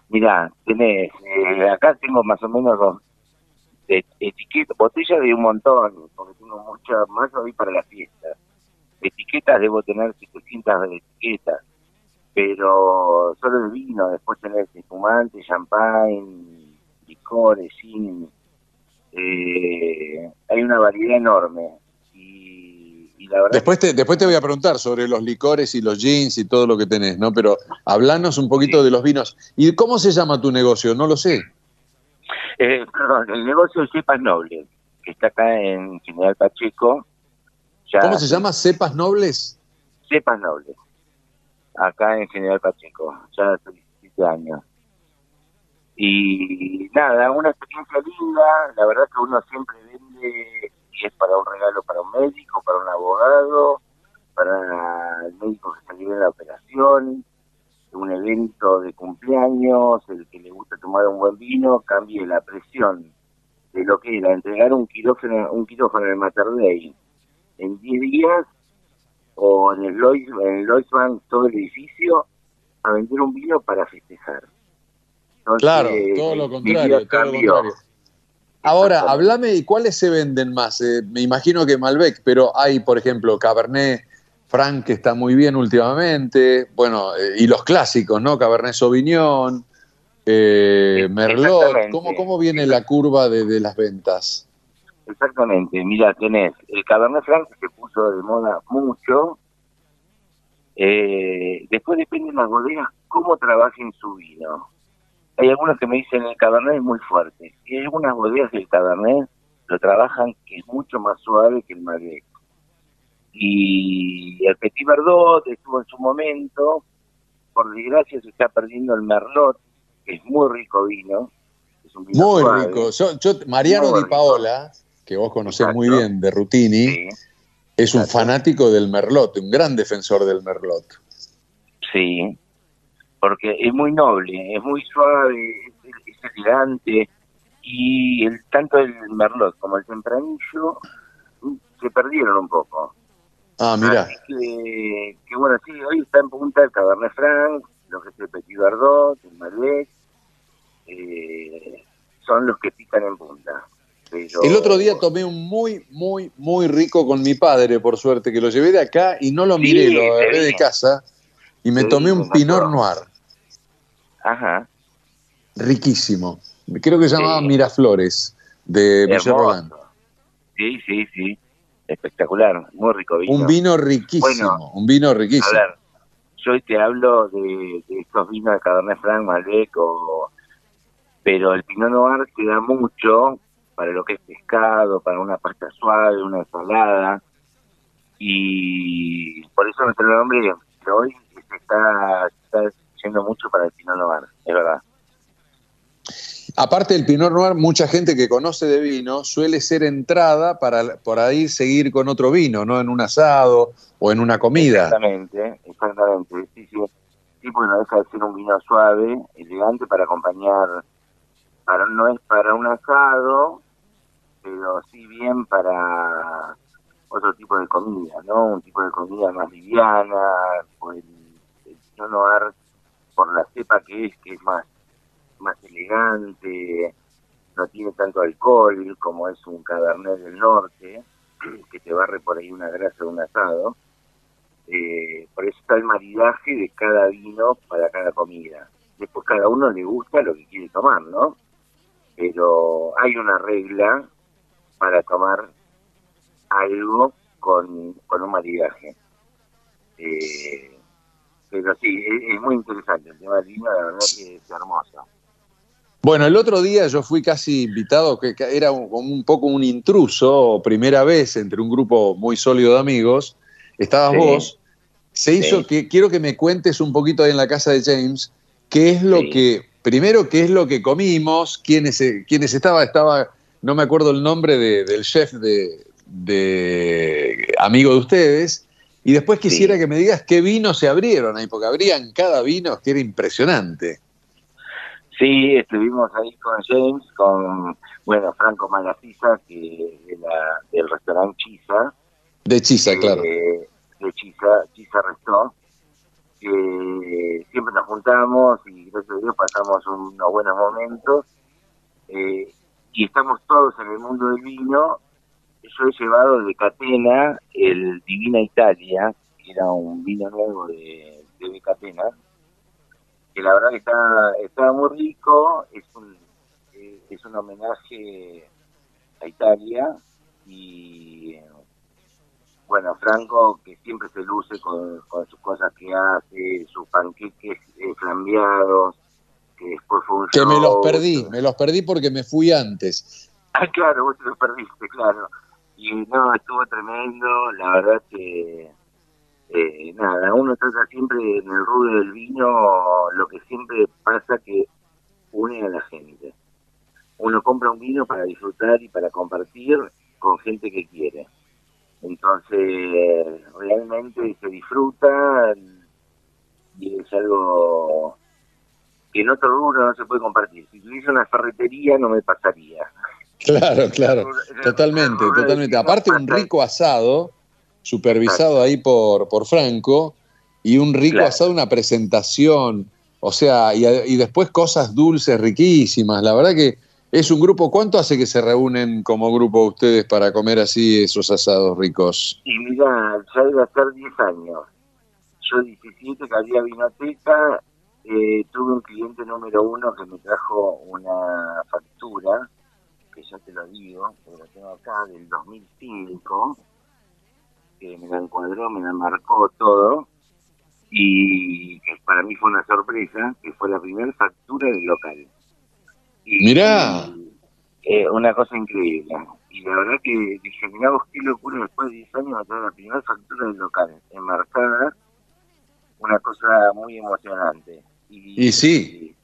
Mirá, tenés, eh, acá tengo más o menos dos etiquetas, botellas de un montón, porque tengo muchas más hoy para la fiesta. Etiquetas debo tener 700 etiquetas, pero solo de vino, después tenés espumante, champagne, licores, gin, eh, hay una variedad enorme. y la verdad Después te, después te voy a preguntar sobre los licores y los jeans y todo lo que tenés, ¿no? Pero hablanos un poquito de los vinos. ¿Y cómo se llama tu negocio? No lo sé. Eh, perdón, el negocio de Cepas Nobles, que está acá en General Pacheco. Ya ¿Cómo se llama? ¿Cepas nobles? Cepas Nobles, acá en General Pacheco, ya hace 17 años. Y nada, una experiencia linda, la verdad que uno siempre vende y es para un regalo para un médico, para un abogado, para el médico que salió de la operación, un evento de cumpleaños, el que le gusta tomar un buen vino, cambie la presión de lo que era entregar un quirófano, un quirófano en el Mater Dei en 10 días o en el en Bank todo el edificio a vender un vino para festejar. Entonces, Claro, todo lo mi contrario, todo lo contrario. Ahora, hablame, ¿y cuáles se venden más? Eh, me imagino que Malbec, pero hay, por ejemplo, Cabernet Franc, que está muy bien últimamente, bueno, eh, y los clásicos, ¿no? Cabernet Sauvignon, eh, Merlot. ¿Cómo, ¿Cómo viene la curva de, de las ventas? Exactamente, mira, tenés el Cabernet Franc que se puso de moda mucho. Eh, después depende de las bodegas cómo trabajen su vino. Hay algunos que me dicen el Cabernet es muy fuerte. Y hay algunas bodegas del Cabernet lo trabajan que es mucho más suave que el Malbec. Y el Petit Verdot estuvo en su momento. Por desgracia se está perdiendo el Merlot, que es muy rico vino. Es un vino Muy suave. rico. Yo, yo- Mariano Di Paola, que vos conocés muy bien de Rutini, es un fanático del Merlot, un gran defensor del Merlot. Sí, porque es muy noble, es muy suave, es, es elegante y el tanto el merlot como el tempranillo se perdieron un poco. Ah, mira. Así que, que bueno, sí, hoy está en punta el Cabernet Franc, lo que es el Petit Verdot, el Malbec, eh, son los que pican en punta. El otro día tomé un muy, muy, muy rico con mi padre, por suerte, que lo llevé de acá y no lo Sí, miré, lo agarré de casa y me tomé un Pinot. Noir, Ajá, riquísimo. Creo que se llamaba Sí. Miraflores, de Michel. Roland. sí, sí, sí, espectacular, muy rico vino. Un vino riquísimo, Bueno, un vino riquísimo. A ver, yo hoy te hablo de, de estos vinos de Cabernet Franc, Malbec, o, pero el Pinot Noir te da mucho para lo que es pescado, para una pasta suave, una ensalada, y por eso nuestro nombre hoy se está, se está yendo mucho para el Pinot Noir, es verdad. Aparte del Pinot Noir, mucha gente que conoce de vino suele ser entrada para por ahí seguir con otro vino, ¿no? En un asado o en una comida. Exactamente, exactamente. Sí, sí. Sí, porque no deja de ser un vino suave, elegante para acompañar, para no es para un asado, pero sí bien para otro tipo de comida, ¿no? Un tipo de comida más liviana, o el, el Noir, por la cepa que es, que es más, más elegante, no tiene tanto alcohol como es un Cabernet del Norte, que te barre por ahí una grasa de un asado. Eh, por eso está el maridaje de cada vino para cada comida. Después cada uno le gusta lo que quiere tomar, ¿no? Pero hay una regla para tomar algo con, con un maridaje. Eh, pero sí, es, es muy interesante el tema del vino, la verdad que es hermoso. Bueno, el otro día yo fui casi invitado, que era un, como un poco un intruso, primera vez entre un grupo muy sólido de amigos. Estabas Sí. vos. Se hizo que quiero que me cuentes un poquito ahí en la casa de James, qué es lo Sí. que, primero, qué es lo que comimos, quiénes, quiénes estaba, estaba, no me acuerdo el nombre de- del chef de, de amigo de ustedes, y después quisiera que me digas qué vinos se abrieron ahí, porque abrían cada vino que era impresionante. Sí, estuvimos ahí con James, con, bueno, Franco Malasiza, que de la, del restaurante Chisa, De Chisa, claro. eh, de Chisa, Chisa Restó, que siempre nos juntamos y gracias a Dios pasamos unos buenos momentos, eh, y estamos todos en el mundo del vino. Yo he llevado de Catena el Divina Italia, que era un vino nuevo de, de Catena, que la verdad que está, está muy rico, es un, es un homenaje a Italia y bueno, Franco, que siempre se luce con, con sus cosas que hace, sus panqueques eh, flambeados, después fue un Que me los perdí, me los perdí porque me fui antes. Ah, claro, vos te lo perdiste, claro. Y no, estuvo tremendo, la verdad que, eh, nada, uno trata siempre en el rubro del vino, lo que siempre pasa que une a la gente. Uno compra un vino para disfrutar y para compartir con gente que quiere. Entonces, realmente se disfruta y es algo que en otro rubro no se puede compartir. Si tuviese una ferretería no me pasaría. Claro, claro, totalmente, totalmente. Aparte un rico asado, supervisado ahí por, por Franco, y un rico Claro. asado, una presentación, o sea, y, y después cosas dulces, riquísimas. La verdad que es un grupo, ¿cuánto hace que se reúnen como grupo ustedes para comer así esos asados ricos? Y mira, ya iba a ser 10 años. Yo 17 que había vinoteca, eh, tuve un cliente número uno que me trajo una factura, que ya te lo digo, que lo tengo acá, del 2005, que me la encuadró, me la marcó todo, y que para mí fue una sorpresa, que fue la primera factura del local. Y- Mirá. eh, una cosa increíble. Y la verdad que dije, mirá vos qué locura, después de 10 años me trae la primera factura del local, enmarcada, una cosa muy emocionante. Y sí,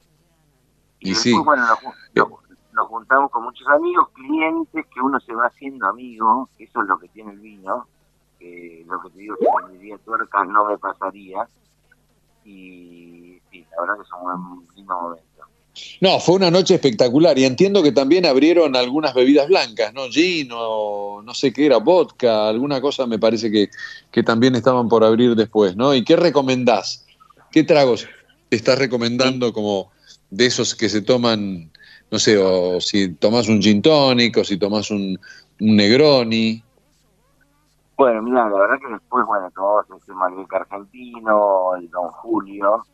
Y y después, sí. bueno, nos, jun- nos- nos juntamos con muchos amigos, clientes, que uno se va haciendo amigo, eso es lo que tiene el vino, que lo que te digo, si me diría tuercas no me pasaría, y sí, la verdad que es un buen lindo momento. No, fue una noche espectacular y entiendo que también abrieron algunas bebidas blancas, ¿no? Gin o no sé qué era, vodka, alguna cosa me parece que, que también estaban por abrir después, ¿no? ¿Y qué recomendás? ¿Qué tragos estás recomendando como de esos que se toman, no sé, o si tomás un gin tonic o si tomás un, un Negroni? Bueno, mira, la verdad que después, bueno, tomamos este Malbec argentino, el Don Julio,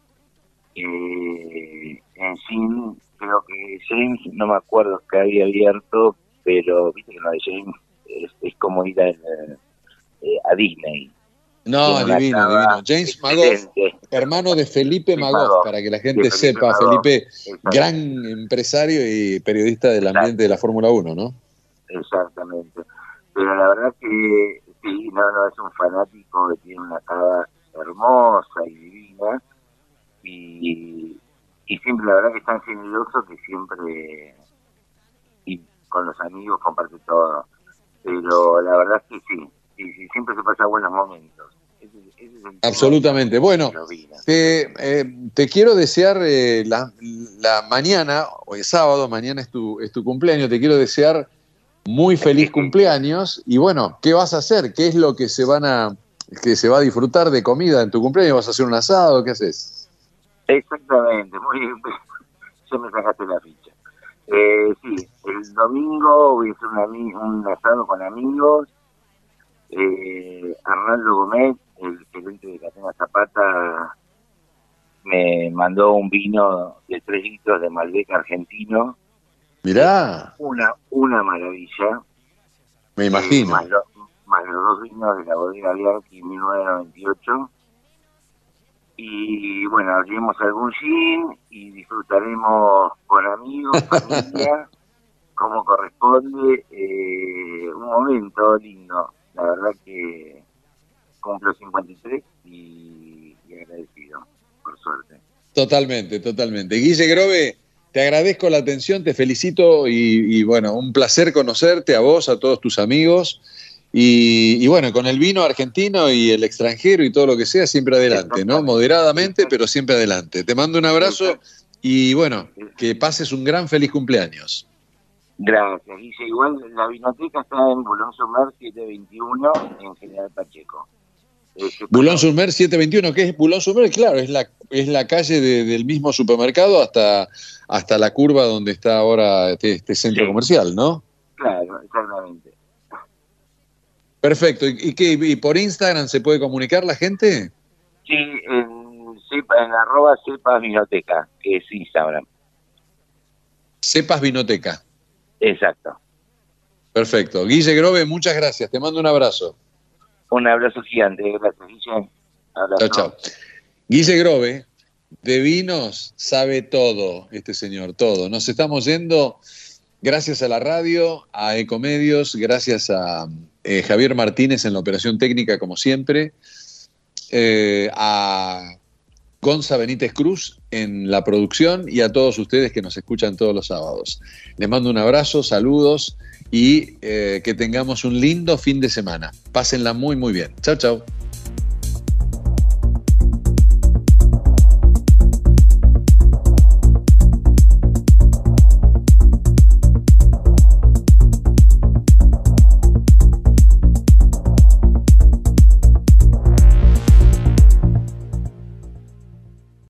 eh, en fin, creo que James, no me acuerdo que había abierto, pero viste que de James es, es como ir a, eh, a Disney. No, divino, divino. James excelente. hermano de Felipe Magoff. para que la Sí, gente Felipe sepa. Felipe, gran empresario y periodista del ambiente de la Fórmula 1, ¿no? Exactamente. Pero la verdad que sí, no, no, es un fanático que tiene una cava hermosa y divina. Y, y siempre, la verdad que es tan generoso que siempre, y con los amigos comparte todo. Pero la verdad que sí, sí, siempre se pasa buenos momentos. Ese, ese es el Absolutamente. Bueno, te, eh, te quiero desear eh, la, la mañana, hoy es sábado, mañana es tu, es tu cumpleaños, te quiero desear muy feliz cumpleaños y bueno, ¿qué vas a hacer? ¿Qué es lo que se van a que se va a disfrutar de comida en tu cumpleaños? ¿Vas a hacer un asado? ¿Qué haces? Exactamente, muy bien. Ya me sacaste la ficha. Eh, sí, el domingo voy a hacer un, un asado con amigos. Eh, Arnaldo Gómez, el gerente de Catena Zapata, me mandó un vino de 3 litros de Malbec argentino. Mirá, Una, una maravilla. me Eh, imagino. más, lo- más los dos vinos de la bodega Bianchi 1998. Y bueno, abriremos algún gin y disfrutaremos con amigos, familia, como corresponde. eh, un momento lindo. La verdad que cumplo 53 y, y agradecido, por suerte. Totalmente, totalmente. Guille Grove, te agradezco la atención, te felicito y, y, bueno, un placer conocerte a vos, a todos tus amigos. Y, y bueno, con el vino argentino y el extranjero y todo lo que sea, siempre adelante, ¿no? Moderadamente, pero siempre adelante. Te mando un abrazo y bueno, que pases un gran feliz cumpleaños. Gracias, Guille. Igual la vinoteca está en Boulogne Sumer 721 en General Pacheco. Eh, que- Bulón Surmer 721, ¿qué es Bulón Surmer? Claro, es la, es la calle de- del mismo supermercado hasta, hasta la curva donde está ahora este, este centro comercial, ¿no? Claro, exactamente. Perfecto. ¿Y, qué? ¿Y por Instagram se puede comunicar la gente? Sí, en, en arroba cepas vinoteca, que es Instagram. Cepas Vinoteca. Exacto. Perfecto. Guille Grove, muchas gracias. Te mando un abrazo. Un abrazo gigante, gracias, Guille. Chao, chao. Guille Grove, de vinos sabe todo este señor, todo. Nos estamos yendo gracias a la radio, a Ecomedios, gracias a eh, Javier Martínez en la operación técnica, como siempre, eh, a Gonza Benítez Cruz en la producción y a todos ustedes que nos escuchan todos los sábados. Les mando un abrazo, saludos y eh, que tengamos un lindo fin de semana. Pásenla muy, muy bien. Chao, chao.